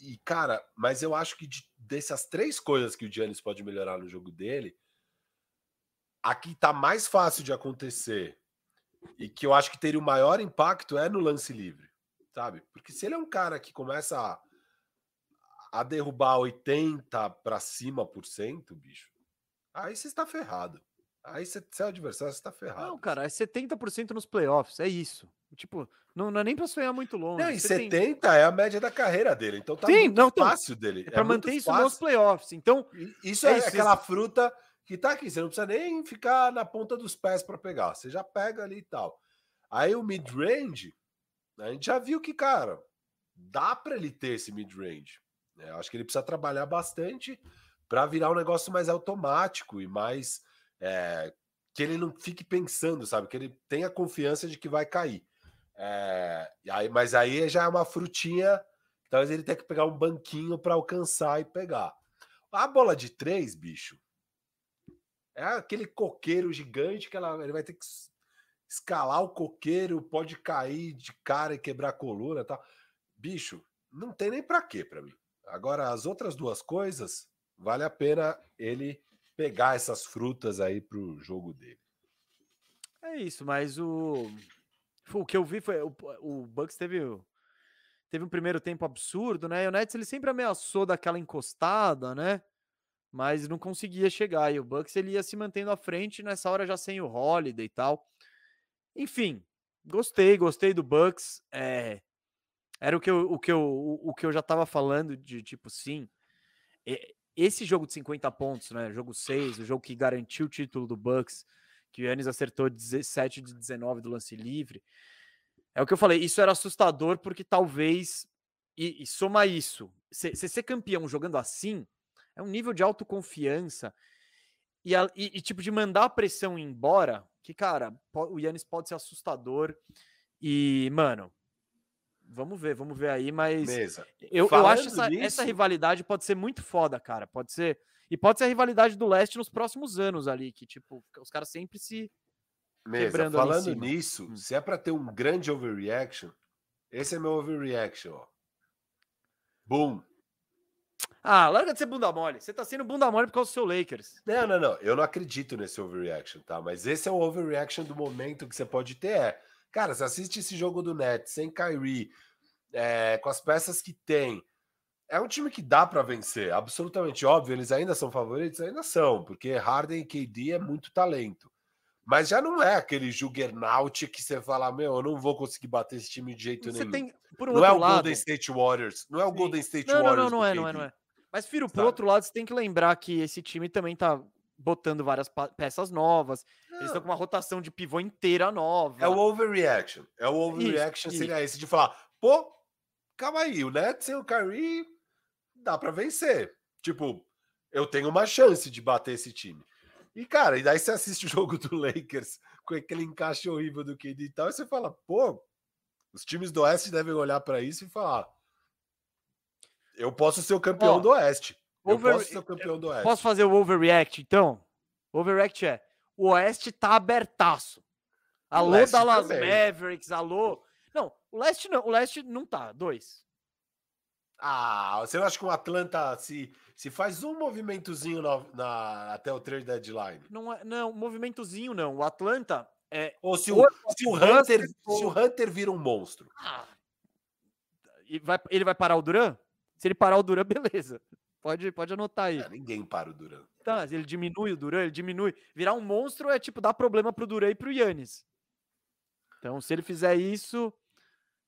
E cara, mas eu acho que de, dessas três coisas que o Giannis pode melhorar no jogo dele, aqui está mais fácil de acontecer e que eu acho que teria o maior impacto é no lance livre, sabe? Porque se ele é um cara que começa a, a derrubar 80 para cima por cento, bicho, aí você está ferrado. Aí você, é o adversário, você está ferrado. Não, cara, é 70% nos playoffs, é isso. Tipo, não, não é nem para sonhar muito longe. Não, e 70 tem... é a média da carreira dele, então tá Sim, muito não, fácil dele. É para manter isso fácil. nos playoffs. Então, isso é, é aquela fruta que tá aqui, você não precisa nem ficar na ponta dos pés para pegar, você já pega ali e tal. Aí o mid-range, a gente já viu que, cara, dá para ele ter esse mid-range. Né? Acho que ele precisa trabalhar bastante para virar um negócio mais automático e mais é, que ele não fique pensando, sabe? Que ele tenha confiança de que vai cair. É, aí, mas aí já é uma frutinha, talvez ele tenha que pegar um banquinho para alcançar e pegar. A bola de três, bicho, é aquele coqueiro gigante que ela, ele vai ter que escalar o coqueiro, pode cair de cara e quebrar a coluna, tal. Bicho, não tem nem para quê para mim. Agora as outras duas coisas, vale a pena ele pegar essas frutas aí pro jogo dele. É isso, mas o o que eu vi foi o, o Bucks teve teve um primeiro tempo absurdo, né? E o Nets ele sempre ameaçou daquela encostada, né? Mas não conseguia chegar. E o Bucks ele ia se mantendo à frente nessa hora já sem o Holiday e tal. Enfim, gostei, gostei do Bucks. É, era o que eu, o que eu, o, o que eu já tava falando de tipo, sim. Esse jogo de 50 pontos, né? Jogo 6, o jogo que garantiu o título do Bucks, que o Yannis acertou 17 de 19 do lance livre. É o que eu falei, isso era assustador porque talvez. E, e soma isso. Você ser campeão jogando assim é um nível de autoconfiança e, a, e, e, tipo de mandar a pressão embora. Que, cara, o Yannis pode ser assustador. E, mano, Vamos ver, vamos ver aí, mas Mesa. eu, eu acho essa, essa rivalidade pode ser muito foda, cara. Pode ser. E pode ser a rivalidade do leste nos próximos anos ali, que, tipo, os caras sempre se. Mesa, falando nisso, hum. se é para ter um grande overreaction, esse é meu overreaction, ó. Boom. Ah, larga de ser bunda mole. Você tá sendo bunda mole por causa do seu Lakers. Não, não, não. Eu não acredito nesse overreaction, tá? Mas esse é o overreaction do momento que você pode ter. É Cara, você assiste esse jogo do Nets sem Kyrie, é, com as peças que tem. É um time que dá para vencer, absolutamente óbvio. Eles ainda são favoritos, ainda são, porque Harden e KD é muito talento. Mas já não é aquele juggernaut que você fala, meu, eu não vou conseguir bater esse time de jeito você nenhum. Tem, por um não é o lado, Golden State Warriors, não é o. Golden State não, Warriors. Não, não, não é, não é, não é. Mas, Firo, por outro lado, você tem que lembrar que esse time também tá botando várias peças novas. Não. Eles estão com uma rotação de pivô inteira nova. É o overreaction. É o overreaction isso, seria isso. esse de falar, pô, calma aí, o Nets e o Kyrie dá para vencer. Tipo, eu tenho uma chance de bater esse time. E, cara, e daí você assiste o jogo do Lakers com aquele encaixe horrível do KD e tal, e você fala, pô, os times do Oeste devem olhar para isso e falar: eu posso ser o campeão Ó, do Oeste. Over... Eu posso ser campeão do Oeste. Posso fazer o overreact, então? Overreact é: o Oeste tá abertaço. Alô, Dallas também. Mavericks, alô. Não, o Leste não, o Leste não tá. Dois. Ah, você não acha que o Atlanta se, se faz um movimentozinho na, na, até o trade deadline? Não, é, não, movimentozinho não. O Atlanta é. Ou se o, se o, Hunter, se o Hunter vira um monstro. Ah, vai, ele vai parar o Duran? Se ele parar o Duran, beleza. Pode, pode anotar aí. É, ninguém para o Duran. Tá, ele diminui o Duran, ele diminui. Virar um monstro é tipo dar problema pro Duran e pro Yannis. Então, se ele fizer isso,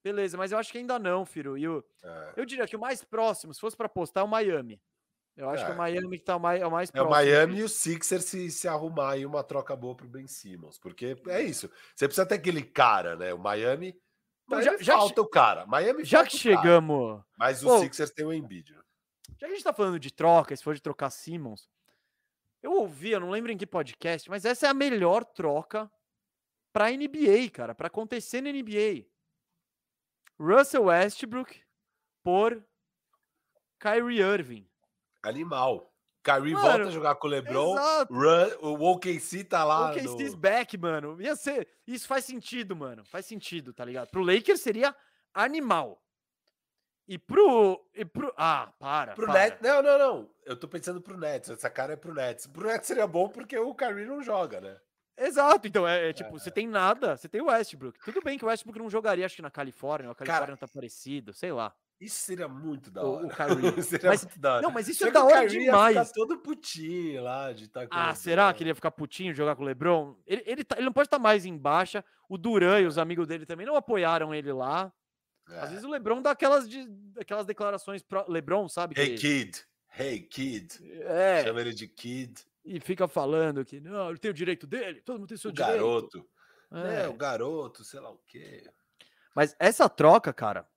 beleza. Mas eu acho que ainda não, Firo. E eu, é. eu diria que o mais próximo, se fosse para postar, é o Miami. Eu acho é. que o é. Miami que tá mais, é o mais próximo. É o Miami e o Sixers se, se arrumar aí uma troca boa pro Ben Simmons. Porque é isso. Você precisa ter aquele cara, né? O Miami. Miami já, já falta o cara. Miami já que chegamos. Mas o Pô, Sixers tem o Embiid. Né? Já que a gente tá falando de troca, se for de trocar Simmons, eu ouvi, eu não lembro em que podcast, mas essa é a melhor troca pra NBA, cara, para acontecer na NBA. Russell Westbrook por Kyrie Irving. Animal. Kyrie mano, volta a jogar com o LeBron. Run, o OKC tá lá. O OKC's no... back, mano. Ia ser, isso faz sentido, mano. Faz sentido, tá ligado? Pro Lakers seria animal. E pro. E pro ah, para. Pro para. Nets. Não, não, não. Eu tô pensando pro Nets. Essa cara é pro Nets. Pro Nets seria bom porque o Kyrie não joga, né? Exato, então é, é tipo, é. você tem nada, você tem o Westbrook. Tudo bem que o Westbrook não jogaria, acho que na Califórnia, a Califórnia Cara, tá parecido, sei lá. Isso seria muito da hora. O, o Kyrie. seria mas, muito da hora. Não, mas isso é da hora demais. Ficar todo putinho lá de estar tá Ah, será que ele ia ficar putinho jogar com o LeBron? Ele, ele, tá, ele não pode estar tá mais em baixa. O Duran e os amigos dele também não apoiaram ele lá. É. Às vezes o LeBron dá aquelas, de, aquelas declarações pro LeBron, sabe? Hey que... kid, hey kid. É. Chama ele de kid. E fica falando que não, ele tem o direito dele, todo mundo tem seu o direito. Garoto. É. é, o garoto, sei lá o quê. Mas essa troca, cara,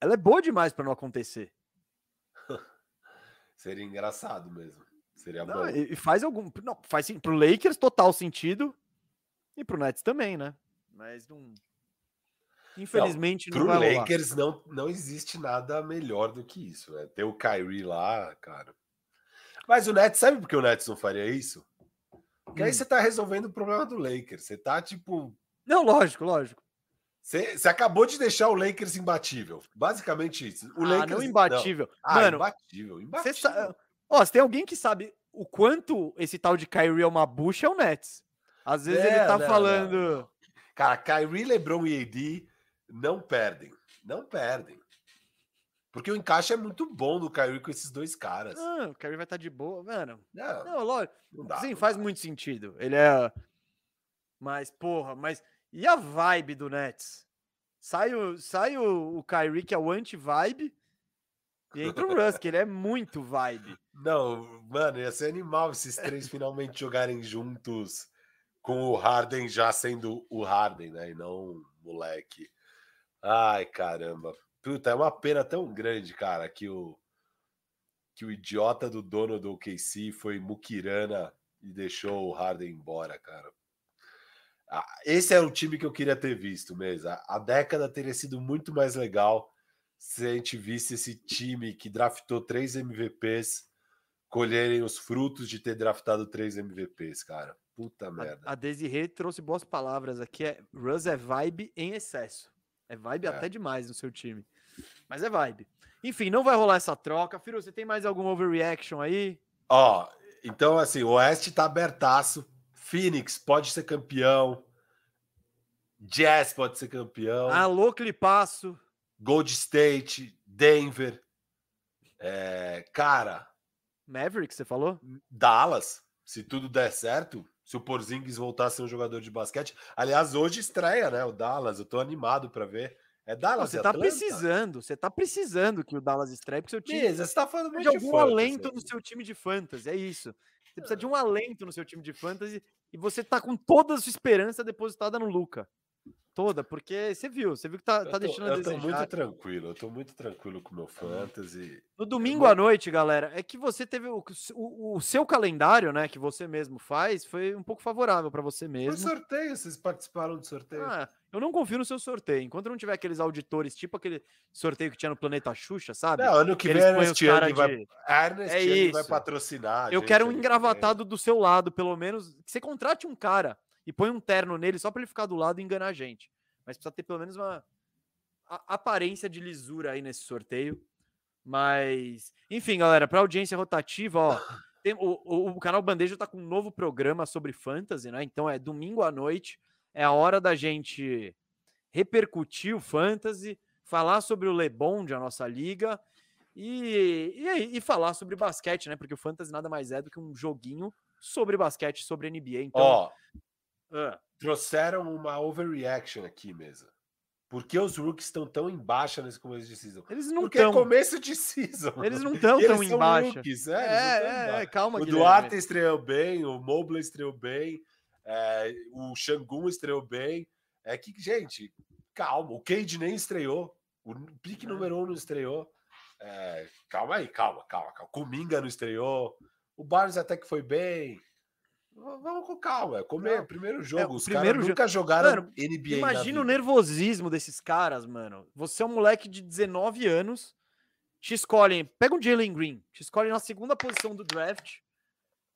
ela é boa demais para não acontecer. Seria engraçado mesmo. Seria não, bom. E faz algum. Não, faz sim. Pro Lakers, total sentido. E pro Nets também, né? Mas não. Infelizmente não, não pro Lakers não, não existe nada melhor do que isso. Né? Ter o Kyrie lá, cara. Mas o Nets, sabe por que o Nets não faria isso? Porque hum. aí você tá resolvendo o problema do Lakers. Você tá tipo. Não, lógico, lógico. Você, você acabou de deixar o Lakers imbatível. Basicamente isso. O ah, Lakers, não imbatível. Não. Ah, Mano, imbatível, imbatível. Sa... Ó, se tem alguém que sabe o quanto esse tal de Kyrie é uma bucha, é o Nets. Às vezes é, ele tá não, falando. Não. Cara, Kyrie, LeBron e AD não perdem. Não perdem. Porque o encaixe é muito bom do Kyrie com esses dois caras. Ah, o Kyrie vai estar tá de boa, mano. Não, não lógico. Não dá, Sim, faz dá. muito sentido. Ele é. Mas, porra, mas. E a vibe do Nets? Sai o, sai o, o Kyrie, que é o anti-vibe, e entra o Russ, que ele é muito vibe. Não, mano, ia ser animal esses três finalmente jogarem juntos com o Harden já sendo o Harden, né? E não moleque. Ai, caramba. Puta, é uma pena tão grande, cara, que o que o idiota do dono do OKC foi Mukirana e deixou o Harden embora, cara. Ah, esse é o time que eu queria ter visto mesmo. A década teria sido muito mais legal se a gente visse esse time que draftou três MVPs colherem os frutos de ter draftado três MVPs, cara. Puta merda. A, a Desirê trouxe boas palavras aqui. É, Russ é vibe em excesso. É vibe é. até demais no seu time. Mas é vibe. Enfim, não vai rolar essa troca. Firo, você tem mais algum overreaction aí? Ó, então assim, o Oeste tá abertaço. Phoenix pode ser campeão. Jazz pode ser campeão. Alô, Clipasso. Gold State, Denver. É, cara. Maverick, você falou? Dallas. Se tudo der certo, se o Porzingis voltar a ser um jogador de basquete. Aliás, hoje estreia, né? O Dallas. Eu tô animado para ver. É Dallas. Você tá Atlanta? precisando, você tá precisando que o Dallas estreie, porque seu time. Beleza, você tá falando muito de algum fantasy, alento no seu time de fantasy, é isso. Você precisa de um alento no seu time de fantasy e você tá com toda a sua esperança depositada no Luca. Toda, porque você viu, você viu que tá, tá deixando eu a desejar. Eu tô muito tranquilo, eu tô muito tranquilo com o meu fantasy. No domingo à noite, galera, é que você teve o, o, o, seu calendário, né, que você mesmo faz, foi um pouco favorável para você mesmo. Foi sorteio, vocês participaram do sorteio. Ah, eu não confio no seu sorteio. Enquanto não tiver aqueles auditores, tipo aquele sorteio que tinha no Planeta Xuxa, sabe? Não, ano que vem a Ernest Young vai, de... é vai patrocinar. Eu quero um engravatado do seu lado, pelo menos. Que você contrate um cara e põe um terno nele só para ele ficar do lado e enganar a gente. Mas precisa ter pelo menos uma aparência de lisura aí nesse sorteio. Mas, enfim, galera, para audiência rotativa, ó, tem, o, o, o, canal Bandeja tá com um novo programa sobre fantasy, né? Então é domingo à noite, é a hora da gente repercutir o fantasy, falar sobre o Lebond, a nossa liga, e, e, e, falar sobre basquete, né? Porque o fantasy nada mais é do que um joguinho sobre basquete, sobre NBA. Então, ó, Uh, trouxeram uma overreaction aqui, mesa. Por que os rookies estão tão em baixa nesse começo de season? Eles não Porque é tão. é começo de season. Eles não estão tão em baixa. Rookies, é, é, é, é, calma. O Guilherme. Duarte estreou bem, o Mobley estreou bem, é, o Xangun estreou bem. É que, gente, calma. O Cade nem estreou. O pique número um não estreou. É, calma aí, calma, calma, calma. Cominga não estreou. O Barnes até que foi bem. Vamos com calma, é comer não, primeiro é, jogo. É, Os primeiro caras nunca jogaram mano, NBA. Imagina o nervosismo desses caras, mano. Você é um moleque de 19 anos, te escolhem, pega um Jalen Green, te escolhem na segunda posição do draft.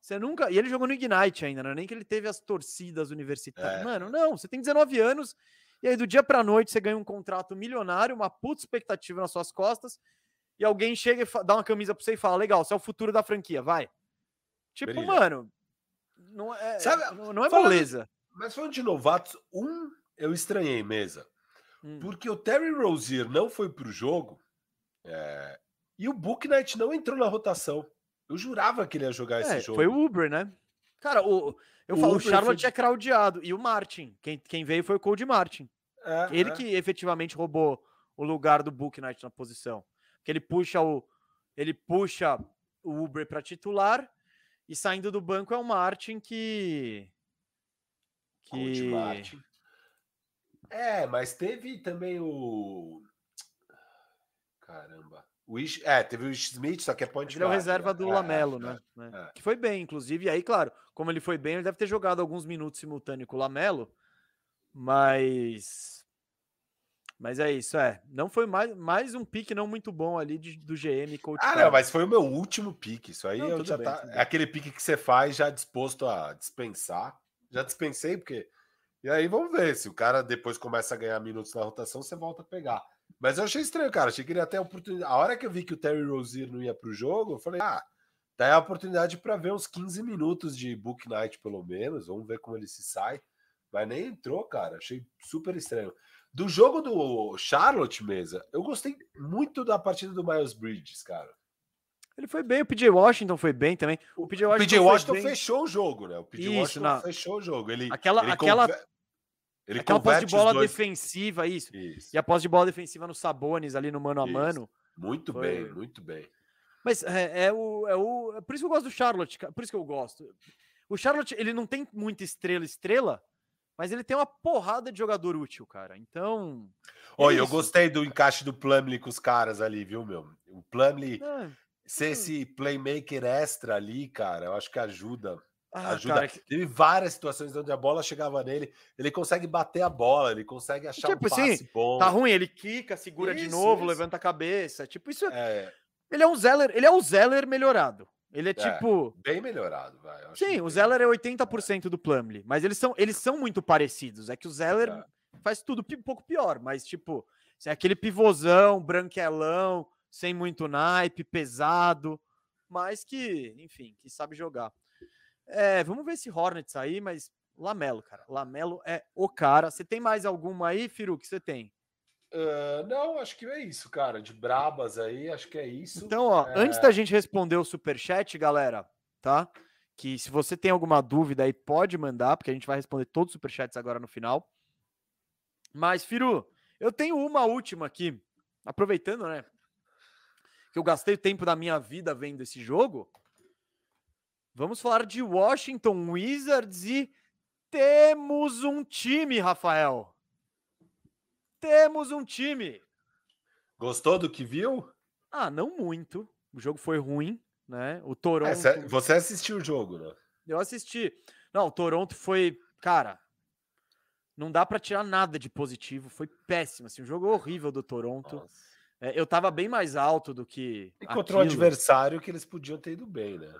Você nunca. E ele jogou no Ignite ainda, não é nem que ele teve as torcidas universitárias. É. Mano, não, você tem 19 anos, e aí do dia pra noite você ganha um contrato milionário, uma puta expectativa nas suas costas, e alguém chega e dá uma camisa pra você e fala: legal, você é o futuro da franquia, vai. Tipo, Brilha. mano, não é, Sabe, não é moleza. Mas falando de novatos, um eu estranhei mesa. Hum. Porque o Terry Rozier não foi pro jogo é, e o Book Knight não entrou na rotação. Eu jurava que ele ia jogar é, esse jogo. Foi o Uber, né? Cara, o, eu o falo, Uber o Charlotte foi... é craudiado. E o Martin. Quem, quem veio foi o Cody Martin. É, ele é. que efetivamente roubou o lugar do Book Knight na posição. Porque ele puxa o. Ele puxa o Uber para titular e saindo do banco é o Martin que. que... Martin. É, mas teve também o. Caramba. O Ish... É, teve o Smith, só que é point Ele é o reserva do é, Lamelo, é, né? É. Que foi bem, inclusive. E aí, claro, como ele foi bem, ele deve ter jogado alguns minutos simultâneos com o Lamelo. Mas. Mas é isso, é. Não foi mais, mais um pique não muito bom ali de, do GM Coach. Ah, não, mas foi o meu último pique. Isso aí não, eu já bem, tá. É aquele pique que você faz já disposto a dispensar. Já dispensei, porque. E aí vamos ver. Se o cara depois começa a ganhar minutos na rotação, você volta a pegar. Mas eu achei estranho, cara. Achei que ele ia ter a oportunidade. A hora que eu vi que o Terry Rozier não ia pro jogo, eu falei, ah, tá a oportunidade para ver uns 15 minutos de Book Night, pelo menos. Vamos ver como ele se sai. Mas nem entrou, cara. Achei super estranho. Do jogo do Charlotte, mesa, eu gostei muito da partida do Miles Bridges, cara. Ele foi bem, o PJ Washington foi bem também. O PJ Washington, PJ Washington fechou o jogo, né? O PJ isso, Washington na... fechou o jogo. Ele, aquela, ele aquela, conver... ele aquela posse de bola dois... defensiva, isso. isso. E a posse de bola defensiva no Sabones ali no mano a mano. Muito foi... bem, muito bem. Mas é, é, o, é o. É por isso que eu gosto do Charlotte, por isso que eu gosto. O Charlotte, ele não tem muita estrela, estrela, mas ele tem uma porrada de jogador útil, cara. Então. Olha, é eu gostei do encaixe do Plumlee com os caras ali, viu, meu? O Plumlee é. ser hum. esse playmaker extra ali, cara, eu acho que ajuda. Ah, ajuda. Cara, que... Teve várias situações onde a bola chegava nele, ele consegue bater a bola, ele consegue achar tipo, um passe assim, bom. Tá ruim, ele quica, segura isso, de novo, isso. levanta a cabeça. Tipo, isso é... Ele é um Zeller, ele é o Zeller melhorado. Ele é, é tipo. Bem melhorado, vai. Sim, o Zeller é 80% do Plumlee, mas eles são, eles são muito parecidos. É que o Zeller é. faz tudo um pouco pior, mas tipo, é aquele pivôzão, branquelão, sem muito naipe, pesado, mas que, enfim, que sabe jogar. É, vamos ver esse Hornets aí, mas Lamelo, cara. Lamelo é o cara. Você tem mais alguma aí, Firu, que você tem? Uh, não, acho que é isso, cara. De brabas aí, acho que é isso. Então, ó, é... antes da gente responder o super chat, galera, tá? Que se você tem alguma dúvida aí, pode mandar, porque a gente vai responder todos os superchats agora no final. Mas, Firu, eu tenho uma última aqui. Aproveitando, né? Que eu gastei o tempo da minha vida vendo esse jogo. Vamos falar de Washington Wizards e temos um time, Rafael. Temos um time. Gostou do que viu? Ah, não muito. O jogo foi ruim, né? O Toronto. É, você assistiu o jogo, né? Eu assisti. Não, o Toronto foi, cara, não dá para tirar nada de positivo. Foi péssimo, assim, um jogo horrível do Toronto. É, eu tava bem mais alto do que. Encontrou um adversário que eles podiam ter ido bem, né?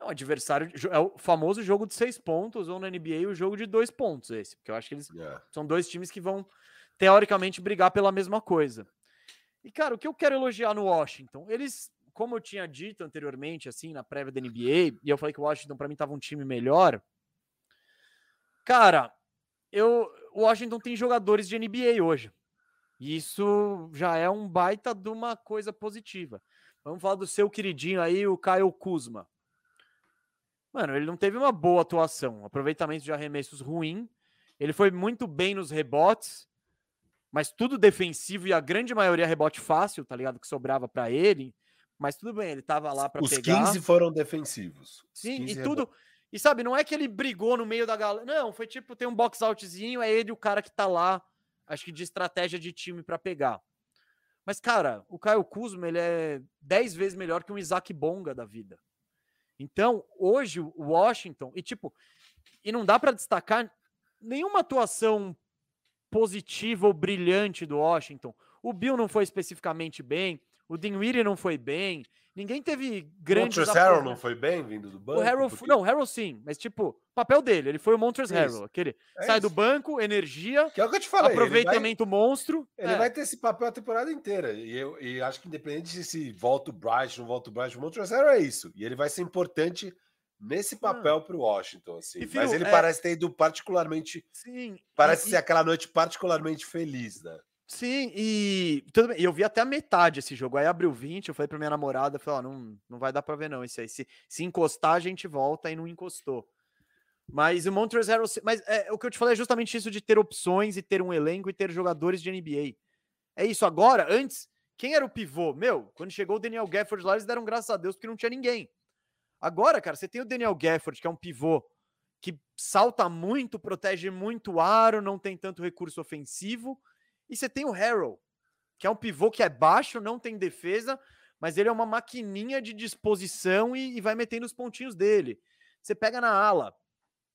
É um adversário. É o famoso jogo de seis pontos, ou na NBA o jogo de dois pontos, esse. Porque eu acho que eles yeah. É. são dois times que vão teoricamente brigar pela mesma coisa. E, cara, o que eu quero elogiar no Washington, eles, como eu tinha dito anteriormente, assim, na prévia da NBA, e eu falei que o Washington para mim tava um time melhor. Cara, eu, o Washington tem jogadores de NBA hoje. E isso já é um baita de uma coisa positiva. Vamos falar do seu queridinho aí, o Kyle Kuzma. Mano, ele não teve uma boa atuação, aproveitamento de arremessos ruim. Ele foi muito bem nos rebotes, mas tudo defensivo e a grande maioria rebote fácil, tá ligado? Que sobrava para ele. Mas tudo bem, ele tava lá para pegar. Os 15 foram defensivos. Sim, e tudo. E sabe, não é que ele brigou no meio da galera. Não, foi tipo, tem um box outzinho, é ele o cara que tá lá, acho que de estratégia de time para pegar. Mas, cara, o Caio Kuzma, ele é 10 vezes melhor que um Isaac Bonga da vida. Então, hoje, o Washington, e tipo, e não dá para destacar nenhuma atuação positiva ou brilhante do Washington. O Bill não foi especificamente bem, o Dinwiddie não foi bem, ninguém teve grandes... O Harrell não foi bem vindo do banco? O Harrell, porque... Não, Harrell sim, mas tipo, papel dele, ele foi o Montrezl Harrell, aquele é sai isso. do banco, energia, que é o que eu te falei, aproveitamento ele vai, monstro. Ele é. vai ter esse papel a temporada inteira, e eu e acho que independente de se volta o Bright, não volta o Bright, o Montrezl Harrell é isso, e ele vai ser importante nesse papel ah. para o Washington, assim. Filho, Mas ele é... parece ter ido particularmente. Sim. Parece e, ser aquela noite particularmente feliz, né? Sim, e tudo bem. Eu vi até a metade esse jogo. Aí abriu 20, eu falei para minha namorada, falei, ó, não, não vai dar para ver não isso aí. Se, se encostar, a gente volta e não encostou. Mas o Montrezl Harrell, mas é, o que eu te falei é justamente isso de ter opções e ter um elenco e ter jogadores de NBA. É isso agora, antes, quem era o pivô? Meu, quando chegou o Daniel Gafford lá, eles deram graças a Deus porque não tinha ninguém. Agora, cara, você tem o Daniel Gafford, que é um pivô que salta muito, protege muito o aro, não tem tanto recurso ofensivo. E você tem o Harrell, que é um pivô que é baixo, não tem defesa, mas ele é uma maquininha de disposição e, e vai metendo os pontinhos dele. Você pega na ala.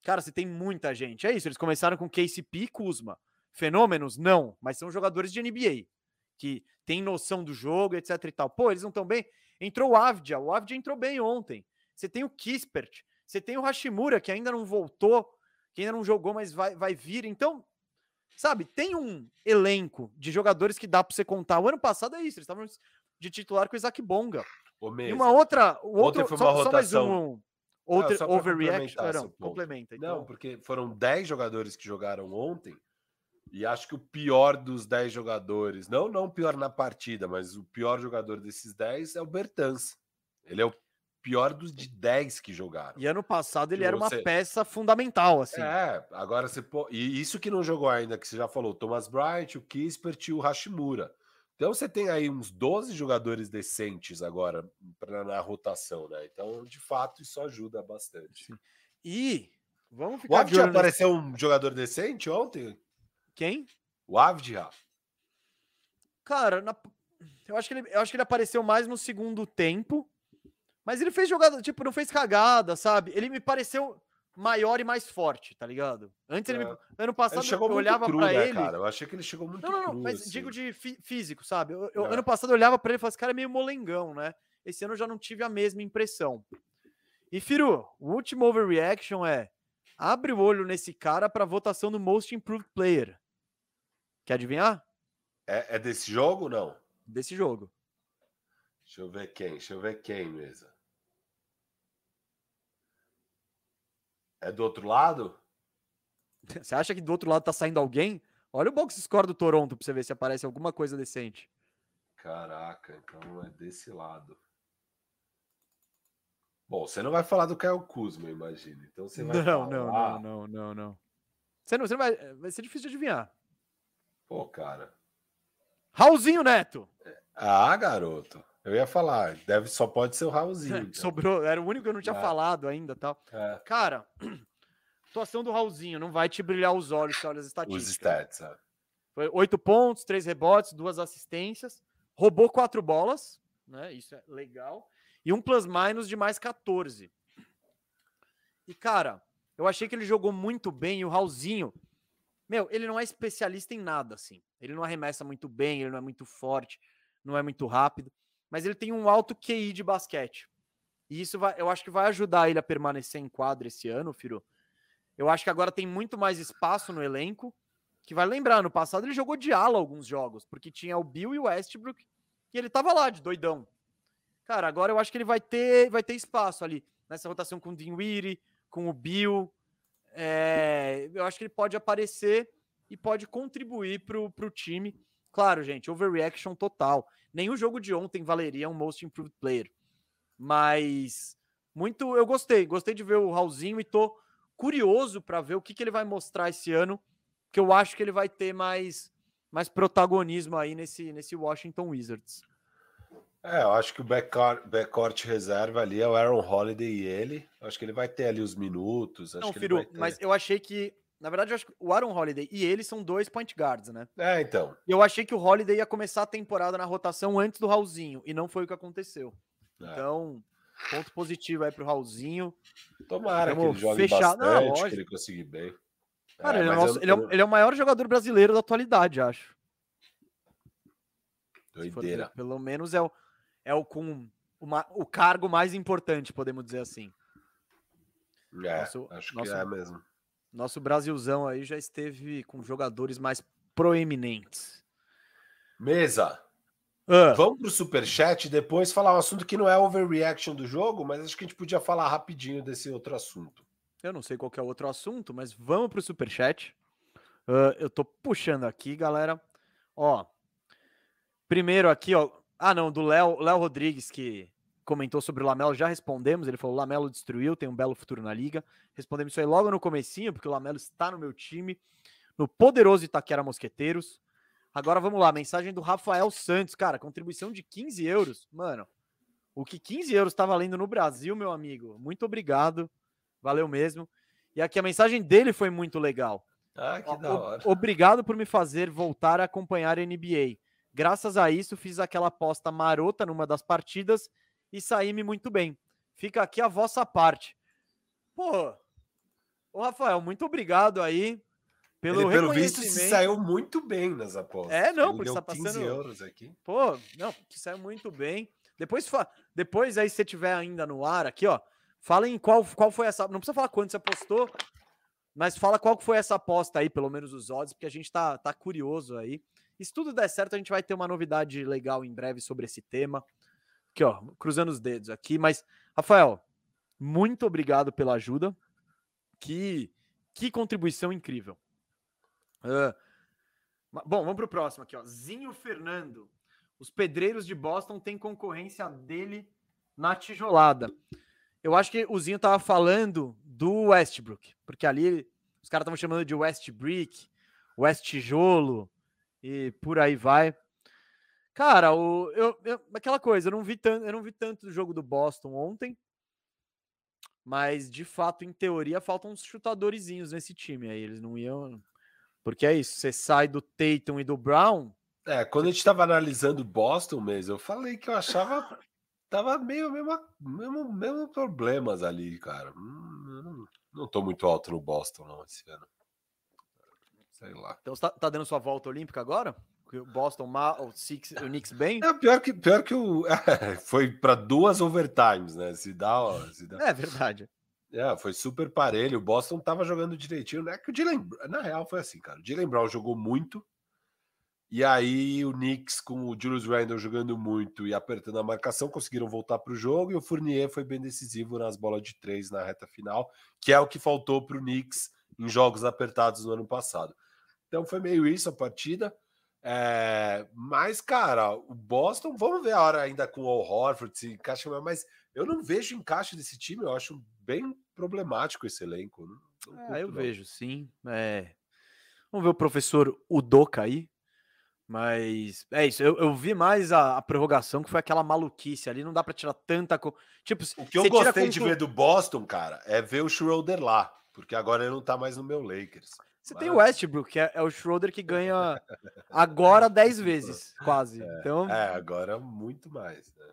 Cara, você tem muita gente. É isso, eles começaram com KCP e Kuzma. fenômenos? Não, mas são jogadores de NBA que tem noção do jogo, etc e tal. Pô, eles não estão bem. Entrou o Avdia, o Avdia entrou bem ontem. Você tem o Kispert, você tem o Hashimura, que ainda não voltou, que ainda não jogou, mas vai, vai vir. Então, sabe, tem um elenco de jogadores que dá para você contar. O ano passado é isso, eles estavam de titular com o Isaac Bonga. e uma outra. O outro, foi uma só, rotação. Só mais um. Outro overreaction. Não, complementa. Então. Não, porque foram 10 jogadores que jogaram ontem e acho que o pior dos 10 jogadores, não não pior na partida, mas o pior jogador desses 10 é o Bertans. Ele é o pior dos de 10 que jogaram. E ano passado ele era você... uma peça fundamental, assim. É, agora você. E isso que não jogou ainda, que você já falou, Thomas Bryant, o Kispert e o Hashimura. Então você tem aí uns 12 jogadores decentes agora pra, na rotação, né? Então, de fato, isso ajuda bastante. Sim. E vamos ficar. O apareceu um jogador decente ontem? Quem? O Avdia. Cara, na... eu, acho que ele, eu acho que ele apareceu mais no segundo tempo. Mas ele fez jogada, tipo, não fez cagada, sabe? Ele me pareceu maior e mais forte, tá ligado? Antes é. ele me... ano passado ele eu olhava para né, ele, cara. Eu achei que ele chegou muito Não, não, não, cru, mas assim. digo de fí físico, sabe? Eu, eu, é. ano passado eu olhava para ele e falava, esse cara é meio molengão, né? Esse ano eu já não tive a mesma impressão. E Firu, o último overreaction é: abre o olho nesse cara para votação do Most Improved Player. Quer adivinhar? É, é desse jogo não? Desse jogo. Deixa eu ver quem, deixa eu ver quem mesmo. É do outro lado? Você acha que do outro lado tá saindo alguém? Olha o box score do Toronto pra você ver se aparece alguma coisa decente. Caraca, então é desse lado. Bom, você não vai falar do Kyle Kuzma, imagina. Então você vai não, falar... não, não, não, não, não. Você não, você não vai, vai ser difícil de adivinhar. Pô, cara. Raulzinho Neto. Ah, garoto. Eu ia falar, deve só pode ser o Raulzinho. Então. Sobrou, era o único que eu não tinha é. falado ainda, tal. É. Cara, atuação do Raulzinho não vai te brilhar os olhos, olha as estatísticas. Os stats, é. Foi oito pontos, três rebotes, duas assistências, roubou quatro bolas, né? Isso é legal. E um plus minus de mais 14. E cara, eu achei que ele jogou muito bem e o Raulzinho meu, ele não é especialista em nada, assim. Ele não arremessa muito bem, ele não é muito forte, não é muito rápido, mas ele tem um alto QI de basquete. E isso vai, eu acho que vai ajudar ele a permanecer em quadra esse ano, Firo. Eu acho que agora tem muito mais espaço no elenco, que vai lembrar, no passado ele jogou de ala alguns jogos, porque tinha o Bill e o Westbrook, e ele tava lá de doidão. Cara, agora eu acho que ele vai ter, vai ter espaço ali nessa rotação com o Dinwiddie, com o Bill, é, eu acho que ele pode aparecer e pode contribuir para o time. Claro, gente, overreaction total. Nenhum jogo de ontem valeria um Most Improved Player. Mas muito eu gostei. Gostei de ver o Raulzinho e tô curioso para ver o que, que ele vai mostrar esse ano. Que eu acho que ele vai ter mais, mais protagonismo aí nesse, nesse Washington Wizards. É, eu acho que o backcourt, backcourt reserva ali é o Aaron Holiday e ele. Eu acho que ele vai ter ali os minutos. Acho Não, que Firu, ter... mas eu achei que. Na verdade, eu acho que o Aaron Holiday e ele são dois point guards, né? É, então. Eu achei que o Holiday ia começar a temporada na rotação antes do Raulzinho, e não foi o que aconteceu. É. Então, ponto positivo aí pro Raulzinho. Tomara Vamos que ele jogue fechar... bastante, não, que ele consiga bem. Cara, é, ele, é nosso, eu... ele, é, ele, é o maior jogador brasileiro da atualidade, acho. Doideira. pelo menos é o é o com uma, o cargo mais importante, podemos dizer assim. É, nosso, acho nosso, que é mesmo. Nosso Brasilzão aí já esteve com jogadores mais proeminentes. Mesa. Uh. Vamos pro superchat e depois falar um assunto que não é overreaction do jogo, mas acho que a gente podia falar rapidinho desse outro assunto. Eu não sei qual é o outro assunto, mas vamos pro superchat. Uh, eu tô puxando aqui, galera. Ó, primeiro aqui, ó, ah, não, do Léo Rodrigues, que comentou sobre o Lamelo, já respondemos. Ele falou: o Lamelo destruiu, tem um belo futuro na liga. Respondemos isso aí logo no comecinho, porque o Lamelo está no meu time, no poderoso Itaquera Mosqueteiros. Agora vamos lá, mensagem do Rafael Santos, cara, contribuição de 15 euros. Mano, o que 15 euros está valendo no Brasil, meu amigo? Muito obrigado, valeu mesmo. E aqui a mensagem dele foi muito legal. Ah, que da hora. Obrigado por me fazer voltar a acompanhar a NBA. Graças a isso, fiz aquela aposta marota numa das partidas e saí-me muito bem. Fica aqui a vossa parte. Pô, ô Rafael, muito obrigado aí pelo Ele, pelo visto, se saiu muito bem nas apostas. É, não, porque está passando euros aqui. Pô, não, que saiu muito bem. Depois, depois aí, se você tiver ainda no ar aqui, ó, fala em qual, qual foi essa. Não precisa falar quanto você apostou, mas fala qual foi essa aposta aí, pelo menos os odds, porque a gente tá, tá curioso aí. E se tudo der certo, a gente vai ter uma novidade legal em breve sobre esse tema. Aqui, ó, cruzando os dedos aqui. Mas, Rafael, muito obrigado pela ajuda. Que, que contribuição incrível. Uh, bom, vamos para o próximo aqui, ó. Zinho Fernando. Os pedreiros de Boston têm concorrência dele na tijolada. Eu acho que o Zinho tava falando do Westbrook, porque ali os caras estavam chamando de West Brick, West Tijolo e por aí vai. Cara, o, eu, eu, aquela coisa, eu não vi tanto, eu não vi tanto do jogo do Boston ontem, mas de fato, em teoria, faltam uns chutadorzinhos nesse time aí. Eles não iam, porque é isso. Você sai do Tatum e do Brown, é, quando a gente estava analisando Boston mesmo, eu falei que eu achava tava meio mesmo, mesmo, mesmo problemas ali, cara. Hum, não, não tô muito alto no Boston não esse ano. Sei lá. Então você tá, tá dando sua volta olímpica agora? O Boston, o, Six, o Knicks bem? É pior que pior que o é, foi para duas overtimes, né? Se dá, ó, se dá. É verdade. É, foi super parelho. O Boston tava jogando direitinho, né? Que o Dylan, na real foi assim, cara. O Dylan Brown jogou muito e aí o Knicks com o Julius Randle jogando muito e apertando a marcação conseguiram voltar para o jogo e o Fournier foi bem decisivo nas bolas de três na reta final, que é o que faltou para o Knicks em jogos apertados no ano passado. Então foi meio isso a partida. É, mas, cara, o Boston, vamos ver a hora ainda com o Horford se encaixa, mas eu não vejo encaixe desse time, eu acho bem problemático esse elenco. Não, não ah, eu não. vejo, sim. É... Vamos ver o professor Udoka aí, mas é isso, eu, eu vi mais a, a, prorrogação, que foi aquela maluquice ali, não dá para tirar tanta coisa. Tipo, o que eu gostei de ver do Boston, cara, é ver o Schroeder lá, porque agora ele não tá mais no meu Lakers. Você Mas... tem o Westbrook, que é, é, o Schroeder que ganha agora 10 vezes, quase. É, então... é, agora muito mais. Né?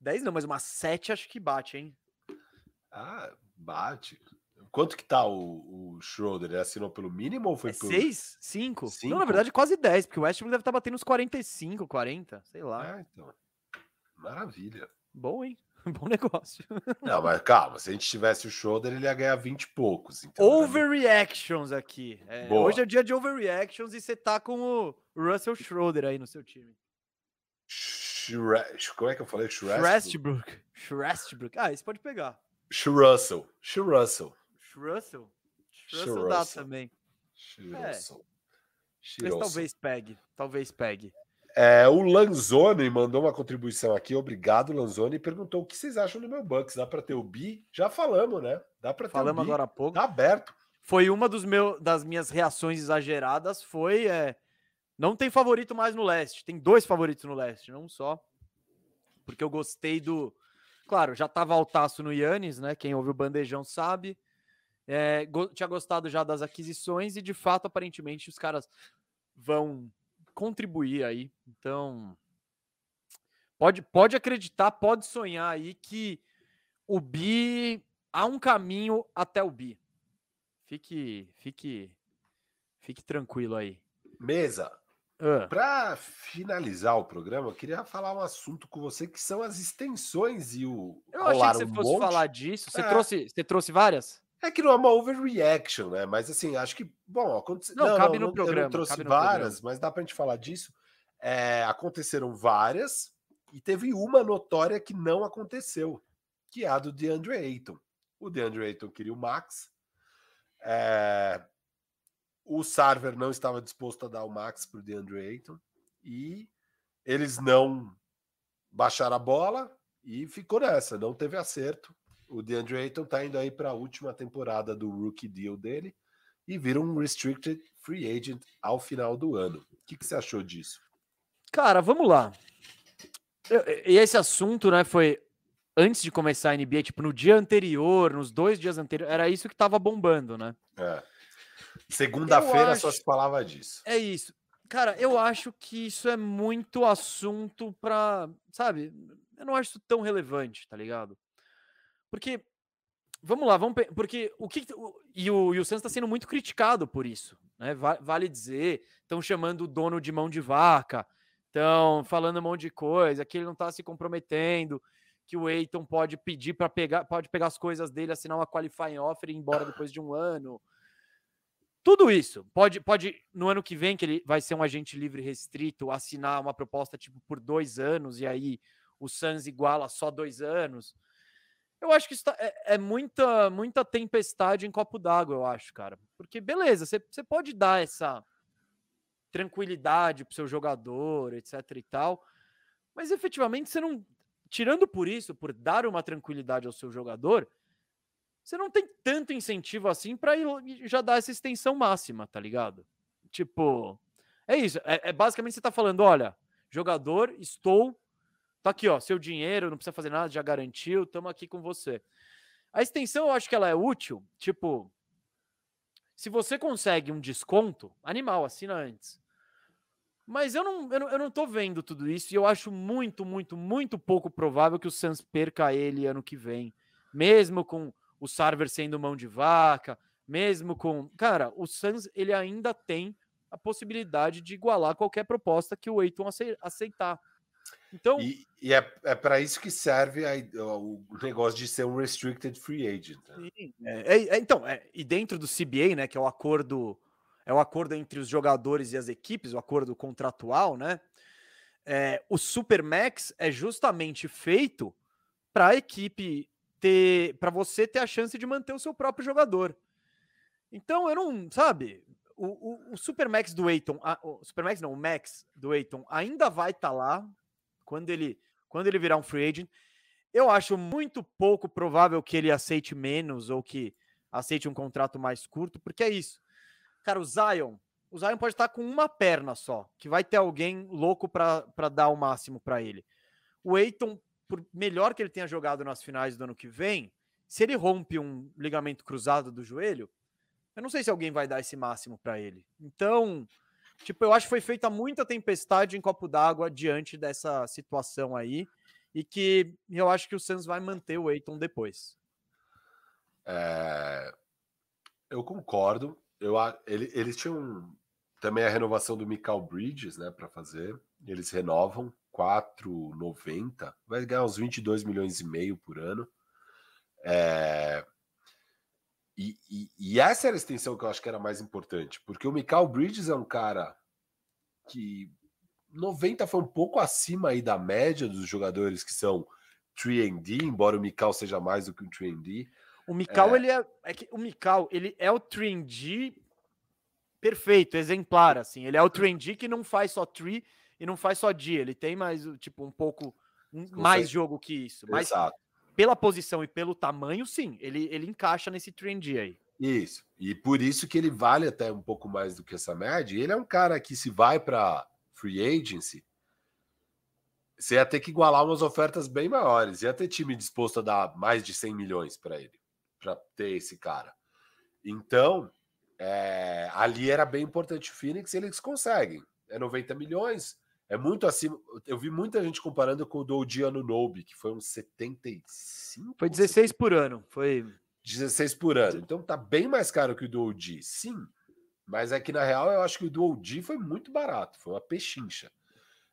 10 não, mas uma 7 acho que bate, hein? Ah, bate. Quanto que tá o, o Schroeder? Ele assinou pelo mínimo ou foi é por... 6? 5? Não, na verdade quase 10, porque o Westbrook deve estar tá batendo uns 45, 40, sei lá. É, então. Maravilha. Bom, hein? Bom negócio. Não, mas calma, se a gente tivesse o Schroeder, ele ia ganhar 20 e poucos. Então, overreactions aqui. É, hoje é dia de overreactions e você tá com o Russell Schroeder aí no seu time. Como é que eu falei? Shrestbrook. Shrestbrook. Ah, esse pode pegar. Russell. Russell. Russell? Russell dá também. Russell. É. Mas talvez pegue. Talvez pegue. É, o Lanzoni mandou uma contribuição aqui. Obrigado, Lanzoni. Perguntou o que vocês acham do meu Bucks. Dá para ter o bi? Já falamos, né? Dá para ter falamos o bi. agora há pouco. Tá aberto. Foi uma dos meu, das minhas reações exageradas. Foi. É, não tem favorito mais no leste. Tem dois favoritos no leste, não só. Porque eu gostei do. Claro, já tava altaço no Yannis, né? Quem ouve o bandejão sabe. É, go tinha gostado já das aquisições e de fato, aparentemente, os caras vão contribuir aí. Então, pode, pode acreditar, pode sonhar aí que o Bi há um caminho até o Bi. Fique, fique, fique tranquilo aí. Mesa. Uh. Para finalizar o programa, eu queria falar um assunto com você que são as extensões e o. Eu achei que você um fosse monte. falar disso. Você, é. trouxe, você trouxe várias? É que não é uma overreaction, né? Mas assim, acho que, bom, aconteceu. Não, não, cabe não, no programa. Eu não trouxe várias, mas dá pra gente falar disso. É, aconteceram várias e teve uma notória que não aconteceu, que é a do DeAndre Ayton. O DeAndre Ayton queria o Max. É, o Sarver não estava disposto a dar o Max para o DeAndre Ayton e eles não baixaram a bola e ficou nessa, não teve acerto. O DeAndre Ayton tá indo aí para a última temporada do rookie deal dele e vira um restricted free agent ao final do ano. O que, que você achou disso? Cara, vamos lá. E esse assunto, né, foi antes de começar a NBA, tipo, no dia anterior, nos dois dias anteriores, era isso que tava bombando, né? É. Segunda-feira acho... só se falava disso. É isso. Cara, eu acho que isso é muito assunto pra, sabe? Eu não acho isso tão relevante, tá ligado? Porque vamos lá, vamos porque o que e o, e o Santos está sendo muito criticado por isso, né? Vale dizer, estão chamando o dono de mão de vaca, estão falando um monte de coisa, que ele não está se comprometendo, que o Eiton pode pedir para pegar, pode pegar as coisas dele, assinar uma qualifying offer e ir embora depois de um ano. Tudo isso pode, pode no ano que vem que ele vai ser um agente livre restrito, assinar uma proposta tipo por dois anos e aí o Suns iguala só dois anos. Eu acho que isso tá, é, é, muita, muita tempestade em copo d'água, eu acho, cara. Porque, beleza, você pode dar essa tranquilidade pro seu jogador, etc e tal, mas efetivamente você não. Tirando por isso, por dar uma tranquilidade ao seu jogador, você não tem tanto incentivo assim para já dar essa extensão máxima, tá ligado? Tipo, é isso. É, é basicamente você tá falando: olha, jogador, estou Tá aqui, ó, seu dinheiro, não precisa fazer nada, já garantiu, estamos aqui com você. A extensão, eu acho que ela é útil, tipo, se você consegue um desconto, animal, assina antes. Mas eu não, eu não, eu não tô vendo tudo isso e eu acho muito, muito, muito pouco provável que o Suns perca ele ano que vem. Mesmo com o Sarver sendo mão de vaca, mesmo com. Cara, o Suns ele ainda tem a possibilidade de igualar qualquer proposta que o Eiton aceitar. Então, e, e é, é para isso que serve a, o negócio de ser um restricted free agent. Né? Sim, é, é, então, é, e dentro do CBA, né, que é o acordo é o acordo entre os jogadores e as equipes, o acordo contratual, né? É, o Supermax é justamente feito para a equipe ter, para você ter a chance de manter o seu próprio jogador. Então, eu não, sabe, o, o, o Supermax do Eiton, o Supermax não, o Max do Eiton ainda vai estar tá lá, quando ele, quando ele virar um free agent. Eu acho muito pouco provável que ele aceite menos ou que aceite um contrato mais curto, porque é isso. Cara, o Zion, o Zion pode estar com uma perna só, que vai ter alguém louco para dar o máximo para ele. O Eiton, por melhor que ele tenha jogado nas finais do ano que vem, se ele rompe um ligamento cruzado do joelho, eu não sei se alguém vai dar esse máximo para ele. Então, Tipo, eu acho que foi feita muita tempestade em copo d'água diante dessa situação aí. E que eu acho que o Suns vai manter o Eiton depois. É... Eu concordo. Eu, ele, eles tinham também a renovação do Michael Bridges, né, para fazer. Eles renovam 4,90. Vai ganhar uns 22 milhões e meio por ano. É... E, e, e, essa era a extensão que eu acho que era mais importante, porque o Michael Bridges é um cara que 90 foi um pouco acima aí da média dos jogadores que são 3D, embora o Mikal seja mais do que um 3D. O Mikal, é... ele é, é que o Mikal, ele é o 3D perfeito, exemplar, assim. Ele é o 3D que não faz só 3 e não faz só D. Ele tem mais, tipo, um pouco mais jogo que isso. Exato pela posição e pelo tamanho, sim, ele, ele encaixa nesse trend aí. Isso. E por isso que ele vale até um pouco mais do que essa média. Ele é um cara que, se vai para free agency, você ia ter que igualar umas ofertas bem maiores. Ia ter time disposto a dar mais de 100 milhões para ele, para ter esse cara. Então, é, ali era bem importante o Phoenix, eles conseguem. É 90 milhões, é muito acima. Eu vi muita gente comparando com o do ano Nobe, que foi uns 75. Foi 16 por ano. Foi 16 por ano. Então tá bem mais caro que o do OG. Sim. Mas é que na real eu acho que o do OG foi muito barato. Foi uma pechincha.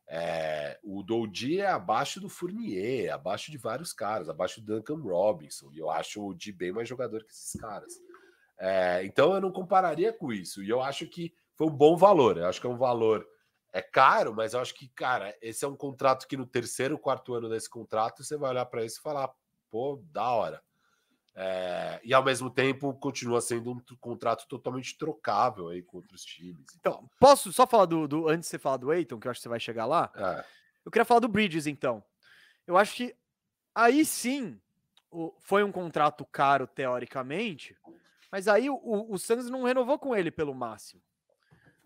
É, o Doldi é abaixo do Fournier, abaixo de vários caras, abaixo do Duncan Robinson. E eu acho o Doldi bem mais jogador que esses caras. É, então eu não compararia com isso. E eu acho que foi um bom valor. Eu acho que é um valor é caro, mas eu acho que, cara, esse é um contrato que no terceiro, quarto ano desse contrato, você vai olhar para isso e falar, pô, da hora. É, e ao mesmo tempo continua sendo um contrato totalmente trocável aí com outros times. Então, posso só falar do, do antes de você falar do Eiton, que eu acho que você vai chegar lá? É. Eu queria falar do Bridges, então. Eu acho que aí sim o, foi um contrato caro, teoricamente, mas aí o, o Santos não renovou com ele pelo máximo.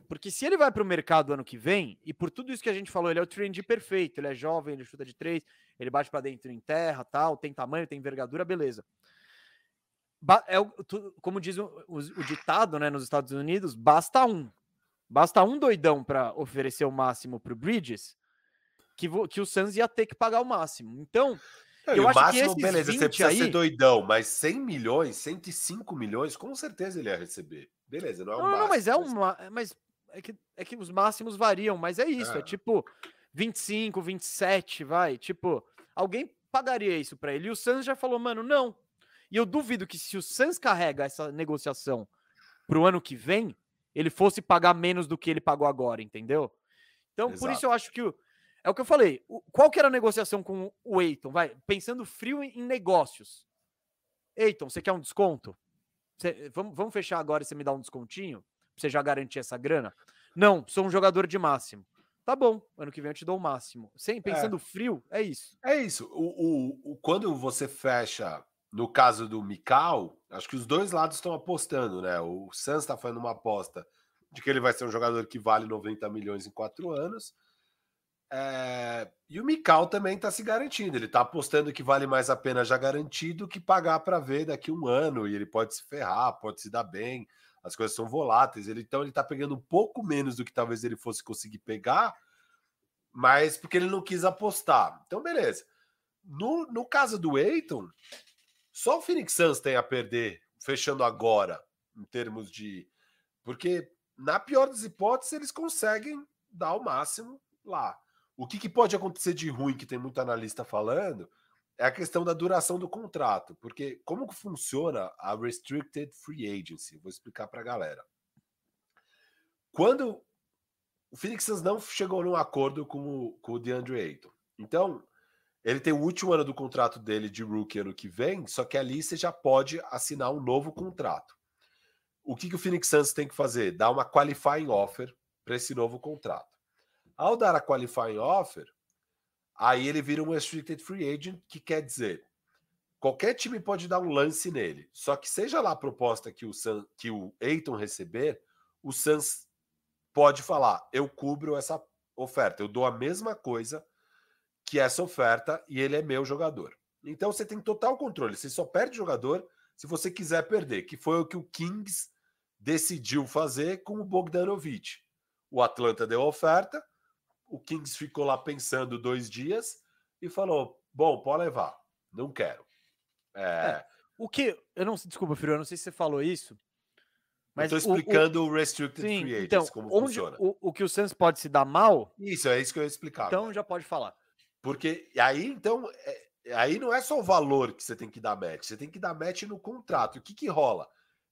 Porque se ele vai para o mercado ano que vem, e por tudo isso que a gente falou, ele é o trend perfeito, ele é jovem, ele chuta de três, ele bate para dentro em terra, tal, tem tamanho, tem envergadura, beleza. É como diz o, o, o ditado né, nos Estados Unidos, basta um. Basta um doidão para oferecer o máximo para o Bridges, que, que o Suns ia ter que pagar o máximo. Então, eu o acho máximo, que beleza, você precisa aí... ser doidão, mas 100 milhões, 105 milhões, com certeza ele ia receber. Beleza, não é um Não, máximo, não, mas é uma. Mas é que, é que os máximos variam, mas é isso. É, é tipo 25, 27, vai. Tipo, alguém pagaria isso para ele. E o Suns já falou, mano, não. E eu duvido que se o Suns carrega essa negociação pro ano que vem, ele fosse pagar menos do que ele pagou agora, entendeu? Então, Exato. por isso eu acho que o, é o que eu falei. O, qual que era a negociação com o Eiton? Vai, pensando frio em, em negócios. Eiton, você quer um desconto? Você, vamos, vamos fechar agora e você me dá um descontinho? Você já garantir essa grana? Não, sou um jogador de máximo. Tá bom, ano que vem eu te dou o máximo. Sem pensando é. frio, é isso. É isso. O, o, o, quando você fecha, no caso do Mikal, acho que os dois lados estão apostando, né? O Suns está fazendo uma aposta de que ele vai ser um jogador que vale 90 milhões em quatro anos. É... E o Mikal também está se garantindo. Ele está apostando que vale mais a pena já garantido que pagar para ver daqui um ano. E ele pode se ferrar, pode se dar bem. As coisas são voláteis. Ele, então ele está pegando um pouco menos do que talvez ele fosse conseguir pegar, mas porque ele não quis apostar. Então, beleza. No, no caso do Eiton, só o Phoenix Suns tem a perder, fechando agora, em termos de. Porque, na pior das hipóteses, eles conseguem dar o máximo lá. O que, que, pode acontecer de ruim, que tem muito analista falando, é a questão da duração do contrato. Porque como que funciona a Restricted Free Agency? Vou explicar para a galera. Quando o Phoenix Suns não chegou num acordo com o, com o DeAndre Ayton. Então, ele tem o último ano do contrato dele de rookie ano que vem, só que ali você já pode assinar um novo contrato. O que, que o Phoenix Suns tem que fazer? Dar uma qualifying offer para esse novo contrato. Ao dar a qualifying offer, aí ele vira um restricted free agent, que quer dizer qualquer time pode dar um lance nele. Só que seja lá a proposta que o Sun, que o Aiton receber, o Suns pode falar: eu cubro essa oferta, eu dou a mesma coisa que essa oferta e ele é meu jogador. Então você tem total controle. Você só perde jogador se você quiser perder, que foi o que o Kings decidiu fazer com o Bogdanovich. O Atlanta deu a oferta, o Kings ficou lá pensando dois dias e falou: bom, pode levar, não quero. É... É, o que. Eu não desculpa, filho, eu não sei se você falou isso. Mas Estou explicando o, o, Restricted Sim, Free Agents, então, como onde, funciona. O, o que o Santos pode se dar mal. Isso, é isso que eu ia explicar. Então já pode falar. Porque aí, então, é, aí não é só o valor que você tem que dar match, você tem que dar match no contrato. O que, que rola?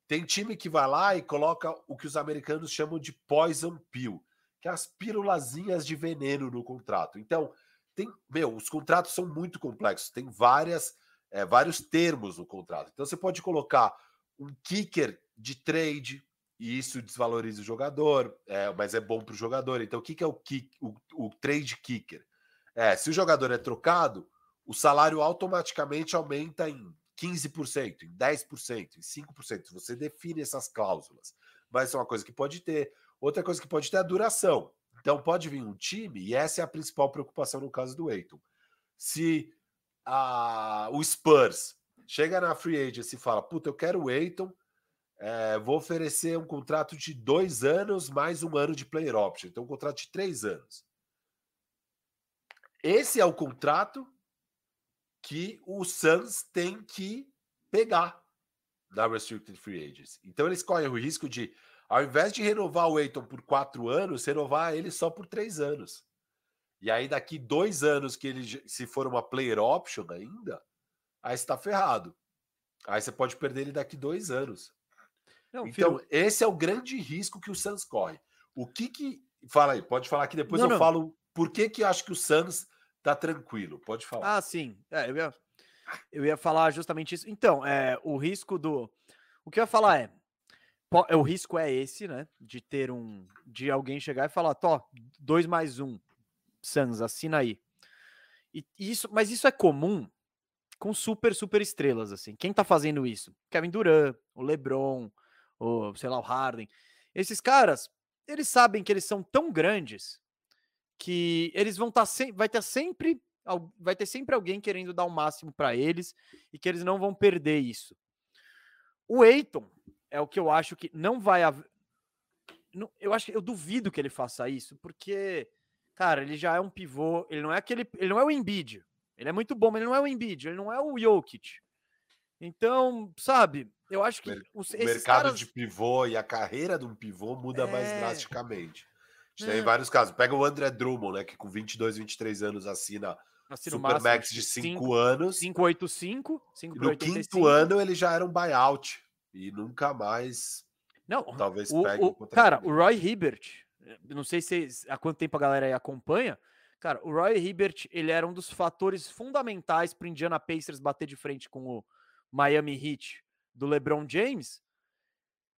Tem time que vai lá e coloca o que os americanos chamam de poison pill que é as pílulazinhas de veneno no contrato. Então, tem, meu, os contratos são muito complexos, tem várias, é, vários termos no contrato. Então, você pode colocar um kicker de trade, e isso desvaloriza o jogador, é, mas é bom para o jogador. Então, o que, que é o, kick, o, o trade kicker? É, se o jogador é trocado, o salário automaticamente aumenta em 15%, em 10%, em 5%. Você define essas cláusulas. Mas é uma coisa que pode ter. Outra coisa que pode ter é a duração. Então pode vir um time, e essa é a principal preocupação no caso do Eiton. Se a, o Spurs chega na free agency e fala: Puta, eu quero o Eiton, é, vou oferecer um contrato de dois anos mais um ano de player option. Então, um contrato de três anos. Esse é o contrato que o Suns tem que pegar na Restricted Free Agents. Então, eles correm o risco de ao invés de renovar o Eiton por quatro anos, renovar ele só por três anos. E aí, daqui dois anos, que ele, se for uma player option ainda, aí está ferrado. Aí você pode perder ele daqui dois anos. Não, então, filho... esse é o grande risco que o Suns corre. O que que. Fala aí, pode falar que depois não, eu não. falo por que, que acho que o Suns tá tranquilo. Pode falar. Ah, sim. É, eu, ia, eu ia falar justamente isso. Então, é, o risco do. O que eu ia falar é o risco é esse, né? De ter um. De alguém chegar e falar, Tó, dois mais um. Sans, assina aí. E isso, mas isso é comum com super, super estrelas, assim. Quem tá fazendo isso? Kevin Durant, o LeBron, o, sei lá, o Harden. Esses caras, eles sabem que eles são tão grandes que eles vão estar tá sempre. Vai ter sempre. Vai ter sempre alguém querendo dar o máximo para eles e que eles não vão perder isso. O Eiton, é o que eu acho que não vai haver. Eu acho que eu duvido que ele faça isso, porque, cara, ele já é um pivô, ele não é aquele, ele não é o Embiid, Ele é muito bom, mas ele não é o Embiid, ele não é o Jokic. Então, sabe, eu acho que os, o mercado caras... de pivô e a carreira de um pivô muda é... mais drasticamente. A gente é. tem vários casos. Pega o André Drummond, né, que com 22, 23 anos assina Supermax de 5 anos. 585, 5 No quinto ano ele já era um buyout e nunca mais não, talvez o, pegue o, Cara, o Roy Hibbert, não sei se há quanto tempo a galera aí acompanha, cara, o Roy Hibbert, ele era um dos fatores fundamentais para o Indiana Pacers bater de frente com o Miami Heat do LeBron James.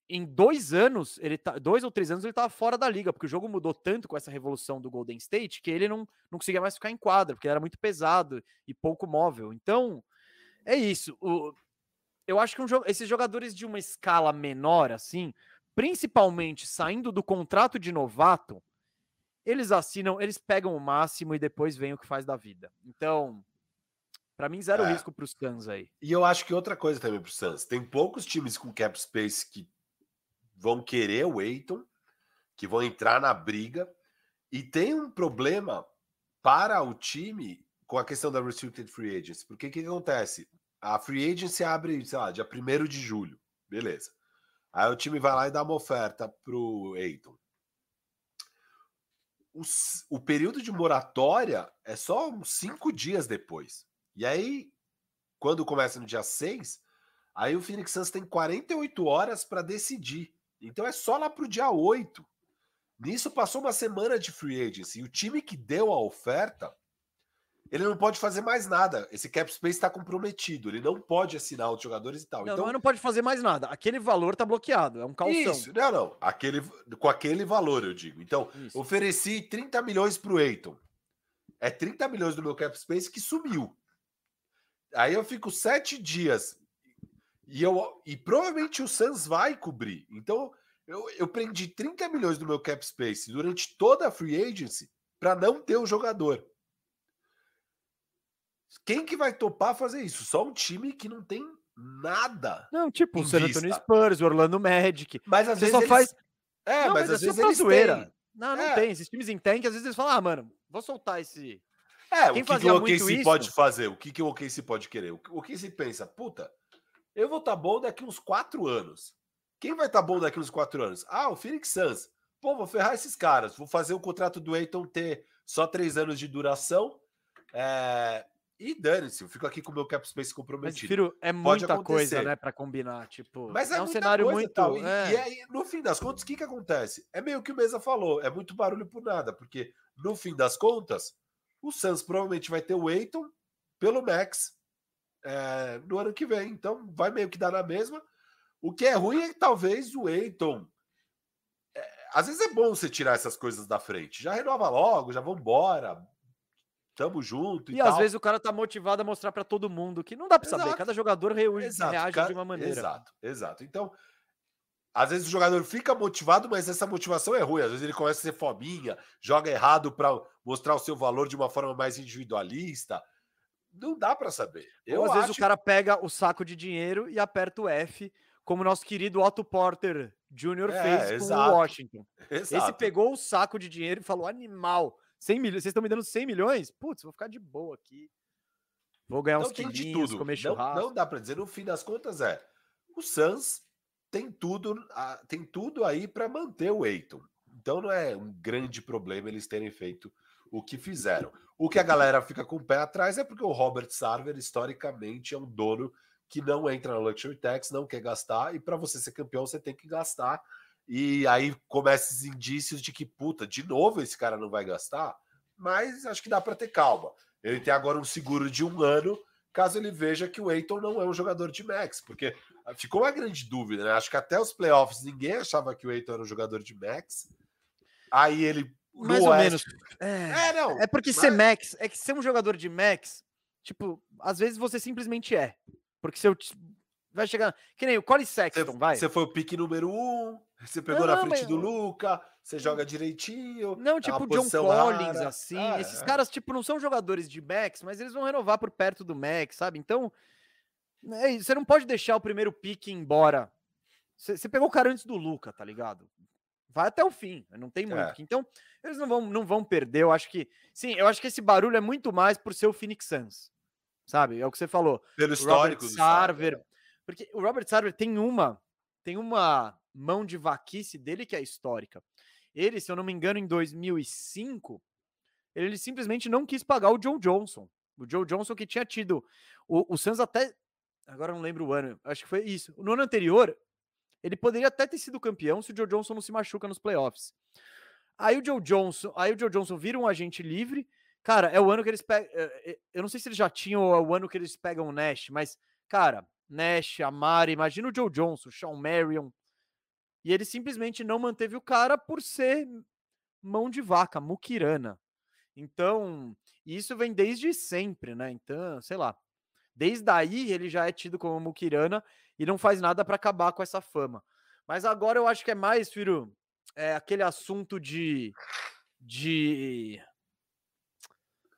Em dois anos, ele tá, dois ou três anos, ele estava fora da liga, porque o jogo mudou tanto com essa revolução do Golden State que ele não, não conseguia mais ficar em quadra, porque ele era muito pesado e pouco móvel. Então, é isso. O, eu acho que um, esses jogadores de uma escala menor, assim, principalmente saindo do contrato de novato, eles assinam, eles pegam o máximo e depois vem o que faz da vida. Então, para mim, zero é. risco para os Suns aí. E eu acho que outra coisa também para os Suns, tem poucos times com cap space que vão querer o Eiton, que vão entrar na briga, e tem um problema para o time com a questão da restricted free agents, porque o que, que acontece? A free agency abre, sei lá, dia 1 de julho. Beleza. Aí o time vai lá e dá uma oferta pro Eiton. O, o período de moratória é só uns cinco dias depois. E aí, quando começa no dia 6, aí o Phoenix Suns tem 48 horas para decidir. Então é só lá pro dia 8. Nisso passou uma semana de free agency. E o time que deu a oferta ele não pode fazer mais nada. Esse cap space está comprometido. Ele não pode assinar os jogadores e tal. Não, então não pode fazer mais nada. Aquele valor está bloqueado. É um calção. Isso, não, não. Aquele, com aquele valor, eu digo. Então, Isso. ofereci 30 milhões para o Eiton. É 30 milhões do meu cap space que sumiu. Aí eu fico sete dias e, eu, e provavelmente o Suns vai cobrir. Então, eu, eu prendi 30 milhões do meu cap space durante toda a free agency para não ter o jogador. Quem que vai topar fazer isso? Só um time que não tem nada. Não, tipo o San Antonio Spurs, o Orlando Magic. Mas às Você vezes só eles... faz. É, não, mas, mas, às vezes eles zoeira. Têm. Não, não é. tem. Esses times em tank, às vezes eles falam, ah, mano, vou soltar esse. É, Quem o que, que o OKC isso... pode fazer? O que, que o OKC pode querer? O que se pensa? Puta, eu vou estar tá bom daqui uns quatro anos. Quem vai estar tá bom daqui uns quatro anos? Ah, o Phoenix Suns. Pô, vou ferrar esses caras. Vou fazer o contrato do Eiton ter só três anos de duração. É, e dane-se, eu fico aqui com o meu cap space comprometido. Mas, Firo, é muita coisa, né, para combinar, tipo. Mas é, é um cenário muito. Tal. E, é. e aí, no fim das contas, o que que acontece? É meio que o Mesa falou, é muito barulho por nada, porque no fim das contas, o Suns provavelmente vai ter o Eiton pelo Max é, no ano que vem, então vai meio que dar na mesma. O que é ruim é que talvez o Eiton. É, às vezes é bom você tirar essas coisas da frente. Já renova logo, já vamos embora tamo junto. E, e às tal. vezes o cara tá motivado a mostrar para todo mundo que não dá para saber, cada jogador reage, exato, reage cara, de uma maneira. Exato, exato. Então, às vezes o jogador fica motivado, mas essa motivação é ruim. Às vezes ele começa a ser fominha, joga errado para mostrar o seu valor de uma forma mais individualista. Não dá para saber. Eu Ou às acho... vezes o cara pega o saco de dinheiro e aperta o F, como nosso querido Otto Porter Jr. É, fez exato. com o Washington. Exato. Esse pegou o saco de dinheiro e falou: animal 100 milhões, vocês estão me dando 100 milhões? Putz, vou ficar de boa aqui. Vou ganhar uns quilinhos, comer churrasco. Não, não dá para dizer, no fim das contas é, o Suns tem tudo, tem tudo aí para manter o Eiton. Então não é um grande problema eles terem feito o que fizeram. O que a galera fica com o pé atrás é porque o Robert Sarver, historicamente, é um dono que não entra na Luxury Tax, não quer gastar, e para você ser campeão, você tem que gastar. E aí começam esses indícios de que, puta, de novo esse cara não vai gastar, mas acho que dá para ter calma. Ele tem agora um seguro de um ano, caso ele veja que o Eiton não é um jogador de max, porque ficou uma grande dúvida, né? Acho que até os playoffs ninguém achava que o Eiton era um jogador de max. Aí ele. Mais ou Oeste... menos. É, é, não. É porque mas... ser max, é que ser um jogador de max, tipo, às vezes você simplesmente é. Porque se eu vai chegar. Que nem o Corey Sexton, você, vai. Você foi o pique número um, você pegou não, na frente mas... do Luca, você joga direitinho. Não, tipo o John Collins, rara. assim. Ah, esses é. caras, tipo, não são jogadores de Max, mas eles vão renovar por perto do Max, sabe? Então, é, você não pode deixar o primeiro pique embora. Você, pegou o cara antes do Luca, tá ligado? vai até o fim, não tem muito. É. Então, eles não vão, não vão perder. Eu acho que. Sim, eu acho que esse barulho é muito mais por ser o Phoenix Suns. Sabe? É o que você falou. Pelo histórico Robert Sarver. Sarver. Porque o Robert Sarver tem uma. Tem uma mão de vaquice dele que é histórica. Ele, se eu não me engano, em 2005, ele simplesmente não quis pagar o Joe Johnson. O Joe Johnson que tinha tido. O, o Suns até. Agora não lembro o ano. Acho que foi isso. No ano anterior, ele poderia até ter sido campeão se o Joe Johnson não se machuca nos playoffs. Aí o Joe Johnson, aí o Joe Johnson vira um agente livre. Cara, é o ano que eles pegam. Eh, eh, eu não sei se eles já tinham ou é o ano que eles pegam o Nash, mas, cara, Nash, Amari, imagina o Joe Johnson, Sean Marion. E ele simplesmente não manteve o cara por ser mão de vaca, muquirana. Então, isso vem desde sempre, né? Então, sei lá. Desde aí ele já é tido como muquirana e não faz nada para acabar com essa fama. Mas agora eu acho que é mais, Firo, é aquele assunto de. de.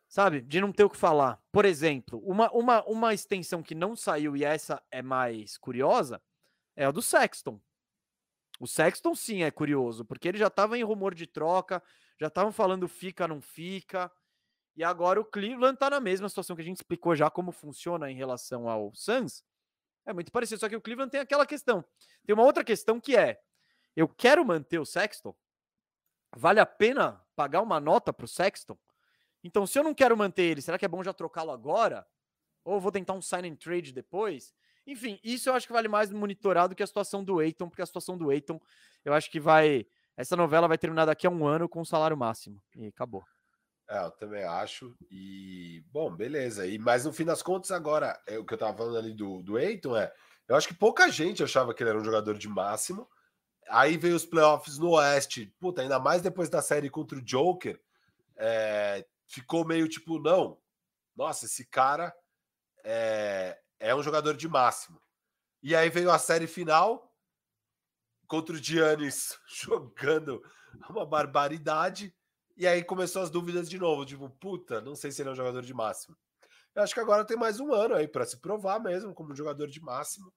Sabe? De não ter o que falar. Por exemplo, uma, uma, uma extensão que não saiu e essa é mais curiosa é a do Sexton. O Sexton sim é curioso, porque ele já estava em rumor de troca, já estavam falando fica, não fica. E agora o Cleveland está na mesma situação que a gente explicou já como funciona em relação ao Suns. É muito parecido, só que o Cleveland tem aquela questão. Tem uma outra questão que é: eu quero manter o Sexton? Vale a pena pagar uma nota para o Sexton? Então, se eu não quero manter ele, será que é bom já trocá-lo agora? Ou vou tentar um sign and trade depois? Enfim, isso eu acho que vale mais monitorar do que a situação do Eiton, porque a situação do Eiton, eu acho que vai. Essa novela vai terminar daqui a um ano com o salário máximo. E acabou. É, eu também acho. E, bom, beleza. E, mas no fim das contas, agora, é, o que eu tava falando ali do, do Eiton é. Eu acho que pouca gente achava que ele era um jogador de máximo. Aí veio os playoffs no Oeste. Puta, ainda mais depois da série contra o Joker. É, ficou meio tipo, não. Nossa, esse cara é, é um jogador de máximo. E aí veio a série final contra o Giannis jogando uma barbaridade. E aí começou as dúvidas de novo, tipo, puta, não sei se ele é um jogador de máximo. Eu acho que agora tem mais um ano aí para se provar mesmo como jogador de máximo.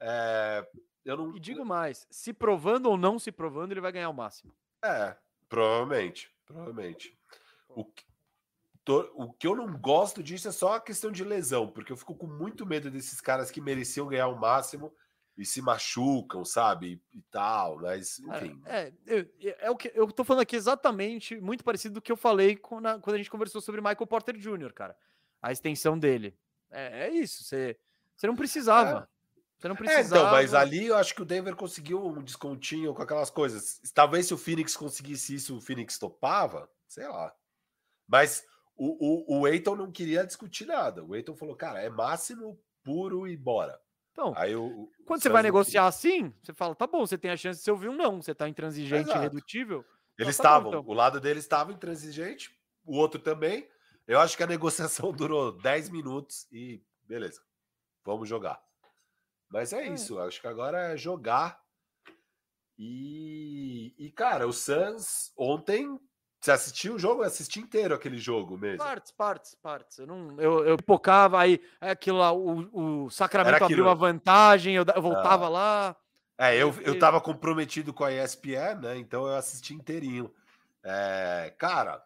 É, eu não... E digo mais, se provando ou não se provando, ele vai ganhar o máximo. É, provavelmente, provavelmente. O to, o que eu não gosto disso é só a questão de lesão, porque eu fico com muito medo desses caras que mereciam ganhar o máximo e se machucam, sabe? E, e tal, mas enfim. É, é, é, o que eu tô falando aqui exatamente, muito parecido do que eu falei quando a, quando a gente conversou sobre Michael Porter Jr., cara. A extensão dele. É, é isso, você, você não precisava. É. Você não precisava. É, então, mas ali eu acho que o Denver conseguiu um descontinho com aquelas coisas. Talvez se o Phoenix conseguisse isso, o Phoenix topava, sei lá. Mas o, o, o Eiton não queria discutir nada. O Eiton falou, cara, é máximo puro e bora. Então, aí o, quando você vai negociar assim, você fala, tá bom, você tem a chance de você ouvir um não, você tá intransigente e irredutível. Eles estavam, tá então. o lado deles estava intransigente, o outro também. Eu acho que a negociação durou 10 minutos e beleza, vamos jogar. Mas é, é. isso, acho que agora é jogar. E, e cara, o Suns ontem você assistiu o jogo? Eu assisti inteiro aquele jogo mesmo. Partes, partes, partes. Eu não, eu, eu pipocava aí, é aquilo lá, o, o Sacramento abriu uma vantagem, eu, eu voltava ah. lá. É, eu, eu tava comprometido com a ESPN, né? Então eu assisti inteirinho. É, cara,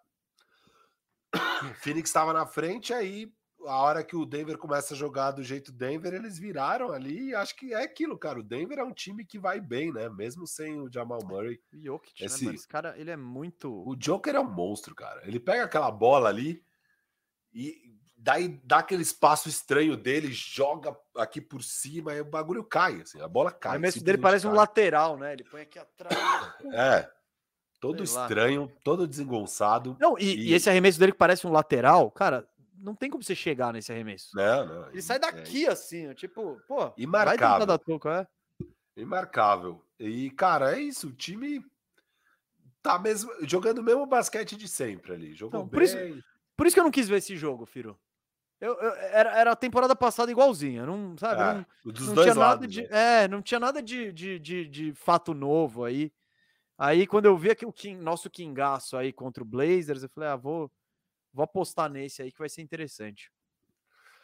Phoenix estava na frente, aí a hora que o Denver começa a jogar do jeito Denver, eles viraram ali e acho que é aquilo, cara. O Denver é um time que vai bem, né? Mesmo sem o Jamal Murray. O Jokic, né, Esse... né, Esse cara, ele é muito... O Joker é um monstro, cara. Ele pega aquela bola ali e daí dá aquele espaço estranho dele, joga aqui por cima e o bagulho cai, assim, a bola cai. O arremesso dele parece cai. um lateral, né? Ele põe aqui atrás. é. Todo Sei estranho, lá. todo desengonçado. Não, e, e... e esse arremesso dele que parece um lateral, cara, não tem como você chegar nesse arremesso. Não, não. Ele sai daqui é. assim, tipo, pô, Imarcável. da é? Imarcável. E, cara, é isso. O time tá mesmo jogando o mesmo basquete de sempre ali. Jogou não, por Isso, por isso que eu não quis ver esse jogo, Firo. Eu, eu, era, era a temporada passada igualzinha, não sabe? É, não, dos não dois tinha lados, nada de, né? É, não tinha nada de, de, de, de, fato novo aí. Aí quando eu vi aqui o King, nosso Kingaço aí contra o Blazers, eu falei, ah, vou, Vou apostar nesse aí que vai ser interessante.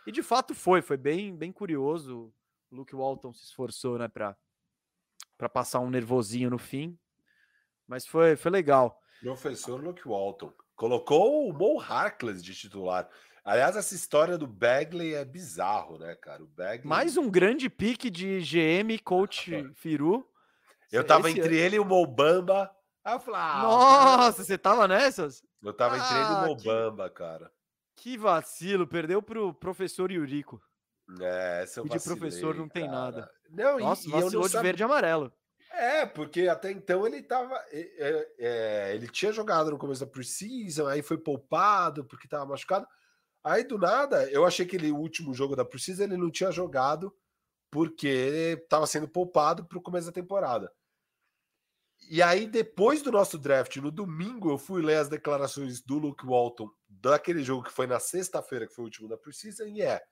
E de fato foi, foi bem, bem curioso. O Luke Walton se esforçou, né, para para passar um nervosinho no fim. Mas foi, foi legal. Professor Luke Walton. Colocou o Mo Harkless de titular. Aliás, essa história do Bagley é bizarro, né, cara? O Bagley... Mais um grande pique de GM, coach Firu. Eu tava Esse entre ano. ele e o Mobamba. Aí eu falei, ah, Nossa, cara... você tava nessas? Eu tava ah, entre ele e o ah, Mobamba, que... cara. Que vacilo, perdeu pro professor Yuriko. É, essa eu vacilei, de professor não tem cara. nada. Não, Nossa, e, vacilou e de verde e amarelo. É, porque até então ele tava. É, é, ele tinha jogado no começo da Precision, aí foi poupado porque tava machucado. Aí do nada, eu achei que ele, o último jogo da Precision ele não tinha jogado porque tava sendo poupado pro começo da temporada. E aí, depois do nosso draft, no domingo, eu fui ler as declarações do Luke Walton daquele jogo que foi na sexta-feira, que foi o último da Precision, e é.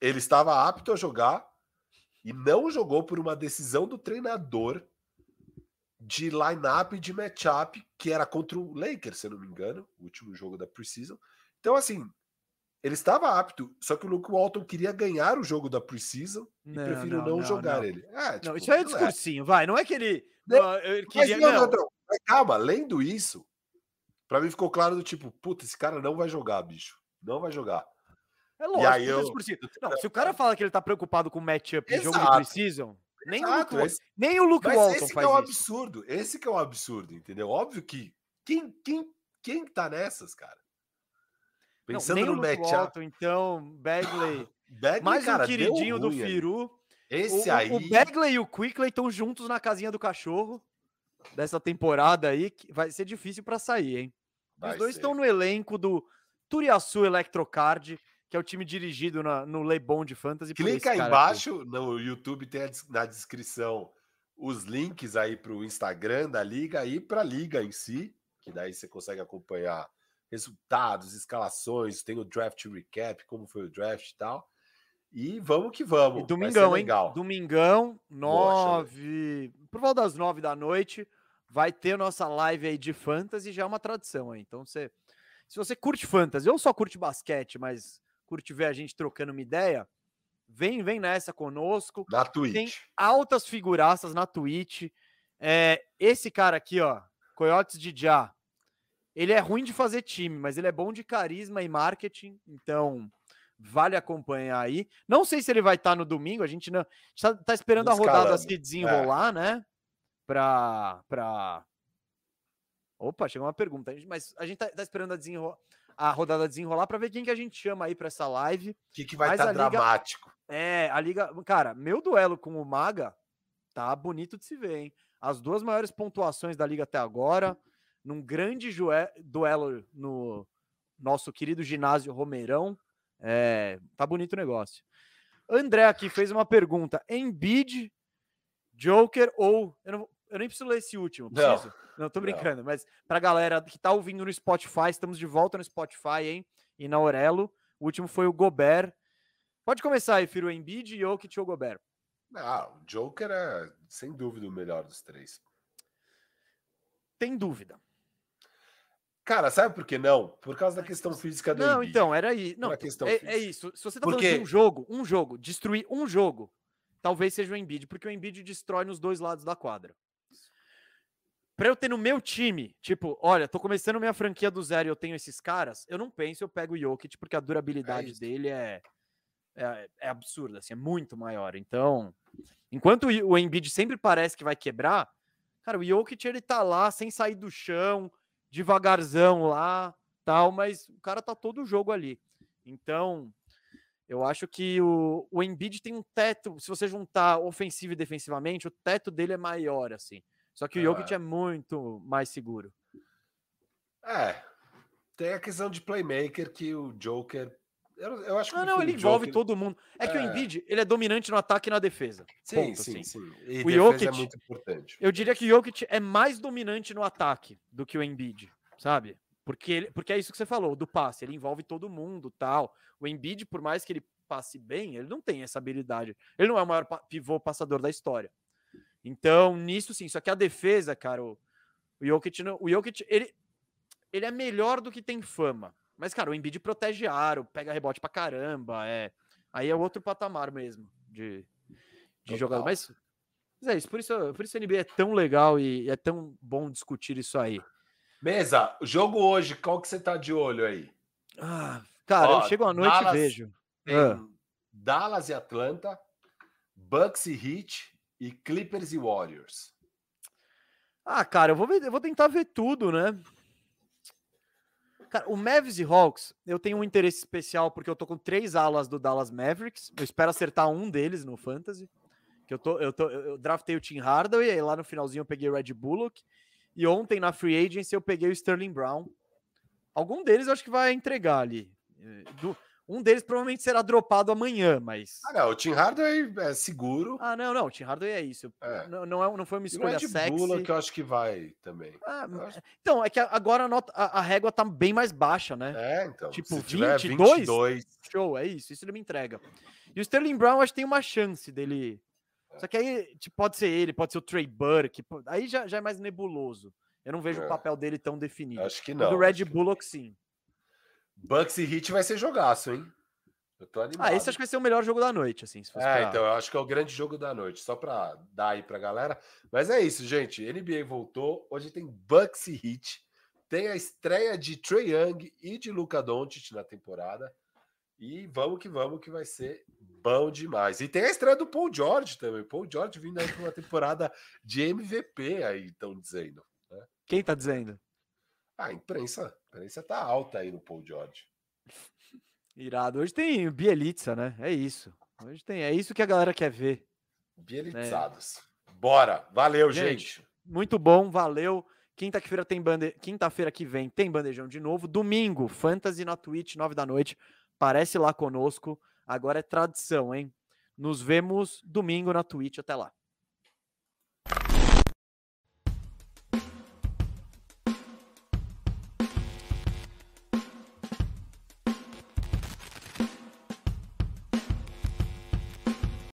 Ele estava apto a jogar, e não jogou por uma decisão do treinador de line-up de matchup, que era contra o Lakers, se eu não me engano, o último jogo da Precision. Então, assim, ele estava apto, só que o Luke Walton queria ganhar o jogo da Precision e prefiro não, não, não jogar não. ele. É, tipo, não, isso aí é, é discursinho, é. vai. Não é que ele. Não, queria, mas, não, não, Mas calma, lendo isso, para mim ficou claro do tipo, puta, esse cara não vai jogar, bicho. Não vai jogar. É lógico, aí eu... Não, se o cara fala que ele tá preocupado com matchup em jogo de Precision, nem, Exato, o Luke, esse... nem o Luke Walton esse faz é um absurdo. Esse que é um absurdo, entendeu? Óbvio que quem, quem, quem tá nessas, cara? Pensando não, nem no matchup. Walton, então, Bagley, Bagley mais cara, um queridinho do Firu. Esse o, aí... O Bagley e o Quickley estão juntos na casinha do cachorro dessa temporada aí, que vai ser difícil para sair, hein? Vai Os dois estão no elenco do Turiaçu Electrocard, que é o time dirigido na, no Lebon de Fantasy. Clica aí embaixo aqui. no YouTube, tem a, na descrição os links aí para o Instagram da liga e para a liga em si, que daí você consegue acompanhar resultados, escalações, tem o draft recap, como foi o draft e tal. E vamos que vamos. E domingão, hein? Domingão, nove. Por volta das nove da noite, vai ter nossa live aí de fantasy, já é uma tradição aí. Então, você, se você curte fantasy, ou só curte basquete, mas curte ver a gente trocando uma ideia, vem, vem nessa conosco. Na Twitch. Tem altas figuraças na Twitch. É, esse cara aqui, ó, Coyotes de Já, ele é ruim de fazer time, mas ele é bom de carisma e marketing, então vale acompanhar aí. Não sei se ele vai estar tá no domingo, a gente não está tá esperando a rodada se desenrolar, é. né? Para para Opa, chegou uma pergunta, mas a gente tá, tá esperando a desenrolar a rodada desenrolar para ver quem que a gente chama aí para essa live. O que, que vai estar tá dramático? É, a liga, cara, meu duelo com o Maga tá bonito de se ver, hein? As duas maiores pontuações da liga até agora, num grande duelo no nosso querido ginásio Romeirão. É, tá bonito o negócio. André aqui fez uma pergunta: Embiid, Joker ou eu não, eu nem preciso ler esse último. Preciso? Não, não tô brincando. Não. Mas pra galera que tá ouvindo no Spotify, estamos de volta no Spotify, hein? E na Aurelo. O último foi o Gobert. Pode começar aí, Firo Embiid, Jokic ou Gobert? Ah, o Joker é sem dúvida o melhor dos três. Tem dúvida. Cara, sabe por que não? Por causa da questão física do Não, Embiid. então, era aí. Não, é, é, isso. Se você tá porque... falando de um jogo, um jogo, destruir um jogo, talvez seja o Embiid, porque o Embiid destrói nos dois lados da quadra para eu ter no meu time, tipo, olha, tô começando minha franquia do zero e eu tenho esses caras, eu não penso, eu pego o Jokic, porque a durabilidade é dele é, é, é absurda, assim, é muito maior. Então, enquanto o Embiid sempre parece que vai quebrar, cara, o Jokic ele tá lá sem sair do chão, devagarzão lá, tal, mas o cara tá todo o jogo ali. Então, eu acho que o, o Embiid tem um teto, se você juntar ofensivo e defensivamente, o teto dele é maior, assim. Só que o Jokic é. é muito mais seguro. É. Tem a questão de playmaker que o Joker. Eu, eu acho que. Não, não, ele envolve Joker... todo mundo. É, é, que o é. Embiid ele é dominante no ataque e na defesa. Sim, ponto, sim, assim. sim. E o Jokic é muito importante. Eu diria que o Jokic é mais dominante no ataque do que o Embiid, sabe? Porque, ele, porque é isso que você falou, do passe. Ele envolve todo mundo tal. O Embiid, por mais que ele passe bem, ele não tem essa habilidade. Ele não é o maior pivô passador da história. Então, nisso sim. Só que a defesa, cara, o, o Jokic, o Jokic ele, ele é melhor do que tem fama. Mas, cara, o Embiid protege aro, pega rebote pra caramba. É, aí é outro patamar mesmo de, de jogador. Mas Mas é isso, por isso, por isso a NBA é tão legal e é tão bom discutir isso aí. Mesa, jogo hoje, qual que você tá de olho aí? Ah, cara, Ó, eu chego à noite Dallas, e vejo. Tem ah. Dallas e Atlanta, Bucks e Heat e Clippers e Warriors. Ah, cara, eu vou, ver, eu vou tentar ver tudo, né? Cara, o Mavs e Hawks, eu tenho um interesse especial porque eu tô com três alas do Dallas Mavericks. Eu espero acertar um deles no Fantasy. Que eu, tô, eu, tô, eu draftei o Tim Hardaway, aí lá no finalzinho eu peguei o Red Bullock. E ontem na Free Agency eu peguei o Sterling Brown. Algum deles eu acho que vai entregar ali. Eh, do, um deles provavelmente será dropado amanhã, mas. Ah, não, o Tim Hardaway é seguro. Ah, não, não, o Tim Hardaway é isso. É. Não, não, é, não foi uma escolha e o sexy. Bula que eu acho que vai também. Ah, acho... Então, é que agora a, nota, a, a, régua tá bem mais baixa, né? É, então. Tipo, 22, 22, show, é isso, isso ele me entrega. E o Sterling Brown, acho que tem uma chance dele. É. Só que aí tipo, pode ser ele, pode ser o Trey Burke, aí já, já é mais nebuloso. Eu não vejo é. o papel dele tão definido. Acho que não. O do Red Bullock, sim. Bucks e Heat vai ser jogaço, hein? Eu tô animado. Ah, esse acho que vai ser o melhor jogo da noite, assim. é, pra... então, eu acho que é o grande jogo da noite, só pra dar aí pra galera. Mas é isso, gente. NBA voltou. Hoje tem Bucks e Heat. Tem a estreia de Trey Young e de Luca Doncic na temporada. E vamos que vamos, que vai ser bom demais. E tem a estreia do Paul George também. Paul George vindo aí para uma temporada de MVP aí, estão dizendo. Né? Quem tá dizendo? A imprensa. A imprensa tá alta aí no Paul George. Irado. Hoje tem Bielitsa, né? É isso. Hoje tem. É isso que a galera quer ver. Bielitzados. Né? Bora. Valeu, gente, gente. Muito bom, valeu. Quinta-feira tem bande... Quinta-feira que vem tem bandejão de novo. Domingo, Fantasy na Twitch, nove da noite. Parece lá conosco. Agora é tradição, hein? Nos vemos domingo na Twitch. Até lá.